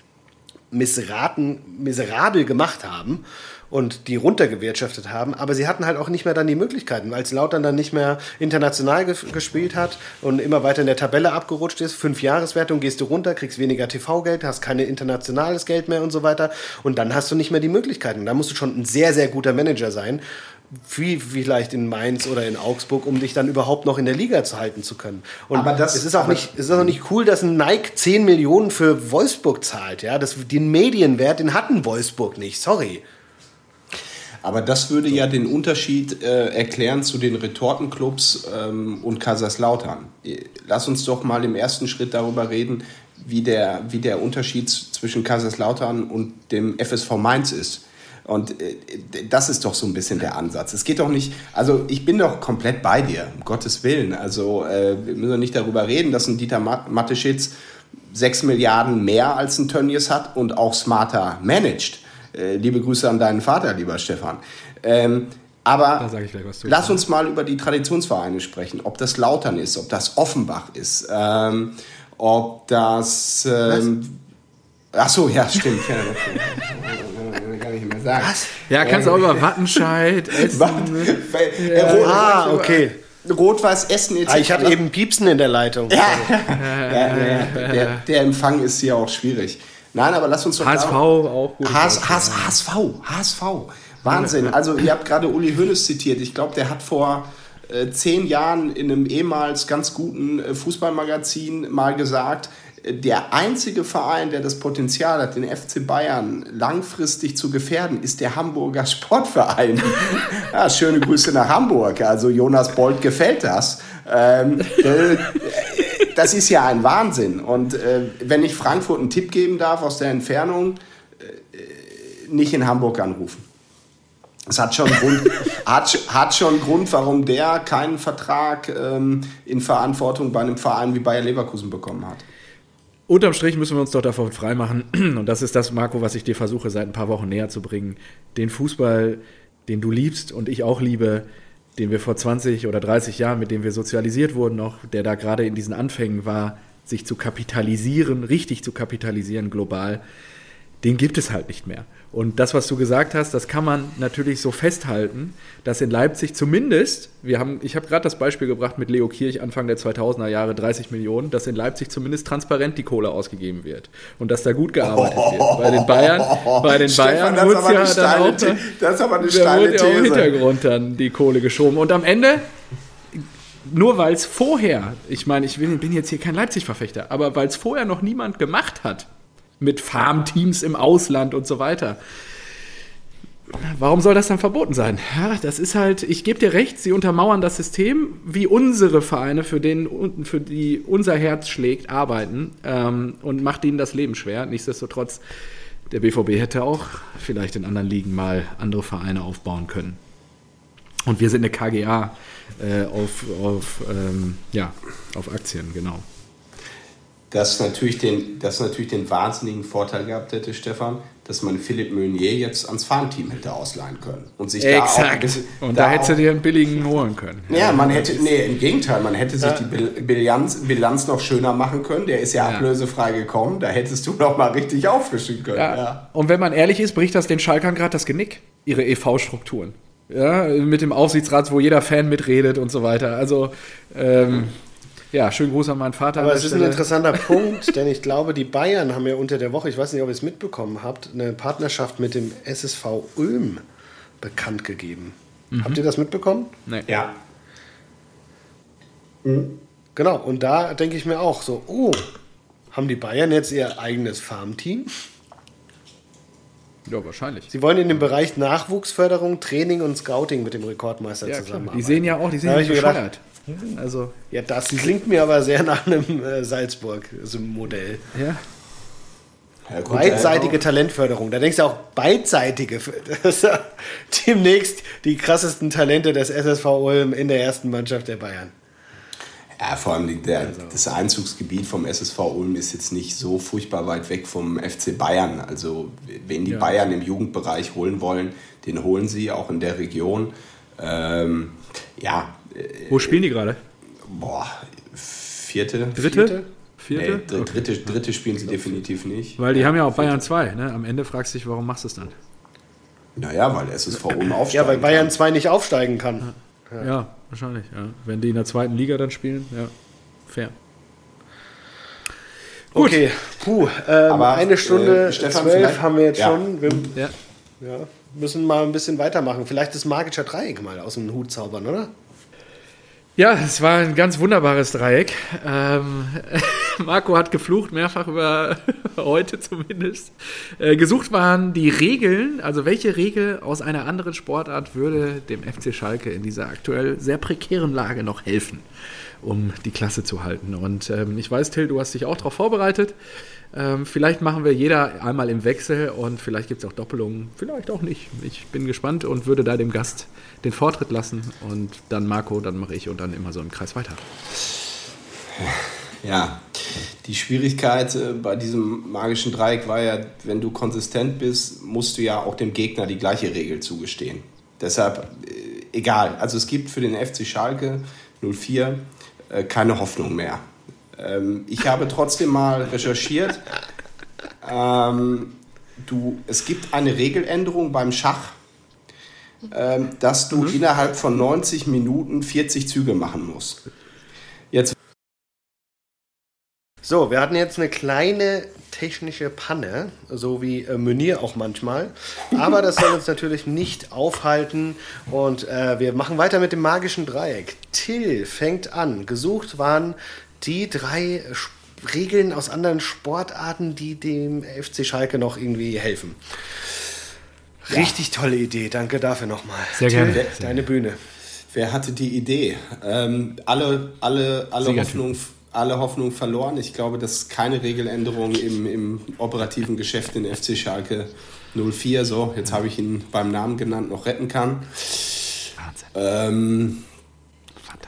missraten, miserabel gemacht haben und die runtergewirtschaftet haben, aber sie hatten halt auch nicht mehr dann die Möglichkeiten, als Lautern dann nicht mehr international ge gespielt hat und immer weiter in der Tabelle abgerutscht ist, fünf Jahreswertung, gehst du runter, kriegst weniger TV-Geld, hast kein internationales Geld mehr und so weiter und dann hast du nicht mehr die Möglichkeiten. Da musst du schon ein sehr, sehr guter Manager sein, wie vielleicht in Mainz oder in Augsburg, um dich dann überhaupt noch in der Liga zu halten zu können. Und aber das, es ist auch nicht, es ist auch nicht cool, dass ein Nike 10 Millionen für Wolfsburg zahlt. Ja, das, den Medienwert, den hatten Wolfsburg nicht. Sorry. Aber das würde ja den Unterschied äh, erklären zu den Retortenclubs ähm, und Kaiserslautern. Lass uns doch mal im ersten Schritt darüber reden, wie der, wie der Unterschied zwischen Kaiserslautern und dem FSV Mainz ist. Und äh, das ist doch so ein bisschen der Ansatz. Es geht doch nicht, also ich bin doch komplett bei dir, um Gottes Willen. Also äh, wir müssen nicht darüber reden, dass ein Dieter Mateschitz 6 Milliarden mehr als ein Tönnies hat und auch smarter managt. Äh, liebe Grüße an deinen Vater, lieber Stefan. Ähm, aber lass uns mal über die Traditionsvereine sprechen. Ob das Lautern ist, ob das Offenbach ist, ähm, ob das. Ähm, ach so, ja, stimmt. ich mehr sagen. Was? Ja, kannst du auch über Wattenscheid essen. ja. Ah, okay. Rot-Weiß Essen etc. Ah, ich habe eben Piepsen in der Leitung. Ja. ja, der, der Empfang ist hier auch schwierig. Nein, aber lass uns doch. HSV auch gut. HS, HS, HSV, HSV. Wahnsinn. Also, ihr habt gerade Uli Hoeneß zitiert. Ich glaube, der hat vor äh, zehn Jahren in einem ehemals ganz guten äh, Fußballmagazin mal gesagt, äh, der einzige Verein, der das Potenzial hat, den FC Bayern langfristig zu gefährden, ist der Hamburger Sportverein. ja, schöne Grüße nach Hamburg. Also Jonas Bolt gefällt das. Ähm, äh, das ist ja ein Wahnsinn. Und äh, wenn ich Frankfurt einen Tipp geben darf aus der Entfernung, äh, nicht in Hamburg anrufen. Es hat schon, Grund, hat, hat schon Grund, warum der keinen Vertrag ähm, in Verantwortung bei einem Verein wie Bayer Leverkusen bekommen hat. Unterm Strich müssen wir uns doch davon freimachen. Und das ist das, Marco, was ich dir versuche, seit ein paar Wochen näher zu bringen. Den Fußball, den du liebst und ich auch liebe, den wir vor 20 oder 30 Jahren, mit dem wir sozialisiert wurden noch, der da gerade in diesen Anfängen war, sich zu kapitalisieren, richtig zu kapitalisieren global, den gibt es halt nicht mehr. Und das, was du gesagt hast, das kann man natürlich so festhalten, dass in Leipzig zumindest, wir haben, ich habe gerade das Beispiel gebracht mit Leo Kirch Anfang der 2000er Jahre 30 Millionen, dass in Leipzig zumindest transparent die Kohle ausgegeben wird und dass da gut gearbeitet oh, wird. Bei den Bayern, bei den Stefan, Bayern wurde ja dann auch, das ist aber eine steile wurde These. im Hintergrund dann die Kohle geschoben und am Ende nur weil es vorher, ich meine, ich bin jetzt hier kein Leipzig-Verfechter, aber weil es vorher noch niemand gemacht hat, mit Farmteams im Ausland und so weiter. Warum soll das dann verboten sein? Ja, das ist halt, ich gebe dir recht, sie untermauern das System, wie unsere Vereine, für, den, für die unser Herz schlägt, arbeiten ähm, und macht ihnen das Leben schwer. Nichtsdestotrotz, der BVB hätte auch vielleicht in anderen Ligen mal andere Vereine aufbauen können. Und wir sind eine KGA äh, auf, auf, ähm, ja, auf Aktien, genau das natürlich, den, das natürlich den wahnsinnigen Vorteil gehabt hätte, Stefan, dass man Philipp Meunier jetzt ans Farmteam hätte ausleihen können. Und sich Exakt. da auch, Und da, da hättest du dir einen billigen holen können. Ja, man hätte, nee, im Gegenteil, man hätte sich ja. die Bilanz, Bilanz noch schöner machen können. Der ist ja, ja. ablösefrei gekommen. Da hättest du noch mal richtig auffrischen können. Ja. ja. Und wenn man ehrlich ist, bricht das den Schalkern gerade das Genick, ihre EV-Strukturen. Ja, mit dem Aufsichtsrat, wo jeder Fan mitredet und so weiter. Also, ähm, ja, schönen Gruß an meinen Vater. Aber es ist ein interessanter Punkt, denn ich glaube, die Bayern haben ja unter der Woche, ich weiß nicht, ob ihr es mitbekommen habt, eine Partnerschaft mit dem SSV Ulm bekannt gegeben. Mhm. Habt ihr das mitbekommen? Nein. Ja. Mhm. Genau, und da denke ich mir auch so, oh, haben die Bayern jetzt ihr eigenes Farmteam? Ja, wahrscheinlich. Sie wollen in dem Bereich Nachwuchsförderung, Training und Scouting mit dem Rekordmeister ja, zusammenarbeiten. Die sehen ja auch, die sind ja bescheuert. Also, ja, das klingt mir aber sehr nach einem äh, Salzburg-Modell. Ja. Ja, gut, beidseitige ja, Talentförderung. Da denkst du auch beidseitige. Demnächst die krassesten Talente des SSV Ulm in der ersten Mannschaft der Bayern. Ja, vor allem der, also. das Einzugsgebiet vom SSV Ulm ist jetzt nicht so furchtbar weit weg vom FC Bayern. Also, wenn die ja. Bayern im Jugendbereich holen wollen, den holen sie auch in der Region. Ähm, ja, wo spielen die gerade? Boah, vierte. Dritte? Vierte? Nee, dritte, dritte spielen sie definitiv nicht. Weil die haben ja auch Bayern 2. Ne? Am Ende fragst du dich, warum machst du es dann? Naja, weil SSV oben aufsteigen Ja, weil Bayern 2 nicht aufsteigen kann. Ja, ja wahrscheinlich. Ja. Wenn die in der zweiten Liga dann spielen, ja, fair. Gut. Okay, puh, ähm, Aber, eine Stunde äh, zwölf haben wir jetzt ja. schon. Wir, ja. ja. müssen mal ein bisschen weitermachen. Vielleicht das magische Dreieck mal aus dem Hut zaubern, oder? Ja, es war ein ganz wunderbares Dreieck. Ähm, Marco hat geflucht, mehrfach über heute zumindest. Äh, gesucht waren die Regeln, also welche Regel aus einer anderen Sportart würde dem FC Schalke in dieser aktuell sehr prekären Lage noch helfen, um die Klasse zu halten. Und ähm, ich weiß, Till, du hast dich auch darauf vorbereitet. Ähm, vielleicht machen wir jeder einmal im Wechsel und vielleicht gibt es auch Doppelungen, vielleicht auch nicht. Ich bin gespannt und würde da dem Gast den Vortritt lassen und dann Marco, dann mache ich und dann immer so im Kreis weiter. Ja, die Schwierigkeit äh, bei diesem magischen Dreieck war ja, wenn du konsistent bist, musst du ja auch dem Gegner die gleiche Regel zugestehen. Deshalb, äh, egal. Also es gibt für den FC Schalke 04 äh, keine Hoffnung mehr. Ähm, ich habe trotzdem mal recherchiert. Ähm, du, es gibt eine Regeländerung beim Schach, ähm, dass du mhm. innerhalb von 90 Minuten 40 Züge machen musst. Jetzt. So, wir hatten jetzt eine kleine technische Panne, so wie äh, Menier auch manchmal. Aber das soll uns natürlich nicht aufhalten. Und äh, wir machen weiter mit dem magischen Dreieck. Till fängt an. Gesucht waren die drei Regeln aus anderen Sportarten, die dem FC Schalke noch irgendwie helfen. Richtig ja. tolle Idee, danke dafür nochmal. Sehr gerne. Deine Bühne. Wer hatte die Idee? Ähm, alle, alle, alle, Hoffnung, alle Hoffnung verloren. Ich glaube, dass keine Regeländerung im, im operativen Geschäft in FC Schalke 04, so, jetzt habe ich ihn beim Namen genannt, noch retten kann. Wahnsinn. Ähm,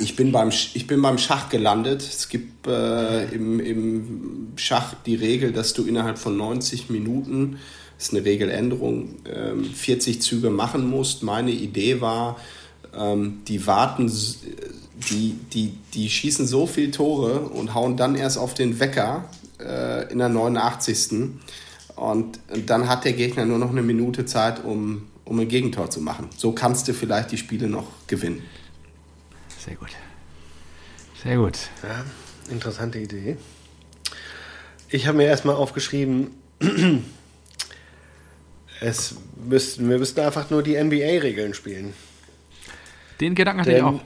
ich bin, beim, ich bin beim Schach gelandet. Es gibt äh, im, im Schach die Regel, dass du innerhalb von 90 Minuten, das ist eine Regeländerung, ähm, 40 Züge machen musst. Meine Idee war, ähm, die warten, die, die, die schießen so viele Tore und hauen dann erst auf den Wecker äh, in der 89. Und dann hat der Gegner nur noch eine Minute Zeit, um, um ein Gegentor zu machen. So kannst du vielleicht die Spiele noch gewinnen. Sehr gut. Sehr gut. Ja, interessante Idee. Ich habe mir erstmal aufgeschrieben, es müssten, wir müssten einfach nur die NBA-Regeln spielen. Den Gedanken hatte ich auch.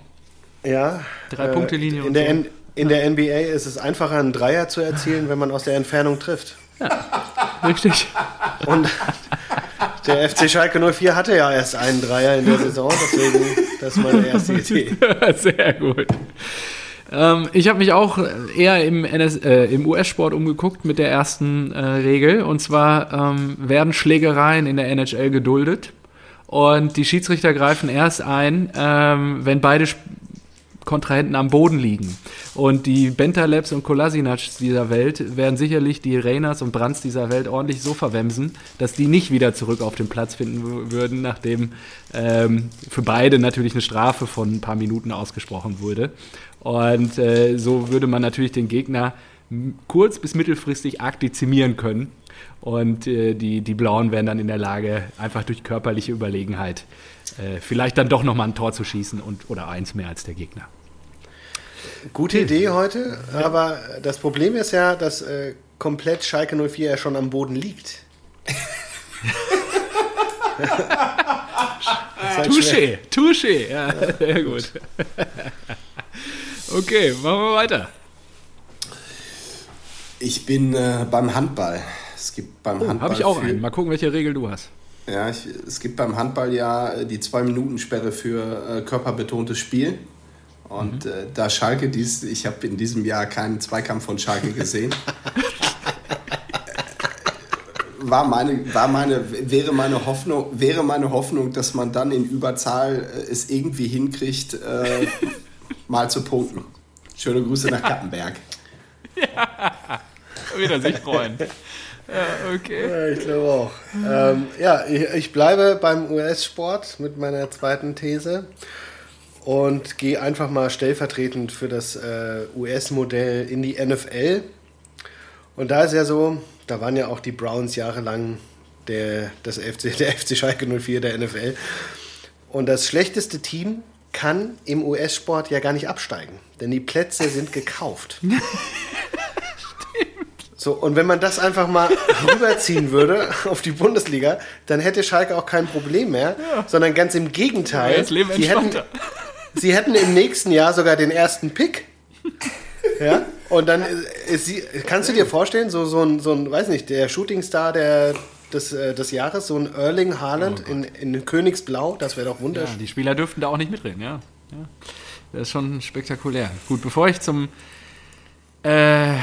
Ja. Drei-Punkte-Linie äh, in, der, so. in der NBA ist es einfacher, einen Dreier zu erzielen, wenn man aus der Entfernung trifft. Ja, richtig. Und der FC Schalke 04 hatte ja erst einen Dreier in der Saison, deswegen das ist meine erste Idee. Sehr gut. Ähm, ich habe mich auch eher im, äh, im US-Sport umgeguckt mit der ersten äh, Regel. Und zwar ähm, werden Schlägereien in der NHL geduldet. Und die Schiedsrichter greifen erst ein, ähm, wenn beide Kontrahenten am Boden liegen. Und die Bentalebs und Kolasinacs dieser Welt werden sicherlich die Reyners und Brands dieser Welt ordentlich so verwemsen, dass die nicht wieder zurück auf den Platz finden würden, nachdem ähm, für beide natürlich eine Strafe von ein paar Minuten ausgesprochen wurde. Und äh, so würde man natürlich den Gegner kurz- bis mittelfristig aktizimieren können. Und äh, die, die Blauen wären dann in der Lage, einfach durch körperliche Überlegenheit äh, vielleicht dann doch nochmal ein Tor zu schießen und, oder eins mehr als der Gegner. Gute Idee heute, aber das Problem ist ja, dass äh, komplett Schalke 04 ja schon am Boden liegt. halt touché, touché, ja, sehr gut. okay, machen wir weiter. Ich bin äh, beim Handball. Es gibt beim oh, Handball. Habe ich auch einen. Mal gucken, welche Regel du hast. Ja, ich, es gibt beim Handball ja äh, die Zwei-Minuten-Sperre für äh, körperbetontes Spiel. Und mhm. äh, da Schalke dies, ich habe in diesem Jahr keinen Zweikampf von Schalke gesehen. war meine, war meine, wäre meine Hoffnung, wäre meine Hoffnung, dass man dann in Überzahl äh, es irgendwie hinkriegt, äh, mal zu punkten. Schöne Grüße nach Kappenberg. Ja, wieder sich freuen. Ja, okay. Ja, ich glaube auch. Ähm, ja, ich, ich, bleibe beim US-Sport mit meiner zweiten These und gehe einfach mal stellvertretend für das äh, US-Modell in die NFL. Und da ist ja so, da waren ja auch die Browns jahrelang der, das FC, der FC Schalke 04 der NFL. Und das schlechteste Team kann im US-Sport ja gar nicht absteigen, denn die Plätze sind gekauft. So, und wenn man das einfach mal rüberziehen würde auf die Bundesliga, dann hätte Schalke auch kein Problem mehr, ja. sondern ganz im Gegenteil. Ja, sie, hätten, sie hätten im nächsten Jahr sogar den ersten Pick. Ja, und dann ist sie, kannst du dir vorstellen, so, so, ein, so ein, weiß nicht, der Shootingstar der, des, äh, des Jahres, so ein Erling Haaland oh in, in Königsblau, das wäre doch wunderschön. Ja, die Spieler dürften da auch nicht mitreden, ja. ja. Das ist schon spektakulär. Gut, bevor ich zum äh,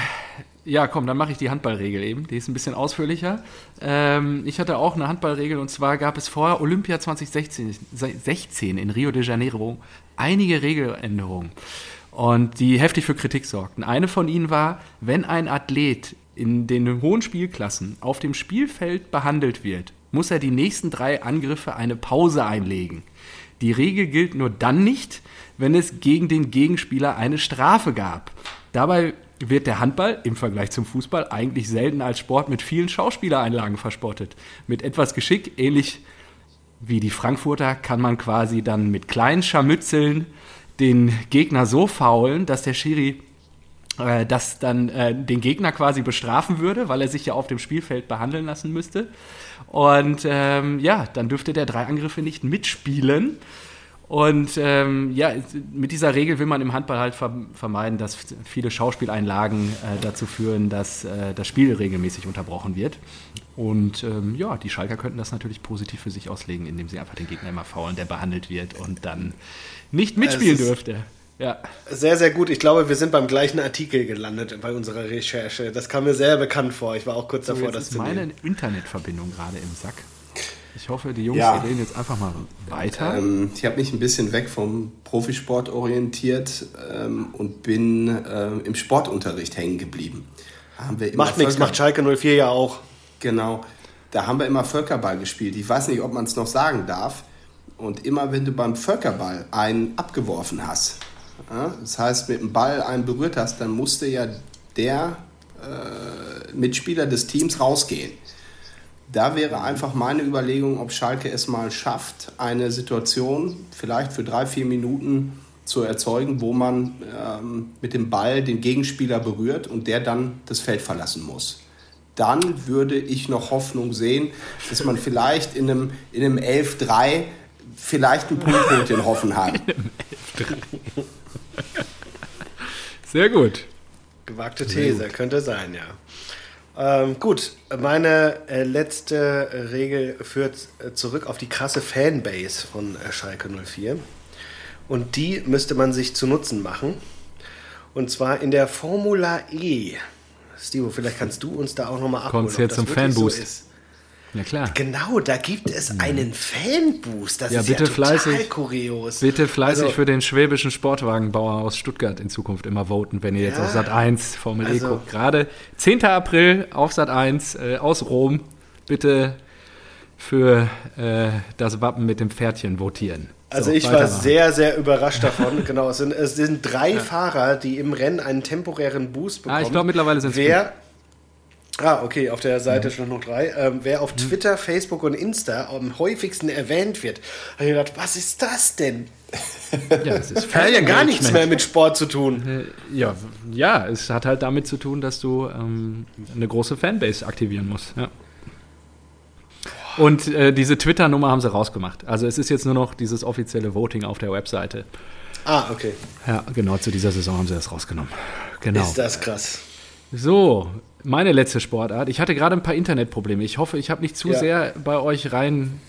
ja, komm, dann mache ich die Handballregel eben. Die ist ein bisschen ausführlicher. Ähm, ich hatte auch eine Handballregel und zwar gab es vor Olympia 2016 16 in Rio de Janeiro einige Regeländerungen und die heftig für Kritik sorgten. Eine von ihnen war, wenn ein Athlet in den hohen Spielklassen auf dem Spielfeld behandelt wird, muss er die nächsten drei Angriffe eine Pause einlegen. Die Regel gilt nur dann nicht, wenn es gegen den Gegenspieler eine Strafe gab. Dabei wird der Handball im Vergleich zum Fußball eigentlich selten als Sport mit vielen Schauspielereinlagen verspottet. Mit etwas Geschick, ähnlich wie die Frankfurter, kann man quasi dann mit kleinen Scharmützeln den Gegner so faulen, dass der Schiri äh, das dann äh, den Gegner quasi bestrafen würde, weil er sich ja auf dem Spielfeld behandeln lassen müsste. Und ähm, ja, dann dürfte der drei Angriffe nicht mitspielen. Und ähm, ja, mit dieser Regel will man im Handball halt vermeiden, dass viele Schauspieleinlagen äh, dazu führen, dass äh, das Spiel regelmäßig unterbrochen wird. Und ähm, ja, die Schalker könnten das natürlich positiv für sich auslegen, indem sie einfach den Gegner immer faulen, der behandelt wird und dann nicht mitspielen dürfte. Ja. Sehr, sehr gut. Ich glaube, wir sind beim gleichen Artikel gelandet bei unserer Recherche. Das kam mir sehr bekannt vor. Ich war auch kurz davor, so, das zu nehmen. meine Internetverbindung gerade im Sack. Ich hoffe, die Jungs ja. reden jetzt einfach mal weiter. Ähm, ich habe mich ein bisschen weg vom Profisport orientiert ähm, und bin äh, im Sportunterricht hängen geblieben. macht nichts, macht Schalke 04 ja auch. Genau. Da haben wir immer Völkerball gespielt. Ich weiß nicht, ob man es noch sagen darf. Und immer wenn du beim Völkerball einen abgeworfen hast, ja, das heißt mit dem Ball einen berührt hast, dann musste ja der äh, Mitspieler des Teams rausgehen. Da wäre einfach meine Überlegung, ob Schalke es mal schafft, eine Situation vielleicht für drei, vier Minuten zu erzeugen, wo man ähm, mit dem Ball den Gegenspieler berührt und der dann das Feld verlassen muss. Dann würde ich noch Hoffnung sehen, dass man vielleicht in einem, in einem 11-3 vielleicht ein Punktpunktchen hoffen hat. Sehr gut. Gewagte These, könnte sein, ja. Ähm, gut, meine äh, letzte Regel führt äh, zurück auf die krasse Fanbase von äh, Schalke 04. Und die müsste man sich zu Nutzen machen. Und zwar in der Formula E. Stivo, vielleicht kannst du uns da auch nochmal abholen. Kommst jetzt zum Fanboost. So ja klar. Genau, da gibt es einen Fanboost. Das ja, ist bitte ja total fleißig, kurios. Bitte fleißig also, für den schwäbischen Sportwagenbauer aus Stuttgart in Zukunft immer voten, wenn ihr jetzt ja, auf Sat 1 Formel also, E guckt. Gerade 10. April auf Sat 1 äh, aus Rom. Bitte für äh, das Wappen mit dem Pferdchen votieren. Also so, ich war sehr, sehr überrascht davon. genau, es sind, es sind drei ja. Fahrer, die im Rennen einen temporären Boost bekommen. Ah, ich glaube mittlerweile sind es Ah, okay, auf der Seite ja. schon noch drei. Ähm, wer auf Twitter, Facebook und Insta am häufigsten erwähnt wird, habe ich gedacht, was ist das denn? Ja, es ist hat ja gar nichts mehr mit Sport zu tun. Äh, ja, ja, es hat halt damit zu tun, dass du ähm, eine große Fanbase aktivieren musst. Ja. Und äh, diese Twitter-Nummer haben sie rausgemacht. Also es ist jetzt nur noch dieses offizielle Voting auf der Webseite. Ah, okay. Ja, genau, zu dieser Saison haben sie das rausgenommen. Genau. Ist das krass. So, meine letzte Sportart. Ich hatte gerade ein paar Internetprobleme. Ich hoffe, ich habe nicht zu ja. sehr bei euch rein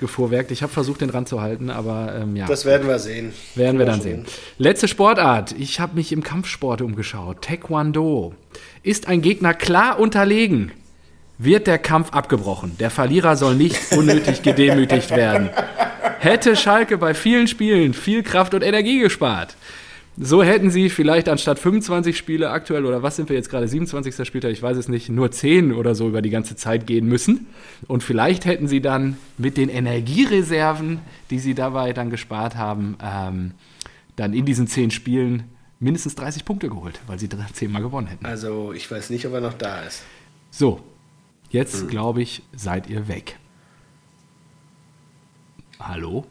gefuhrwerkt. Ich habe versucht, den ranzuhalten, aber ähm, ja. Das werden wir sehen. Werden wir dann sehen. Letzte Sportart. Ich habe mich im Kampfsport umgeschaut. Taekwondo. Ist ein Gegner klar unterlegen, wird der Kampf abgebrochen. Der Verlierer soll nicht unnötig gedemütigt werden. Hätte Schalke bei vielen Spielen viel Kraft und Energie gespart. So hätten sie vielleicht anstatt 25 Spiele aktuell, oder was sind wir jetzt gerade, 27. Spieltag, ich weiß es nicht, nur 10 oder so über die ganze Zeit gehen müssen. Und vielleicht hätten sie dann mit den Energiereserven, die sie dabei dann gespart haben, ähm, dann in diesen 10 Spielen mindestens 30 Punkte geholt, weil sie 10 Mal gewonnen hätten. Also ich weiß nicht, ob er noch da ist. So, jetzt hm. glaube ich, seid ihr weg. Hallo?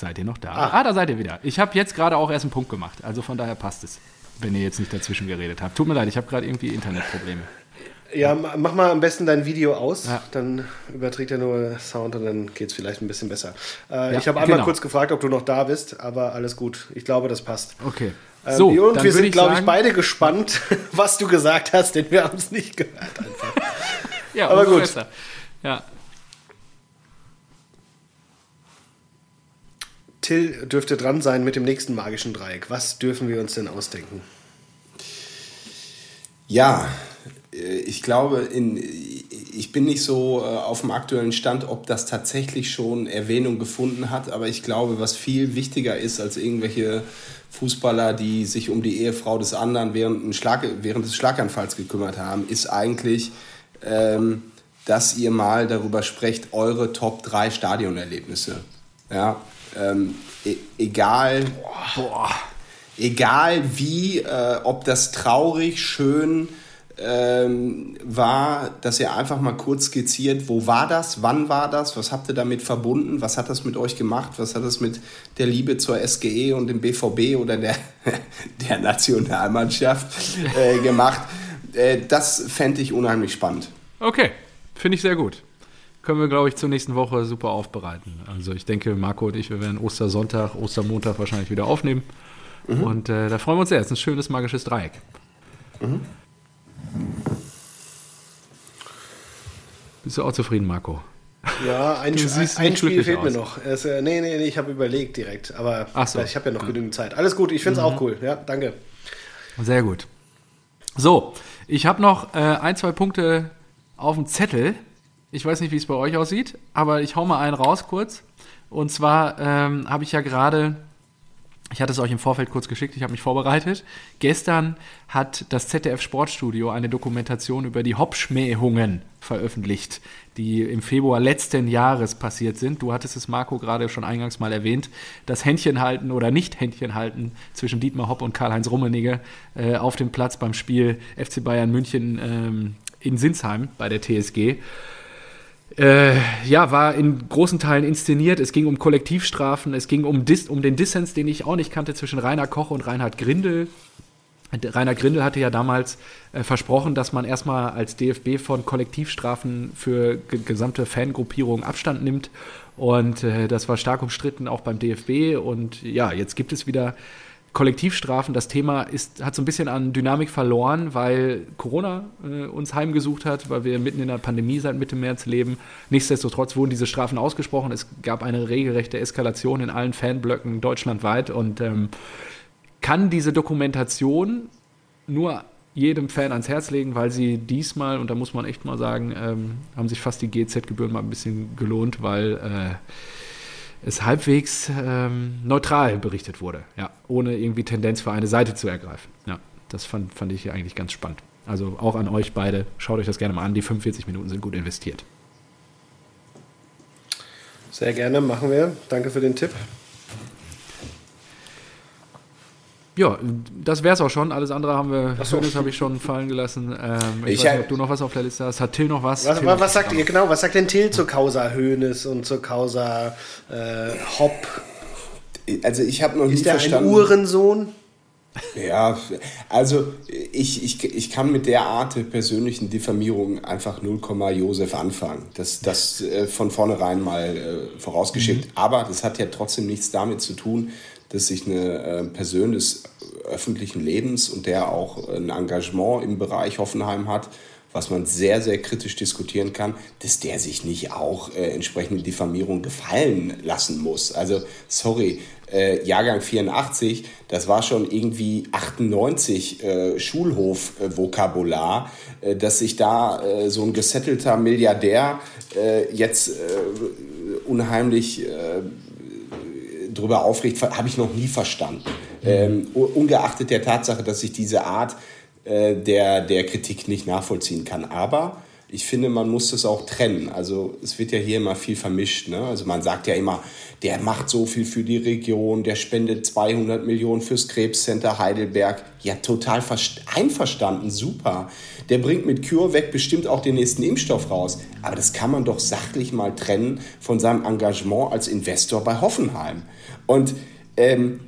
Seid ihr noch da? Ah, ah da seid ihr wieder. Ich habe jetzt gerade auch erst einen Punkt gemacht. Also von daher passt es, wenn ihr jetzt nicht dazwischen geredet habt. Tut mir leid, ich habe gerade irgendwie Internetprobleme. Ja, mach mal am besten dein Video aus, ja. dann überträgt er nur Sound und dann geht es vielleicht ein bisschen besser. Äh, ja, ich habe einmal genau. kurz gefragt, ob du noch da bist, aber alles gut. Ich glaube, das passt. Okay. Ähm, so, und wir sind, glaube ich, beide gespannt, was du gesagt hast, denn wir haben es nicht gehört einfach. ja, aber gut. Besser. Ja, Till dürfte dran sein mit dem nächsten magischen Dreieck. Was dürfen wir uns denn ausdenken? Ja, äh, ich glaube, in, ich bin nicht so äh, auf dem aktuellen Stand, ob das tatsächlich schon Erwähnung gefunden hat, aber ich glaube, was viel wichtiger ist als irgendwelche Fußballer, die sich um die Ehefrau des anderen während, Schlag, während des Schlaganfalls gekümmert haben, ist eigentlich, ähm, dass ihr mal darüber sprecht, eure Top 3 Stadionerlebnisse. Ja, ähm, e egal, boah, egal wie, äh, ob das traurig, schön ähm, war, dass ihr einfach mal kurz skizziert, wo war das, wann war das, was habt ihr damit verbunden, was hat das mit euch gemacht, was hat das mit der Liebe zur SGE und dem BVB oder der, der Nationalmannschaft äh, gemacht. Äh, das fände ich unheimlich spannend. Okay, finde ich sehr gut können wir, glaube ich, zur nächsten Woche super aufbereiten. Also ich denke, Marco und ich, wir werden Ostersonntag, Ostermontag wahrscheinlich wieder aufnehmen. Mhm. Und äh, da freuen wir uns sehr. Es ist ein schönes magisches Dreieck. Mhm. Bist du auch zufrieden, Marco? Ja, ein, ein Spiel fehlt aus. mir noch. Es, äh, nee, nee, nee, ich habe überlegt direkt. Aber so. ich habe ja noch ja. genügend Zeit. Alles gut, ich finde es mhm. auch cool. Ja, danke. Sehr gut. So, ich habe noch äh, ein, zwei Punkte auf dem Zettel. Ich weiß nicht, wie es bei euch aussieht, aber ich hau mal einen raus kurz. Und zwar ähm, habe ich ja gerade, ich hatte es euch im Vorfeld kurz geschickt, ich habe mich vorbereitet. Gestern hat das ZDF Sportstudio eine Dokumentation über die Hopschmähungen veröffentlicht, die im Februar letzten Jahres passiert sind. Du hattest es, Marco, gerade schon eingangs mal erwähnt. Das Händchenhalten oder Nicht-Händchenhalten zwischen Dietmar Hopp und Karl-Heinz Rummenigge äh, auf dem Platz beim Spiel FC Bayern München ähm, in Sinsheim bei der TSG. Äh, ja, war in großen Teilen inszeniert. Es ging um Kollektivstrafen, es ging um, Dis um den Dissens, den ich auch nicht kannte, zwischen Rainer Koch und Reinhard Grindel. Rainer Grindel hatte ja damals äh, versprochen, dass man erstmal als DFB von Kollektivstrafen für gesamte Fangruppierungen Abstand nimmt. Und äh, das war stark umstritten auch beim DFB. Und ja, jetzt gibt es wieder Kollektivstrafen, das Thema ist, hat so ein bisschen an Dynamik verloren, weil Corona äh, uns heimgesucht hat, weil wir mitten in der Pandemie seit Mitte März leben. Nichtsdestotrotz wurden diese Strafen ausgesprochen. Es gab eine regelrechte Eskalation in allen Fanblöcken deutschlandweit und ähm, kann diese Dokumentation nur jedem Fan ans Herz legen, weil sie diesmal, und da muss man echt mal sagen, ähm, haben sich fast die GZ-Gebühren mal ein bisschen gelohnt, weil äh, es halbwegs ähm, neutral berichtet wurde, ja, ohne irgendwie Tendenz für eine Seite zu ergreifen. Ja, das fand, fand ich eigentlich ganz spannend. Also auch an euch beide, schaut euch das gerne mal an, die 45 Minuten sind gut investiert. Sehr gerne, machen wir. Danke für den Tipp. Ja, das wäre es auch schon. Alles andere haben wir, so. habe ich schon fallen gelassen. Ähm, ich, ich weiß nicht, ob du noch was auf der Liste hast. Hat Till noch was? Was, Till was, was sagt ihr genau? Was sagt denn Till zur Causa Hönes und zur Causa äh, Hopp? Also ich habe noch Ist nie der verstanden. Ein Uhrensohn? Ja, also ich, ich, ich kann mit der Art der persönlichen Diffamierung einfach 0, Josef anfangen. Das, das äh, von vornherein mal äh, vorausgeschickt. Mhm. Aber das hat ja trotzdem nichts damit zu tun, dass sich eine äh, Person des öffentlichen Lebens und der auch ein Engagement im Bereich Hoffenheim hat, was man sehr, sehr kritisch diskutieren kann, dass der sich nicht auch äh, entsprechende Diffamierung gefallen lassen muss. Also, sorry, äh, Jahrgang 84, das war schon irgendwie 98 äh, Schulhof-Vokabular, äh, dass sich da äh, so ein gesettelter Milliardär äh, jetzt unheimlich drüber aufregt, habe ich noch nie verstanden. Ähm, ungeachtet der Tatsache, dass ich diese Art äh, der, der Kritik nicht nachvollziehen kann. Aber ich finde, man muss das auch trennen. Also es wird ja hier immer viel vermischt. Ne? Also man sagt ja immer, der macht so viel für die Region, der spendet 200 Millionen fürs Krebscenter Heidelberg. Ja, total einverstanden, super. Der bringt mit CureVac bestimmt auch den nächsten Impfstoff raus. Aber das kann man doch sachlich mal trennen von seinem Engagement als Investor bei Hoffenheim. Und ähm,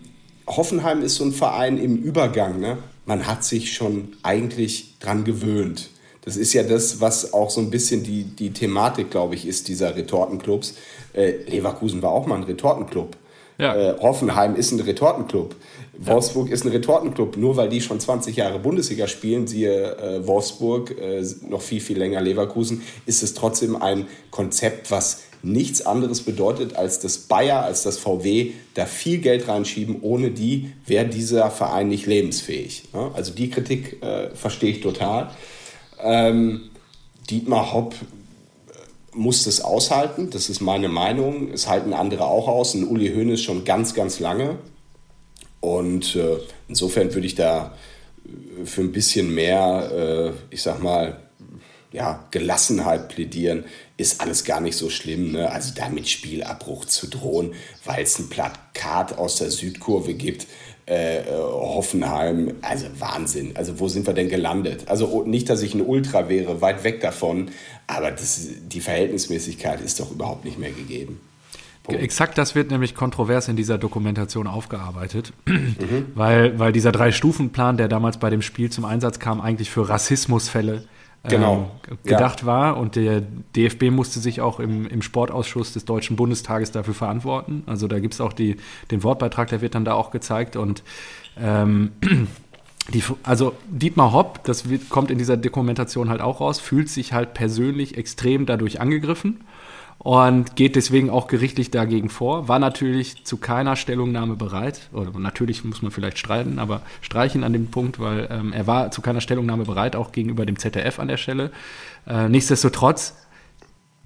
Hoffenheim ist so ein Verein im Übergang. Ne? Man hat sich schon eigentlich dran gewöhnt. Das ist ja das, was auch so ein bisschen die, die Thematik, glaube ich, ist dieser Retortenclubs. Äh, Leverkusen war auch mal ein Retortenclub. Ja. Äh, Hoffenheim ist ein Retortenclub. Wolfsburg ja. ist ein Retortenclub. Nur weil die schon 20 Jahre Bundesliga spielen, siehe äh, Wolfsburg, äh, noch viel, viel länger Leverkusen, ist es trotzdem ein Konzept, was nichts anderes bedeutet, als dass Bayer, als das VW da viel Geld reinschieben. Ohne die wäre dieser Verein nicht lebensfähig. Also die Kritik äh, verstehe ich total. Ähm, Dietmar Hopp äh, muss das aushalten, das ist meine Meinung. Es halten andere auch aus. Und Uli Hoeneß schon ganz, ganz lange. Und äh, insofern würde ich da äh, für ein bisschen mehr, äh, ich sag mal, ja, Gelassenheit plädieren, ist alles gar nicht so schlimm. Ne? Also da mit Spielabbruch zu drohen, weil es ein Plakat aus der Südkurve gibt, äh, äh, Hoffenheim, also Wahnsinn. Also wo sind wir denn gelandet? Also oh, nicht, dass ich ein Ultra wäre, weit weg davon, aber das, die Verhältnismäßigkeit ist doch überhaupt nicht mehr gegeben. Punkt. Exakt das wird nämlich kontrovers in dieser Dokumentation aufgearbeitet, mhm. weil, weil dieser Drei-Stufen-Plan, der damals bei dem Spiel zum Einsatz kam, eigentlich für Rassismusfälle genau. ähm, gedacht ja. war. Und der DFB musste sich auch im, im Sportausschuss des Deutschen Bundestages dafür verantworten. Also da gibt es auch die, den Wortbeitrag, der wird dann da auch gezeigt. Und ähm, die, also Dietmar Hopp, das wird, kommt in dieser Dokumentation halt auch raus, fühlt sich halt persönlich extrem dadurch angegriffen und geht deswegen auch gerichtlich dagegen vor. War natürlich zu keiner Stellungnahme bereit, oder natürlich muss man vielleicht streiten, aber streichen an dem Punkt, weil ähm, er war zu keiner Stellungnahme bereit, auch gegenüber dem ZDF an der Stelle. Äh, nichtsdestotrotz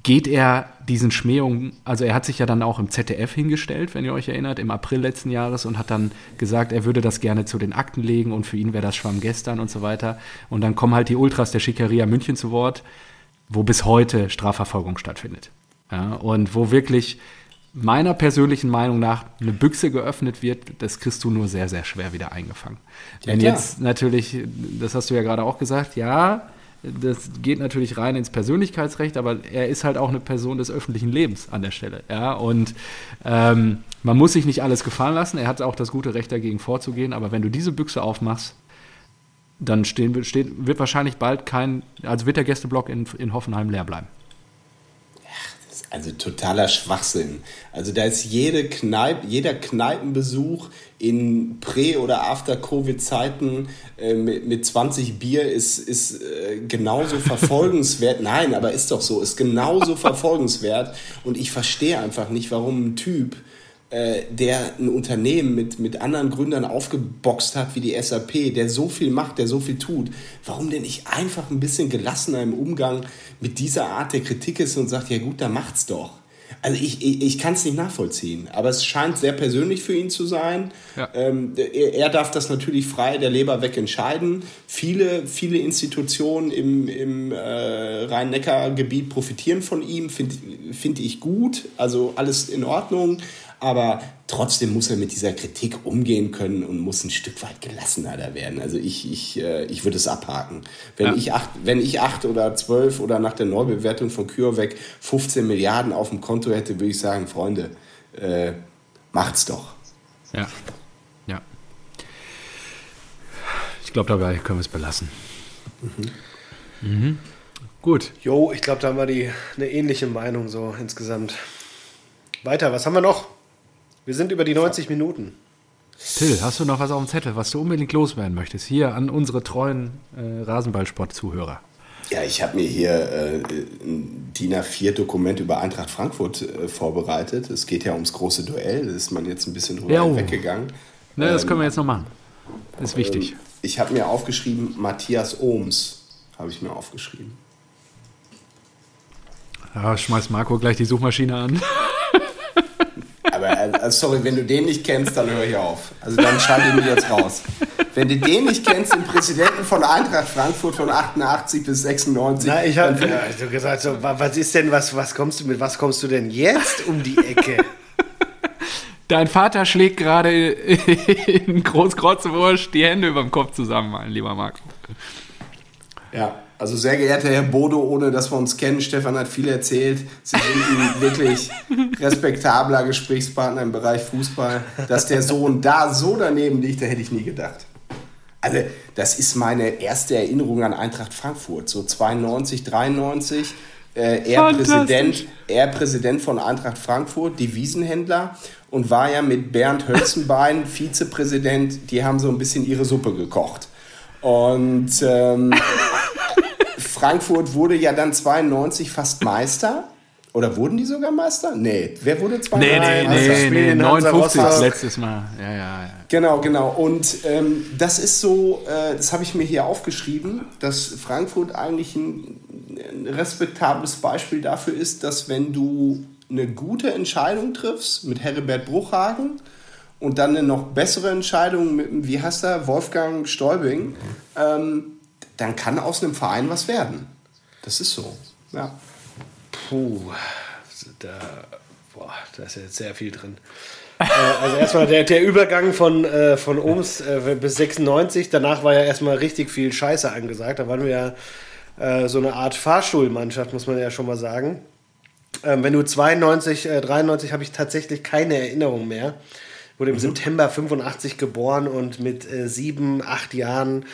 geht er diesen Schmähungen, also er hat sich ja dann auch im ZDF hingestellt, wenn ihr euch erinnert, im April letzten Jahres und hat dann gesagt, er würde das gerne zu den Akten legen und für ihn wäre das Schwamm gestern und so weiter. Und dann kommen halt die Ultras der Schickeria München zu Wort, wo bis heute Strafverfolgung stattfindet. Ja, und wo wirklich meiner persönlichen Meinung nach eine Büchse geöffnet wird, das kriegst du nur sehr, sehr schwer wieder eingefangen. Ja, Wenn klar. jetzt natürlich, das hast du ja gerade auch gesagt, ja, das geht natürlich rein ins Persönlichkeitsrecht, aber er ist halt auch eine Person des öffentlichen Lebens an der Stelle. Ja, und ähm, man muss sich nicht alles gefallen lassen. Er hat auch das gute Recht dagegen vorzugehen, aber wenn du diese Büchse aufmachst, dann stehen, steht, wird wahrscheinlich bald kein, also wird der Gästeblock in, in Hoffenheim leer bleiben. Also totaler Schwachsinn. Also da ist jede Kneipe, jeder Kneipenbesuch in Prä- oder After-Covid-Zeiten äh, mit, mit 20 Bier ist, ist äh, genauso verfolgenswert. Nein, aber ist doch so, ist genauso verfolgenswert. Und ich verstehe einfach nicht, warum ein Typ äh, der ein Unternehmen mit, mit anderen Gründern aufgeboxt hat wie die SAP, der so viel macht, der so viel tut, warum denn nicht einfach ein bisschen gelassener im Umgang mit dieser Art der Kritik ist und sagt, ja gut, dann macht's doch. Also ich, ich, ich kann es nicht nachvollziehen, aber es scheint sehr persönlich für ihn zu sein. Ja. Ähm, er, er, darf das natürlich frei der Leber weg entscheiden. Viele, viele Institutionen im, im äh, Rhein-Neckar-Gebiet profitieren von ihm, finde find ich gut, also alles in Ordnung aber trotzdem muss er mit dieser Kritik umgehen können und muss ein Stück weit gelassener da werden. Also ich, ich, äh, ich würde es abhaken. Wenn, ja. ich acht, wenn ich acht oder zwölf oder nach der Neubewertung von CureVac 15 Milliarden auf dem Konto hätte, würde ich sagen, Freunde, äh, macht's doch. Ja. Ja. Ich glaube, dabei können wir es belassen. Mhm. Mhm. Gut. Jo, ich glaube, da haben wir die, eine ähnliche Meinung so insgesamt. Weiter, was haben wir noch? Wir sind über die 90 Minuten. Till, hast du noch was auf dem Zettel, was du unbedingt loswerden möchtest? Hier an unsere treuen äh, Rasenballsport-Zuhörer. Ja, ich habe mir hier äh, ein DIN A4-Dokument über Eintracht Frankfurt äh, vorbereitet. Es geht ja ums große Duell. Da ist man jetzt ein bisschen drüber ja, weggegangen. Ne, das ähm, können wir jetzt noch machen. Das ist wichtig. Ähm, ich habe mir aufgeschrieben, Matthias Ohms habe ich mir aufgeschrieben. Ja, schmeiß Marco gleich die Suchmaschine an. Aber also, sorry, wenn du den nicht kennst, dann höre ich auf. Also dann schalte ich mich jetzt raus. Wenn du den nicht kennst, den Präsidenten von Eintracht Frankfurt von 88 bis 96. Na, ich habe ja, also gesagt, so, was ist denn, was, was kommst du mit, was kommst du denn jetzt um die Ecke? Dein Vater schlägt gerade in Großkreuzwurst die Hände über dem Kopf zusammen, mein lieber Marco. Ja, also sehr geehrter Herr Bodo, ohne dass wir uns kennen, Stefan hat viel erzählt. Sie sind ein wirklich respektabler Gesprächspartner im Bereich Fußball. Dass der Sohn da so daneben liegt, da hätte ich nie gedacht. Also das ist meine erste Erinnerung an Eintracht Frankfurt, so 92, 93. Äh, er, Präsident, er Präsident von Eintracht Frankfurt, Devisenhändler und war ja mit Bernd Hölzenbein Vizepräsident. Die haben so ein bisschen ihre Suppe gekocht. Und ähm, Frankfurt wurde ja dann 92 fast Meister. Oder wurden die sogar Meister? Nee, wer wurde 92? Nee, nee, nee, nee, 59 letztes Mal. Ja, ja, ja. Genau, genau. Und ähm, das ist so, äh, das habe ich mir hier aufgeschrieben, dass Frankfurt eigentlich ein, ein respektables Beispiel dafür ist, dass wenn du eine gute Entscheidung triffst mit Heribert Bruchhagen und dann eine noch bessere Entscheidung mit, wie heißt er, Wolfgang Stäubing, ähm, dann kann aus einem Verein was werden. Das ist so. Ja. Puh, da, boah, da ist ja jetzt sehr viel drin. äh, also erstmal der, der Übergang von, äh, von Ohms äh, bis 96, danach war ja erstmal richtig viel Scheiße angesagt. Da waren wir ja äh, so eine Art Fahrstuhlmannschaft, muss man ja schon mal sagen. Ähm, wenn du 92, 93 habe ich tatsächlich keine Erinnerung mehr. Wurde im mhm. September 85 geboren und mit äh, sieben, acht Jahren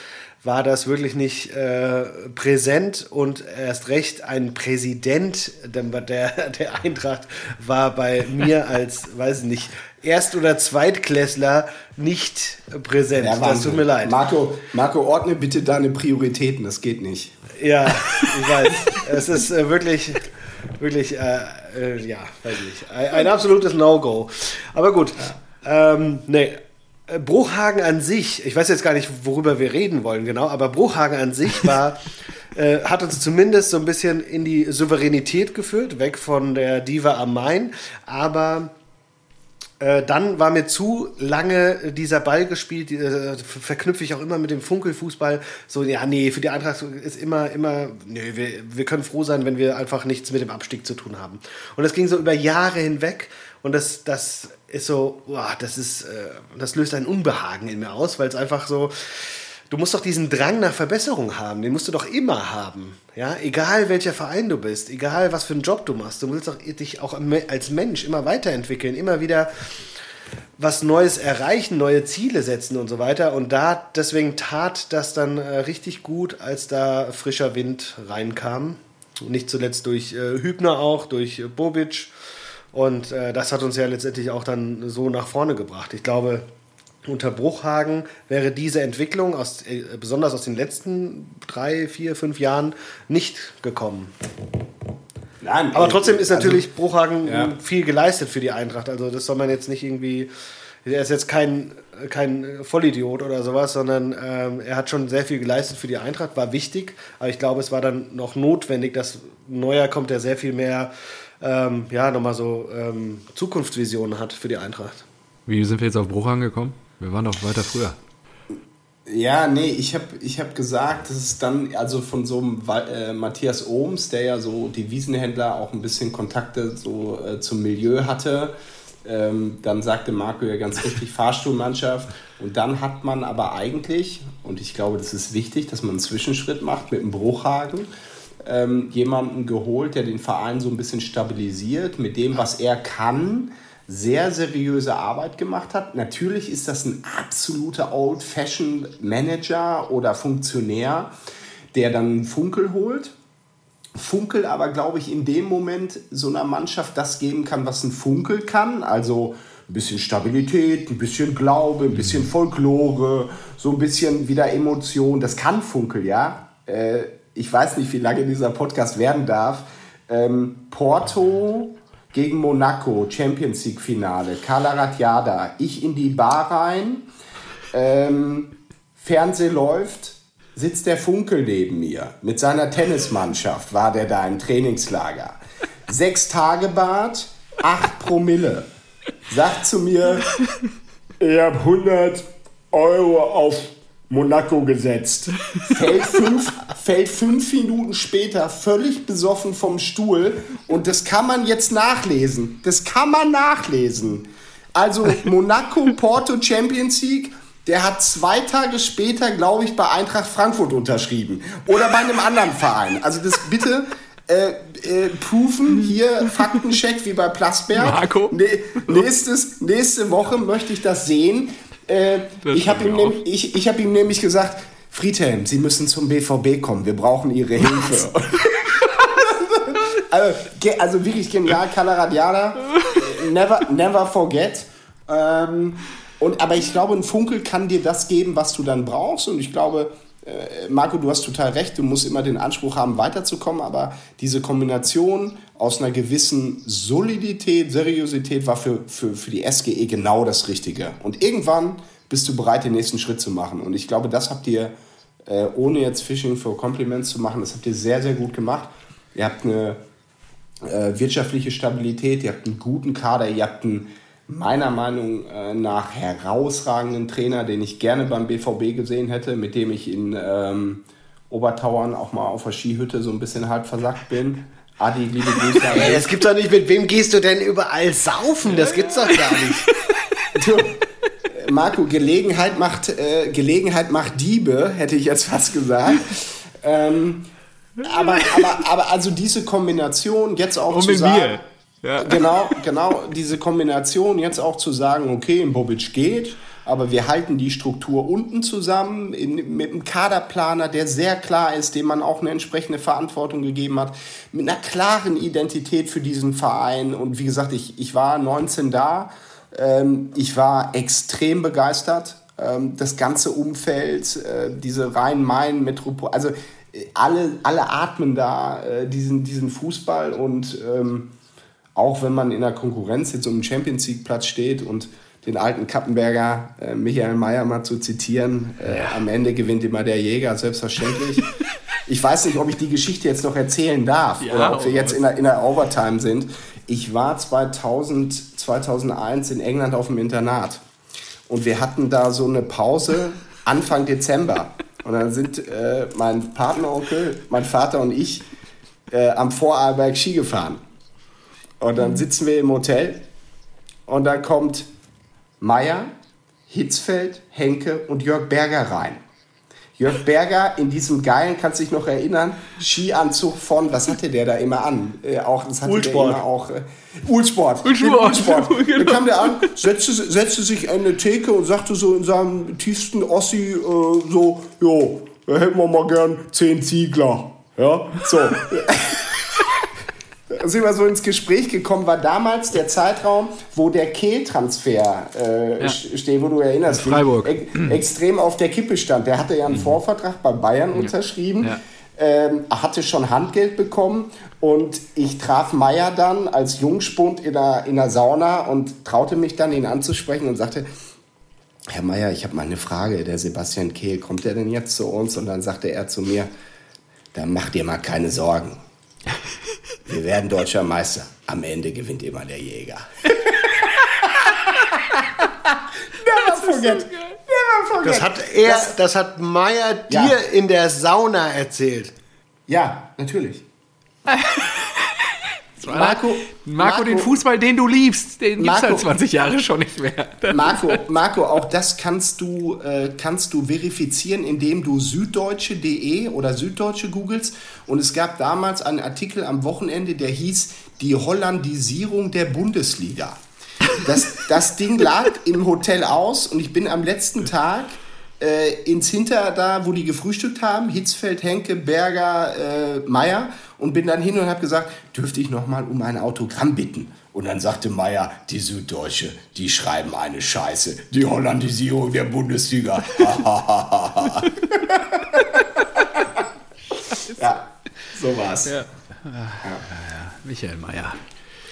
war das wirklich nicht äh, präsent und erst recht ein Präsident der, der Eintracht war bei mir als, weiß ich nicht, Erst- oder Zweitklässler nicht präsent. Ja, das tut mir leid. Marco, Marco, ordne bitte deine Prioritäten, das geht nicht. Ja, ich weiß. es ist äh, wirklich, wirklich, äh, äh, ja, weiß ich, ein, ein absolutes No-Go. Aber gut, ja. Ähm, nee, äh, Bruchhagen an sich, ich weiß jetzt gar nicht, worüber wir reden wollen genau, aber Bruchhagen an sich war, äh, hat uns zumindest so ein bisschen in die Souveränität geführt, weg von der Diva am Main, aber äh, dann war mir zu lange dieser Ball gespielt, äh, verknüpfe ich auch immer mit dem Funkelfußball. So, ja, nee, für die Eintracht ist immer, immer, nee, wir, wir können froh sein, wenn wir einfach nichts mit dem Abstieg zu tun haben. Und das ging so über Jahre hinweg und das, das ist so, boah, das ist, äh, das löst ein Unbehagen in mir aus, weil es einfach so, du musst doch diesen Drang nach Verbesserung haben, den musst du doch immer haben. Ja, egal welcher Verein du bist, egal was für einen Job du machst, du willst doch dich auch als Mensch immer weiterentwickeln, immer wieder was Neues erreichen, neue Ziele setzen und so weiter. Und da deswegen tat das dann äh, richtig gut, als da frischer Wind reinkam. Nicht zuletzt durch äh, Hübner auch, durch äh, Bobic. Und äh, das hat uns ja letztendlich auch dann so nach vorne gebracht. Ich glaube, unter Bruchhagen wäre diese Entwicklung, aus, äh, besonders aus den letzten drei, vier, fünf Jahren, nicht gekommen. Nein, Aber trotzdem ist also, natürlich also, Bruchhagen ja. viel geleistet für die Eintracht. Also das soll man jetzt nicht irgendwie. Er ist jetzt kein, kein Vollidiot oder sowas, sondern ähm, er hat schon sehr viel geleistet für die Eintracht, war wichtig. Aber ich glaube, es war dann noch notwendig, dass Neuer kommt, der sehr viel mehr, ähm, ja, nochmal so ähm, Zukunftsvisionen hat für die Eintracht. Wie sind wir jetzt auf Bruchhagen gekommen? Wir waren doch weiter früher. Ja, nee, ich habe ich hab gesagt, das ist dann also von so einem äh, Matthias Ohms, der ja so die Wiesenhändler auch ein bisschen Kontakte so äh, zum Milieu hatte. Ähm, dann sagte Marco ja ganz richtig Fahrstuhlmannschaft. Und dann hat man aber eigentlich, und ich glaube, das ist wichtig, dass man einen Zwischenschritt macht mit dem Bruchhagen, ähm, jemanden geholt, der den Verein so ein bisschen stabilisiert mit dem, was er kann sehr seriöse Arbeit gemacht hat. Natürlich ist das ein absoluter Old-Fashioned Manager oder Funktionär, der dann Funkel holt. Funkel aber, glaube ich, in dem Moment so einer Mannschaft das geben kann, was ein Funkel kann. Also ein bisschen Stabilität, ein bisschen Glaube, ein bisschen Folklore, so ein bisschen wieder Emotion. Das kann Funkel, ja. Äh, ich weiß nicht, wie lange dieser Podcast werden darf. Ähm, Porto gegen Monaco, Champions League Finale, Kala Ratjada, ich in die Bar rein, ähm, Fernseh läuft, sitzt der Funkel neben mir. Mit seiner Tennismannschaft war der da im Trainingslager. Sechs Tage Bad, acht Promille. Sagt zu mir, ich habe 100 Euro auf Monaco gesetzt. Fällt fünf, fällt fünf Minuten später völlig besoffen vom Stuhl. Und das kann man jetzt nachlesen. Das kann man nachlesen. Also Monaco, Porto Champions League. Der hat zwei Tage später, glaube ich, bei Eintracht Frankfurt unterschrieben. Oder bei einem anderen Verein. Also das bitte äh, äh, proofen. Hier Faktencheck wie bei Plasberg. Marco. Ne, nächstes, nächste Woche möchte ich das sehen. Äh, ich habe ihm, nehm, ich, ich hab ihm nämlich gesagt, Friedhelm, Sie müssen zum BVB kommen, wir brauchen Ihre Hilfe. also, also, wirklich genial, Calaradiana, never, never forget. Ähm, und, aber ich glaube, ein Funkel kann dir das geben, was du dann brauchst. Und ich glaube, Marco, du hast total recht, du musst immer den Anspruch haben, weiterzukommen, aber diese Kombination aus einer gewissen Solidität, Seriosität war für, für, für die SGE genau das Richtige. Und irgendwann bist du bereit, den nächsten Schritt zu machen. Und ich glaube, das habt ihr, äh, ohne jetzt Fishing for Compliments zu machen, das habt ihr sehr, sehr gut gemacht. Ihr habt eine äh, wirtschaftliche Stabilität, ihr habt einen guten Kader, ihr habt einen meiner Meinung äh, nach herausragenden Trainer, den ich gerne beim BVB gesehen hätte, mit dem ich in ähm, Obertauern auch mal auf der Skihütte so ein bisschen halb versackt bin. Adi, liebe Grüße. Ey, das gibt's doch nicht. Mit wem gehst du denn überall saufen? Das gibt's doch gar nicht. Du, Marco, Gelegenheit macht, äh, Gelegenheit macht Diebe, hätte ich jetzt fast gesagt. Ähm, aber, aber, aber also diese Kombination jetzt auch Und zu sagen... Mir. Ja. Genau, genau diese Kombination jetzt auch zu sagen, okay, ein Bobic geht, aber wir halten die Struktur unten zusammen in, mit einem Kaderplaner, der sehr klar ist, dem man auch eine entsprechende Verantwortung gegeben hat, mit einer klaren Identität für diesen Verein. Und wie gesagt, ich, ich war 19 da, ähm, ich war extrem begeistert. Ähm, das ganze Umfeld, äh, diese Rhein-Main-Metropole, also äh, alle, alle atmen da äh, diesen, diesen Fußball und ähm, auch wenn man in der Konkurrenz jetzt um den Champions League Platz steht und den alten Kappenberger äh, Michael Mayer mal zu zitieren, äh, ja. am Ende gewinnt immer der Jäger, selbstverständlich. ich weiß nicht, ob ich die Geschichte jetzt noch erzählen darf ja, oder ob wir jetzt in der, in der Overtime sind. Ich war 2000, 2001 in England auf dem Internat und wir hatten da so eine Pause Anfang Dezember. Und dann sind äh, mein Partneronkel, mein Vater und ich äh, am Vorarlberg Ski gefahren. Und dann sitzen wir im Hotel und dann kommt Meier, Hitzfeld, Henke und Jörg Berger rein. Jörg Berger in diesem geilen, kannst du dich noch erinnern, Skianzug von, was hatte der da immer an? Äh, auch, das hatte Ulsport. Der immer auch, äh, Ulsport. Ulsport. Ulsport. Genau. Dann kam der an, setzte, setzte sich an eine Theke und sagte so in seinem tiefsten Ossi äh, so, jo, da hätten wir mal gern zehn Ziegler. Ja, so. Sind wir so ins Gespräch gekommen, war damals der Zeitraum, wo der Kehl-Transfer äh, Ja. st- steht, wo du erinnerst, In Freiburg. ex- extrem auf der Kippe stand. Der hatte ja einen Vorvertrag bei Bayern unterschrieben, Ja. ähm, hatte schon Handgeld bekommen und ich traf Meier dann als Jungspund in der, in der Sauna und traute mich dann, ihn anzusprechen und sagte, Herr Meier, ich habe mal eine Frage, der Sebastian Kehl, kommt der denn jetzt zu uns? Und dann sagte er zu mir, dann mach dir mal keine Sorgen. Wir werden deutscher Meister. Am Ende gewinnt immer der Jäger. Never forget. Never forget. Das hat er, das, hat Meier dir Ja. in der Sauna erzählt. Ja, natürlich. Marco, Marco- Marco, den Fußball, den du liebst, den gibt's Marco- seit 20 Jahren schon nicht mehr. Marco, Marco, auch das kannst du, äh, kannst du verifizieren, indem du süddeutsche.de oder süddeutsche googelst. Und es gab damals einen Artikel am Wochenende, der hieß Die Hollandisierung der Bundesliga. Das, das Ding lag im Hotel aus und ich bin am letzten Tag äh, ins Hinter da, wo die gefrühstückt haben, Hitzfeld, Henke, Berger, äh, Meier und bin dann hin und habe gesagt, dürfte ich noch mal um ein Autogramm bitten? Und dann sagte Meier, die Süddeutsche, die schreiben eine Scheiße, die Hollandisierung der Bundesliga. ja, so war's. Ja. Michael Mayer.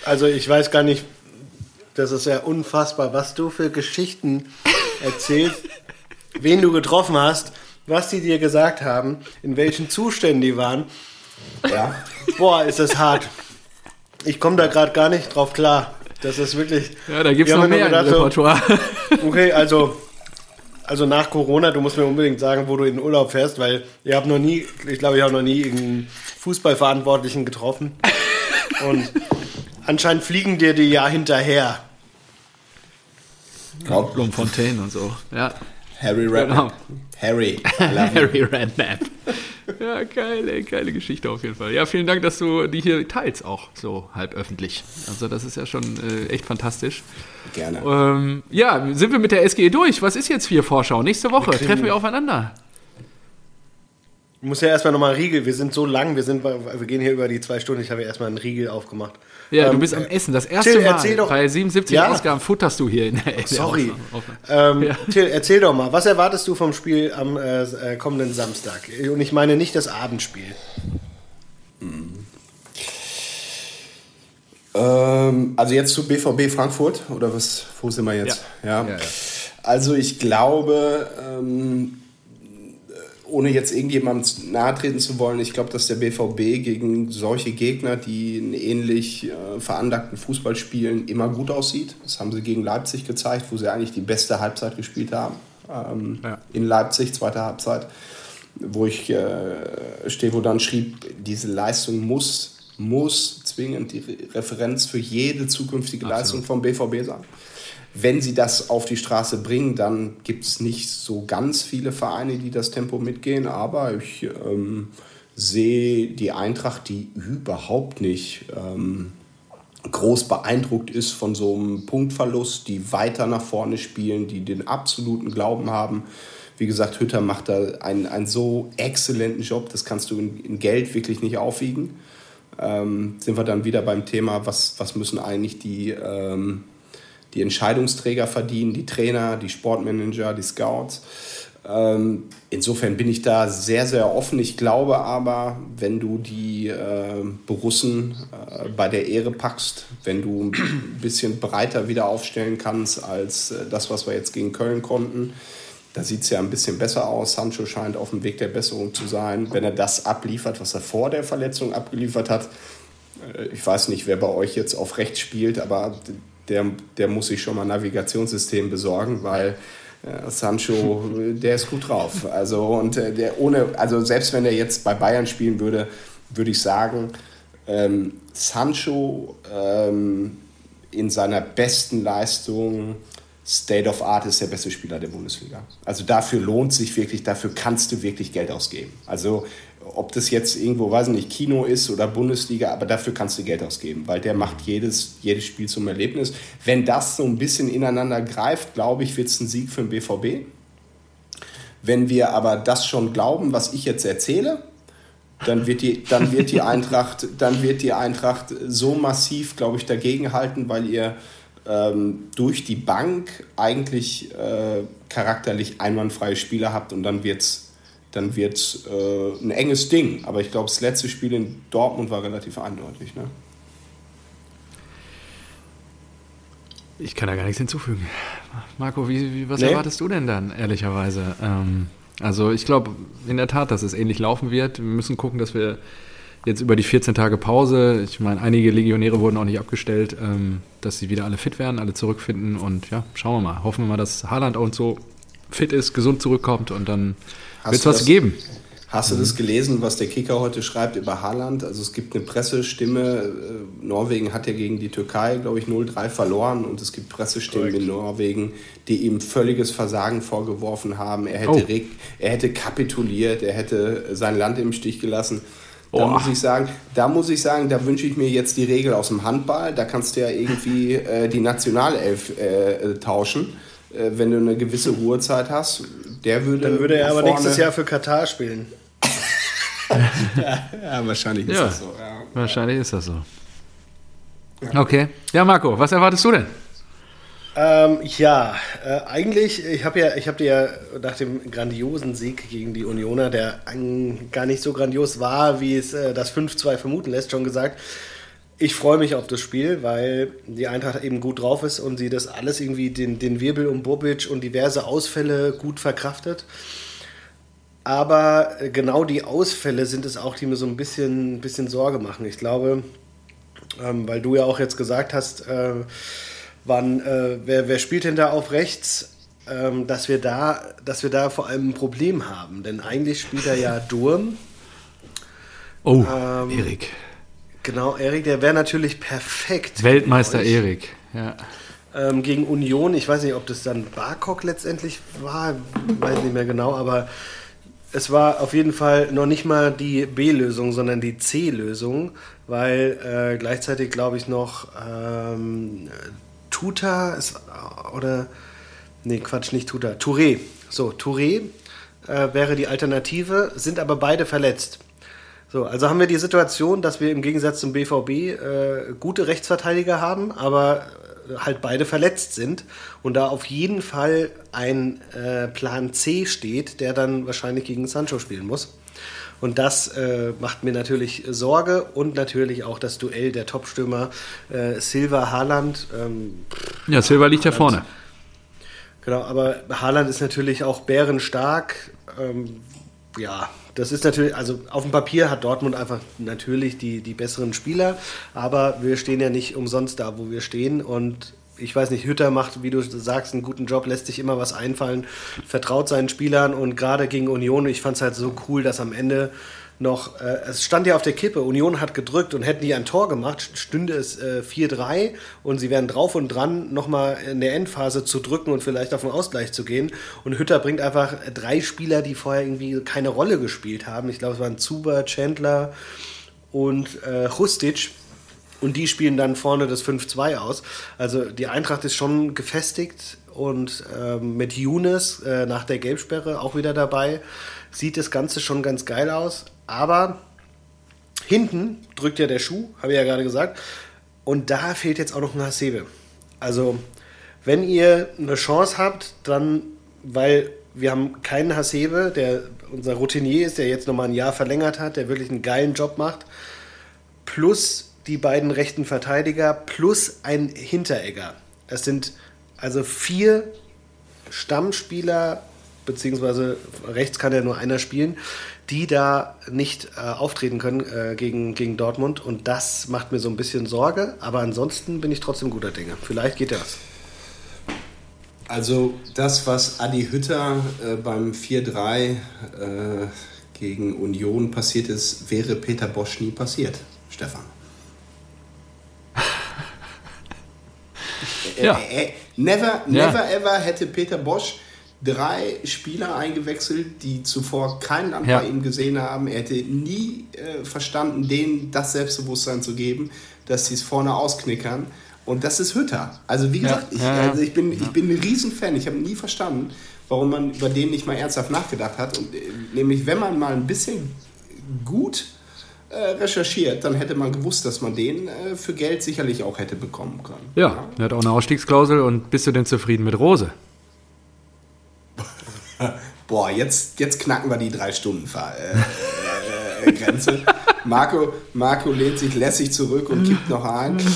Also ich weiß gar nicht, das ist ja unfassbar, was du für Geschichten erzählst, wen du getroffen hast, was die dir gesagt haben, in welchen Zuständen die waren. Ja. Boah, ist das hart. Ich komme da gerade gar nicht drauf klar. Das ist wirklich. Ja, da gibt's Wir noch mehr im gedacht, so, Repertoire. Okay, also, also nach Corona, du musst mir unbedingt sagen, wo du in den Urlaub fährst, weil ihr habt noch nie, ich glaube, ich habe noch nie irgendeinen Fußballverantwortlichen getroffen. Und anscheinend fliegen dir die ja hinterher. Glaub, Blomfontaine und so. Ja. Harry Redknapp. Harry. Love you. Harry Redknapp. Ja, geile, geile Geschichte auf jeden Fall. Ja, vielen Dank, dass du die hier teilst, auch so halb öffentlich. Also das ist ja schon äh, echt fantastisch. Gerne. Ähm, ja, sind wir mit der SGE durch? Was ist jetzt hier Vorschau? Nächste Woche kriegen- treffen wir aufeinander. Ich muss ja erstmal nochmal Riegel, wir sind so lang, wir, sind, wir gehen hier über die zwei Stunden, ich habe ja erstmal einen Riegel aufgemacht. Ja, du Ähm, bist am Essen. Das erste Till, Mal erzähl doch- bei 77 Ja. Ausgaben futterst du hier in der, der Sorry. Ähm, Ja. Till, erzähl doch mal, was erwartest du vom Spiel am äh, äh, kommenden Samstag? Und ich meine nicht das Abendspiel. Ähm, also jetzt zu BVB Frankfurt oder was? Wo sind wir jetzt? Ja. Ja, ja. Also ich glaube, ähm, ohne jetzt irgendjemandem nahe treten zu wollen, ich glaube, dass der BVB gegen solche Gegner, die einen ähnlich äh, veranlagten Fußball spielen, immer gut aussieht. Das haben sie gegen Leipzig gezeigt, wo sie eigentlich die beste Halbzeit gespielt haben. Ähm, Ja. In Leipzig, zweite Halbzeit, wo ich äh, stehe, wo dann schrieb, diese Leistung muss, muss zwingend die Re Referenz für jede zukünftige Leistung vom BVB sein wenn sie das auf die Straße bringen, dann gibt es nicht so ganz viele Vereine, die das Tempo mitgehen. Aber ich ähm, sehe die Eintracht, die überhaupt nicht ähm, groß beeindruckt ist von so einem Punktverlust, die weiter nach vorne spielen, die den absoluten Glauben haben. Wie gesagt, Hütter macht da einen, einen so exzellenten Job, das kannst du in, in Geld wirklich nicht aufwiegen. Ähm, sind wir dann wieder beim Thema, was, was müssen eigentlich die, ähm, die Entscheidungsträger verdienen, die Trainer, die Sportmanager, die Scouts. Ähm, insofern bin ich da sehr, sehr offen. Ich glaube aber, wenn du die äh, Borussen äh, bei der Ehre packst, wenn du ein bisschen breiter wieder aufstellen kannst als äh, das, was wir jetzt gegen Köln konnten, da sieht es ja ein bisschen besser aus. Sancho scheint auf dem Weg der Besserung zu sein. Wenn er das abliefert, was er vor der Verletzung abgeliefert hat, äh, ich weiß nicht, wer bei euch jetzt auf rechts spielt, aber der, der muss sich schon mal ein Navigationssystem besorgen, weil äh, Sancho, der ist gut drauf. Also, und äh, der ohne, also selbst wenn er jetzt bei Bayern spielen würde, würde ich sagen, ähm, Sancho ähm, in seiner besten Leistung State of Art ist der beste Spieler der Bundesliga. Also dafür lohnt sich wirklich, dafür kannst du wirklich Geld ausgeben. Also ob das jetzt irgendwo, weiß nicht, Kino ist oder Bundesliga, aber dafür kannst du Geld ausgeben, weil der macht jedes, jedes Spiel zum Erlebnis. Wenn das so ein bisschen ineinander greift, glaube ich, wird es ein Sieg für den BVB. Wenn wir aber das schon glauben, was ich jetzt erzähle, dann wird die, dann wird die Eintracht, dann wird die Eintracht so massiv, glaube ich, dagegenhalten, weil ihr ähm, durch die Bank eigentlich äh, charakterlich einwandfreie Spieler habt und dann wird es dann wird's, äh, ein enges Ding. Aber ich glaube, das letzte Spiel in Dortmund war relativ eindeutig. Ne? Ich kann da gar nichts hinzufügen. Marco, wie, wie was nee. erwartest du denn dann, ehrlicherweise? Ähm, also ich glaube in der Tat, dass es ähnlich laufen wird. Wir müssen gucken, dass wir jetzt über die 14 Tage Pause, ich meine, einige Legionäre wurden auch nicht abgestellt, ähm, dass sie wieder alle fit werden, alle zurückfinden und ja, schauen wir mal. Hoffen wir mal, dass Haaland und so fit ist, gesund zurückkommt und dann wird es was das, geben. Hast du das gelesen, was der Kicker heute schreibt über Haaland? Also es gibt eine Pressestimme, äh, Norwegen hat ja gegen die Türkei, glaube ich, 0-3 verloren und es gibt Pressestimmen Correct. in Norwegen, die ihm völliges Versagen vorgeworfen haben. Er hätte, oh. er hätte kapituliert, er hätte sein Land im Stich gelassen. Da oh. muss ich sagen, da muss ich sagen, da wünsche ich mir jetzt die Regel aus dem Handball. Da kannst du ja irgendwie äh, die Nationalelf äh, tauschen, äh, wenn du eine gewisse Ruhezeit hast. Der würde Dann würde er aber nächstes Jahr für Katar spielen. ja, wahrscheinlich ist ja, das so. Ja. Wahrscheinlich ist das so. Okay. Ja, Marco, was erwartest du denn? Ähm, ja, äh, eigentlich, ich habe ja, ich dir ja nach dem grandiosen Sieg gegen die Unioner, der gar nicht so grandios war, wie es äh, das 5-2 vermuten lässt, schon gesagt. Ich freue mich auf das Spiel, weil die Eintracht eben gut drauf ist und sie das alles irgendwie, den, den Wirbel um Bobic und diverse Ausfälle gut verkraftet. Aber genau die Ausfälle sind es auch, die mir so ein bisschen, bisschen Sorge machen. Ich glaube, ähm, weil du ja auch jetzt gesagt hast, äh, wann, äh, wer, wer spielt denn da auf rechts, ähm, dass, wir da, dass wir da vor allem ein Problem haben. Denn eigentlich spielt er ja Durm. Oh, ähm, Erik. Genau, Erik, der wäre natürlich perfekt. Weltmeister Erik, ja. Ähm, gegen Union, ich weiß nicht, ob das dann Barkok letztendlich war, weiß nicht mehr genau, aber es war auf jeden Fall noch nicht mal die B-Lösung, sondern die C-Lösung, weil äh, gleichzeitig glaube ich noch ähm, Tuta ist, oder nee, Quatsch, nicht Tuta, Touré. So, Touré äh, wäre die Alternative, sind aber beide verletzt. So, also haben wir die Situation, dass wir im Gegensatz zum BVB äh, gute Rechtsverteidiger haben, aber halt beide verletzt sind und da auf jeden Fall ein äh, Plan C steht, der dann wahrscheinlich gegen Sancho spielen muss. Und das äh, macht mir natürlich Sorge und natürlich auch das Duell der Topstürmer äh, Silva Haaland. Ähm, ja, Silva liegt ja vorne. Genau, aber Haaland ist natürlich auch bärenstark. Ähm, ja, das ist natürlich, also auf dem Papier hat Dortmund einfach natürlich die, die besseren Spieler, aber wir stehen ja nicht umsonst da, wo wir stehen und ich weiß nicht, Hütter macht, wie du sagst, einen guten Job, lässt sich immer was einfallen, vertraut seinen Spielern und gerade gegen Union, ich fand es halt so cool, dass am Ende noch, äh, es stand ja auf der Kippe, Union hat gedrückt und hätten die ein Tor gemacht, stünde es äh, 4-3 und sie wären drauf und dran, nochmal in der Endphase zu drücken und vielleicht auf den Ausgleich zu gehen. Und Hütter bringt einfach drei Spieler, die vorher irgendwie keine Rolle gespielt haben. Ich glaube, es waren Zuber, Chandler und äh, Hustic und die spielen dann vorne das 5-2 aus. Also die Eintracht ist schon gefestigt und ähm, mit Younes äh, nach der Gelbsperre auch wieder dabei. Sieht das Ganze schon ganz geil aus. Aber hinten drückt ja der Schuh, habe ich ja gerade gesagt. Und da fehlt jetzt auch noch ein Hasebe. Also, wenn ihr eine Chance habt, dann, weil wir haben keinen Hasebe, der unser Routinier ist, der jetzt nochmal ein Jahr verlängert hat, der wirklich einen geilen Job macht, plus die beiden rechten Verteidiger plus ein Hinteregger. Es sind also vier Stammspieler, beziehungsweise rechts kann ja nur einer spielen, die da nicht äh, auftreten können äh, gegen, gegen Dortmund. Und das macht mir so ein bisschen Sorge. Aber ansonsten bin ich trotzdem guter Dinge. Vielleicht geht das. Also das, was Adi Hütter äh, beim 4-3 äh, gegen Union passiert ist, wäre Peter Bosch nie passiert, Stefan. Ja. Äh, äh, never, never ja. ever hätte Peter Bosch drei Spieler eingewechselt, die zuvor kein Land ja. bei ihm gesehen haben. Er hätte nie äh, verstanden, denen das Selbstbewusstsein zu geben, dass sie es vorne ausknickern. Und das ist Hütter. Also wie gesagt, ich, also ich, bin, ich bin ein Riesenfan. Ich habe nie verstanden, warum man über den nicht mal ernsthaft nachgedacht hat. Und, äh, nämlich, wenn man mal ein bisschen gut recherchiert, dann hätte man gewusst, dass man den äh, für Geld sicherlich auch hätte bekommen können. Ja, ja, er hat auch eine Ausstiegsklausel. Und bist du denn zufrieden mit Rose? Boah, jetzt, jetzt knacken wir die drei Stunden äh, äh, Grenze. Marco, Marco lehnt sich lässig zurück und kippt noch ein.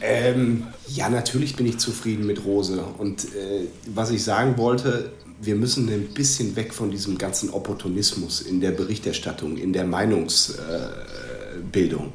Ähm, ja, natürlich bin ich zufrieden mit Rose. Und äh, was ich sagen wollte, wir müssen ein bisschen weg von diesem ganzen Opportunismus in der Berichterstattung, in der Meinungsbildung.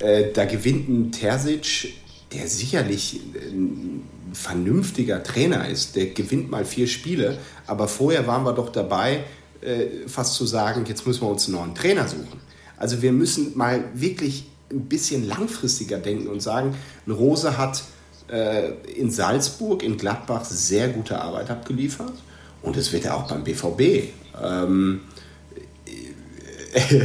Äh, da gewinnt ein Terzic, der sicherlich ein vernünftiger Trainer ist, der gewinnt mal vier Spiele, aber vorher waren wir doch dabei, äh, fast zu sagen, jetzt müssen wir uns einen neuen Trainer suchen. Also wir müssen mal wirklich ein bisschen langfristiger denken und sagen, ein Rose hat äh, in Salzburg, in Gladbach sehr gute Arbeit abgeliefert und das wird er auch beim BVB. Ähm,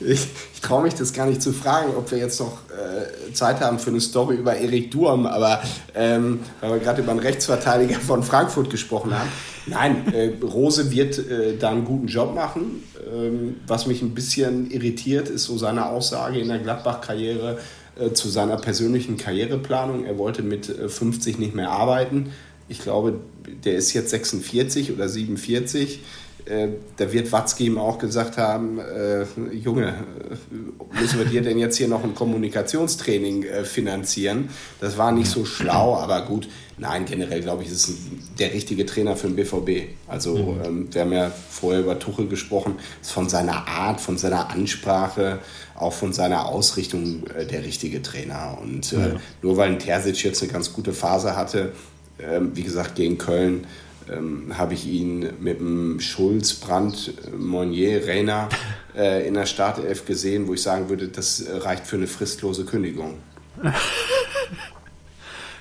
ich, ich traue mich das gar nicht zu fragen, ob wir jetzt noch äh, Zeit haben für eine Story über Erik Durm, aber ähm, weil wir gerade über einen Rechtsverteidiger von Frankfurt gesprochen haben. Nein, äh, Rose wird äh, da einen guten Job machen. Ähm, was mich ein bisschen irritiert, ist so seine Aussage in der Gladbach-Karriere äh, zu seiner persönlichen Karriereplanung. Er wollte mit 50 äh, nicht mehr arbeiten. Ich glaube, der ist jetzt 46 oder 47 äh, da wird Watzke ihm auch gesagt haben, äh, Junge, äh, müssen wir dir denn jetzt hier noch ein Kommunikationstraining äh, finanzieren? Das war nicht so schlau, aber gut. Nein, generell glaube ich, ist es der richtige Trainer für den BVB. Also mhm. ähm, wir haben ja vorher über Tuchel gesprochen, ist von seiner Art, von seiner Ansprache, auch von seiner Ausrichtung äh, der richtige Trainer. Und ja. nur weil ein Terzic jetzt eine ganz gute Phase hatte, ähm, wie gesagt, gegen Köln, ähm, habe ich ihn mit dem Schulz, Brandt, Monnier, Reiner äh, in der Startelf gesehen, wo ich sagen würde, das reicht für eine fristlose Kündigung.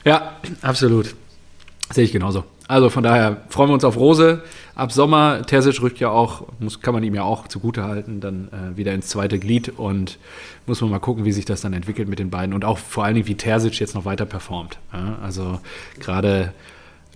ja, absolut. Sehe ich genauso. Also von daher freuen wir uns auf Rose. Ab Sommer, Terzic rückt ja auch, muss, kann man ihm ja auch zugute halten, dann äh, wieder ins zweite Glied und muss man mal gucken, wie sich das dann entwickelt mit den beiden und auch vor allen Dingen, wie Terzic jetzt noch weiter performt. Ja, also gerade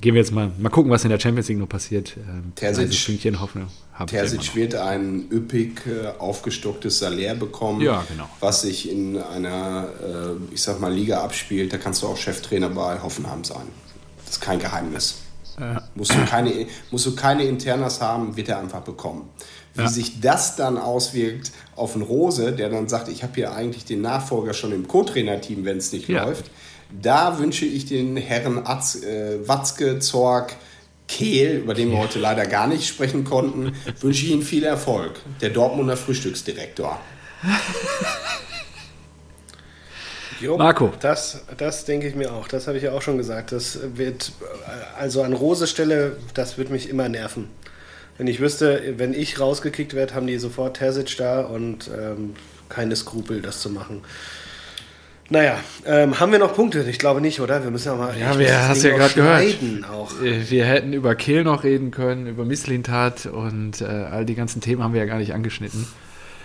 gehen wir jetzt mal, mal gucken, was in der Champions League noch passiert. Ähm, Terzic, also Hoffnung Terzic wird ein üppig äh, aufgestocktes Salär bekommen, ja, genau. was sich in einer, äh, ich sag mal, Liga abspielt. Da kannst du auch Cheftrainer bei Hoffenheim sein. Das ist kein Geheimnis. Ja. Musst, du keine, musst du keine Internas haben, wird er einfach bekommen. Wie ja. sich das dann auswirkt auf einen Rose, der dann sagt, ich habe hier eigentlich den Nachfolger schon im Co-Trainer-Team, wenn es nicht ja. läuft da wünsche ich den Herren Atz, äh, Watzke, Zorg, Kehl, über den wir heute leider gar nicht sprechen konnten, wünsche ich Ihnen viel Erfolg. Der Dortmunder Frühstücksdirektor. Jo, Marco. Das, das denke ich mir auch. Das habe ich ja auch schon gesagt. Das wird, also an Rose Stelle, das wird mich immer nerven. Wenn ich wüsste, wenn ich rausgekickt werde, haben die sofort Terzic da und ähm, keine Skrupel, das zu machen. Naja, ähm, haben wir noch Punkte? Ich glaube nicht, oder? Wir müssen ja mal. Ja, wir hast ja gerade gehört. Auch. Äh, wir hätten über Kehl noch reden können, über Misslintat und äh, all die ganzen Themen haben wir ja gar nicht angeschnitten.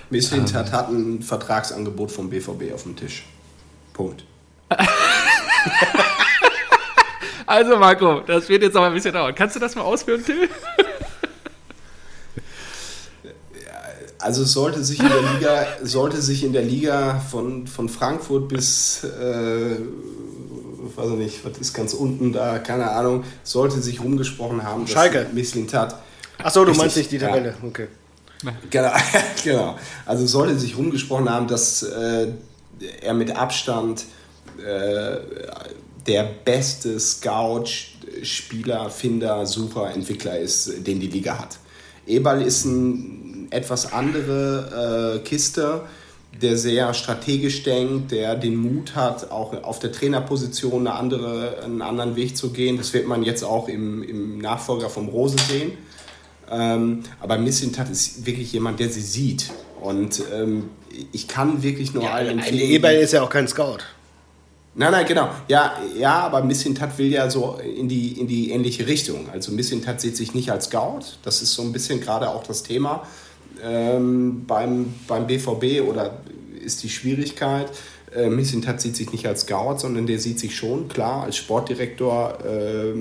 Misslintat ähm. hat ein Vertragsangebot vom BVB auf dem Tisch. Punkt. also, Marco, das wird jetzt aber ein bisschen dauern. Kannst du das mal ausführen, Till? Also sollte sich in der Liga, sollte sich in der Liga von, von Frankfurt bis, äh, weiß ich nicht, was ist ganz unten da, keine Ahnung, sollte sich rumgesprochen haben, dass Schalke. Misslintat. Achso, du meinst nicht die Tabelle, ja. okay. Genau, genau. Also sollte sich rumgesprochen haben, dass äh, er mit Abstand äh, der beste Scout, Spieler, Finder, Sucher, Entwickler ist, den die Liga hat. Eberl ist ein etwas andere äh, Kiste, der sehr strategisch denkt, der den Mut hat, auch auf der Trainerposition eine andere, einen anderen Weg zu gehen. Das wird man jetzt auch im, im Nachfolger vom Rose sehen. Ähm, aber Missintat ist wirklich jemand, der sie sieht. Und ähm, ich kann wirklich nur ja, allen empfehlen. Eberl ist ja auch kein Scout. Nein, nein, genau. Ja, ja aber Missintat will ja so in die, in die ähnliche Richtung. Also Missintat sieht sich nicht als Scout. Das ist so ein bisschen gerade auch das Thema ähm, beim, beim BVB oder ist die Schwierigkeit. Äh, Missintat sieht sich nicht als Scout, sondern der sieht sich schon klar als Sportdirektor, äh,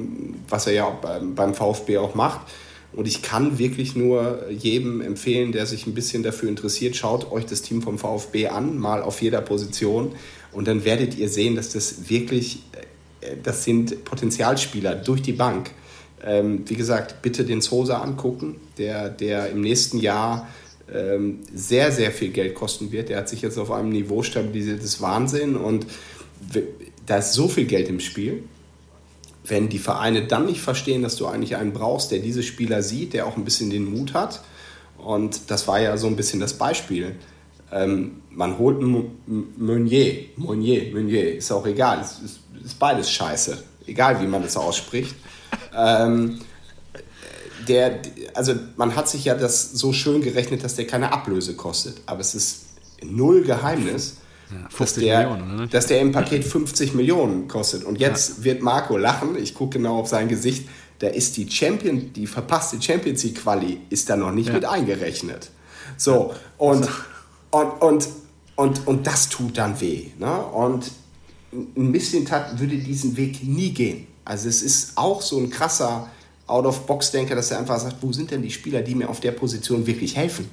was er ja beim, beim VfB auch macht. Und ich kann wirklich nur jedem empfehlen, der sich ein bisschen dafür interessiert, schaut euch das Team vom VfB an, mal auf jeder Position. Und dann werdet ihr sehen, dass das wirklich, äh, das sind Potenzialspieler durch die Bank. Ähm, wie gesagt, bitte den Sosa angucken, der, der im nächsten Jahr ähm, sehr, sehr viel Geld kosten wird. Der hat sich jetzt auf einem Niveau stabilisiert, das ist Wahnsinn. Und da ist so viel Geld im Spiel. Wenn die Vereine dann nicht verstehen, dass du eigentlich einen brauchst, der diese Spieler sieht, der auch ein bisschen den Mut hat. Und das war ja so ein bisschen das Beispiel. Ähm, man holt Meunier, Meunier, Meunier, ist auch egal, ist, ist, ist beides scheiße, egal wie man das ausspricht. Ähm, der, also man hat sich ja das so schön gerechnet, dass der keine Ablöse kostet, aber es ist null Geheimnis, ja, dass, der, Millionen, dass der im Paket 50 Millionen kostet. Und jetzt ja. wird Marco lachen, ich gucke genau auf sein Gesicht, da ist die Champion, die verpasste Champions League Quali ist da noch nicht ja. mit eingerechnet. So, und, also. und, und, und, und das tut dann weh. Ne? Und ein bisschen Tat würde diesen Weg nie gehen. Also es ist auch so ein krasser Out-of-Box-Denker, dass er einfach sagt, wo sind denn die Spieler, die mir auf der Position wirklich helfen?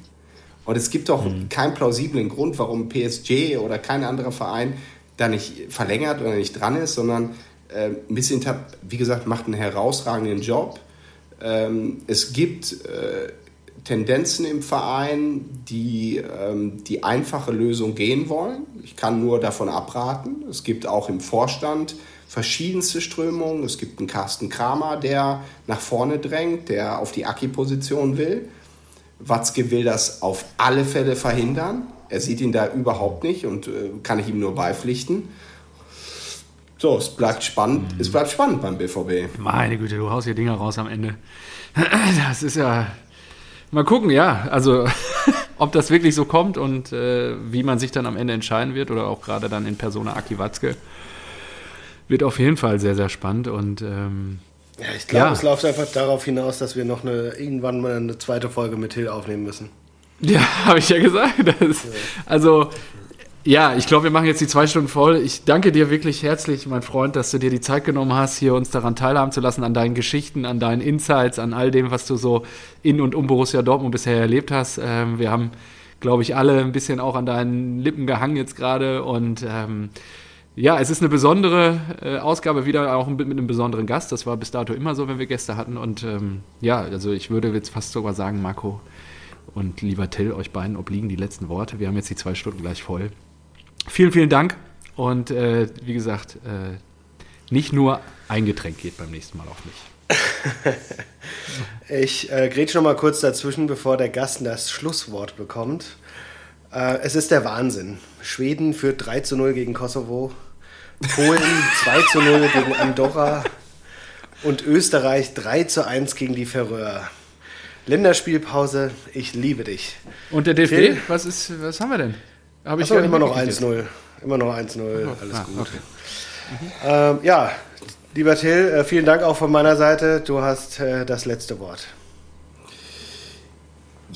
Und es gibt doch mhm. keinen plausiblen Grund, warum PSG oder kein anderer Verein da nicht verlängert oder nicht dran ist, sondern äh, Missintat, wie gesagt, macht einen herausragenden Job. Ähm, es gibt äh, Tendenzen im Verein, die ähm, die einfache Lösung gehen wollen. Ich kann nur davon abraten. Es gibt auch im Vorstand verschiedenste Strömungen. Es gibt einen Carsten Kramer, der nach vorne drängt, der auf die Aki-Position will. Watzke will das auf alle Fälle verhindern. Er sieht ihn da überhaupt nicht und äh, kann ich ihm nur beipflichten. So, es bleibt spannend. Mhm. Es bleibt spannend beim BVB. Meine Güte, du haust hier Dinger raus am Ende. Das ist ja. Mal gucken, ja. Also, ob das wirklich so kommt und äh, wie man sich dann am Ende entscheiden wird oder auch gerade dann in Persona Aki Watzke. Wird auf jeden Fall sehr, sehr spannend und. Ähm, ja, ich glaube, ja. es läuft einfach darauf hinaus, dass wir noch eine, irgendwann mal eine zweite Folge mit Hill aufnehmen müssen. Ja, habe ich ja gesagt. Das, also, ja, ich glaube, wir machen jetzt die zwei Stunden voll. Ich danke dir wirklich herzlich, mein Freund, dass du dir die Zeit genommen hast, hier uns daran teilhaben zu lassen, an deinen Geschichten, an deinen Insights, an all dem, was du so in und um Borussia Dortmund bisher erlebt hast. Ähm, wir haben, glaube ich, alle ein bisschen auch an deinen Lippen gehangen jetzt gerade und ähm, ja, es ist eine besondere äh, Ausgabe, wieder auch mit, mit, einem besonderen Gast. Das war bis dato immer so, wenn wir Gäste hatten. Und ähm, ja, also ich würde jetzt fast sogar sagen, Marco und lieber Till, euch beiden obliegen die letzten Worte. Wir haben jetzt die zwei Stunden gleich voll. Vielen, vielen Dank. Und äh, wie gesagt, äh, nicht nur ein Getränk geht beim nächsten Mal auf mich. ich äh, grätsche noch mal kurz dazwischen, bevor der Gast das Schlusswort bekommt. Äh, es ist der Wahnsinn. Schweden führt 3 zu 0 gegen Kosovo. Polen 2 zu 0 gegen Andorra und Österreich 3 zu 1 gegen die Färöer. Länderspielpause, ich liebe dich. Und der DFB, Till? was, ist, was haben wir denn? Hab ich Achso, immer noch 1-0. Immer noch 1-0, alles ah, gut. Okay. Mhm. Ähm, ja, lieber Till, äh, vielen Dank auch von meiner Seite. Du hast äh, das letzte Wort.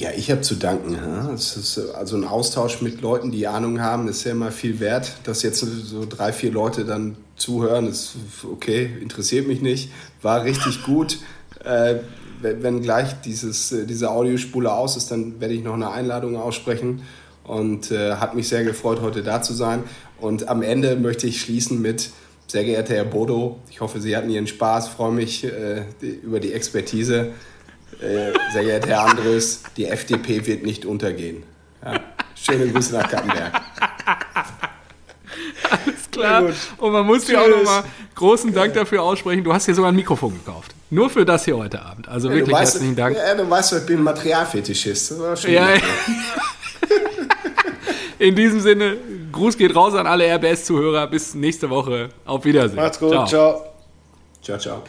Ja, ich habe zu danken. Ist also ein Austausch mit Leuten, die Ahnung haben, ist ja immer viel wert. Dass jetzt so drei, vier Leute dann zuhören, ist okay, interessiert mich nicht. War richtig gut. Äh, wenn gleich dieses, äh, diese Audiospule aus ist, dann werde ich noch eine Einladung aussprechen. Und äh, hat mich sehr gefreut, heute da zu sein. Und am Ende möchte ich schließen mit, sehr geehrter Herr Bodo, ich hoffe, Sie hatten Ihren Spaß, freue mich äh, über die Expertise. Äh, sehr geehrter Herr Andres, die FDP wird nicht untergehen. Ja. Schöne Grüße nach Kattenberg. Alles klar. Und man muss dir auch nochmal großen Dank dafür aussprechen. Du hast hier sogar ein Mikrofon gekauft. Nur für das hier heute Abend. Also ja, wirklich weißt, herzlichen Dank. Ja, du weißt, ich bin Materialfetischist. Ja, In diesem Sinne, Gruß geht raus an alle RBS-Zuhörer. Bis nächste Woche. Auf Wiedersehen. Macht's gut. ciao. Ciao, ciao. ciao.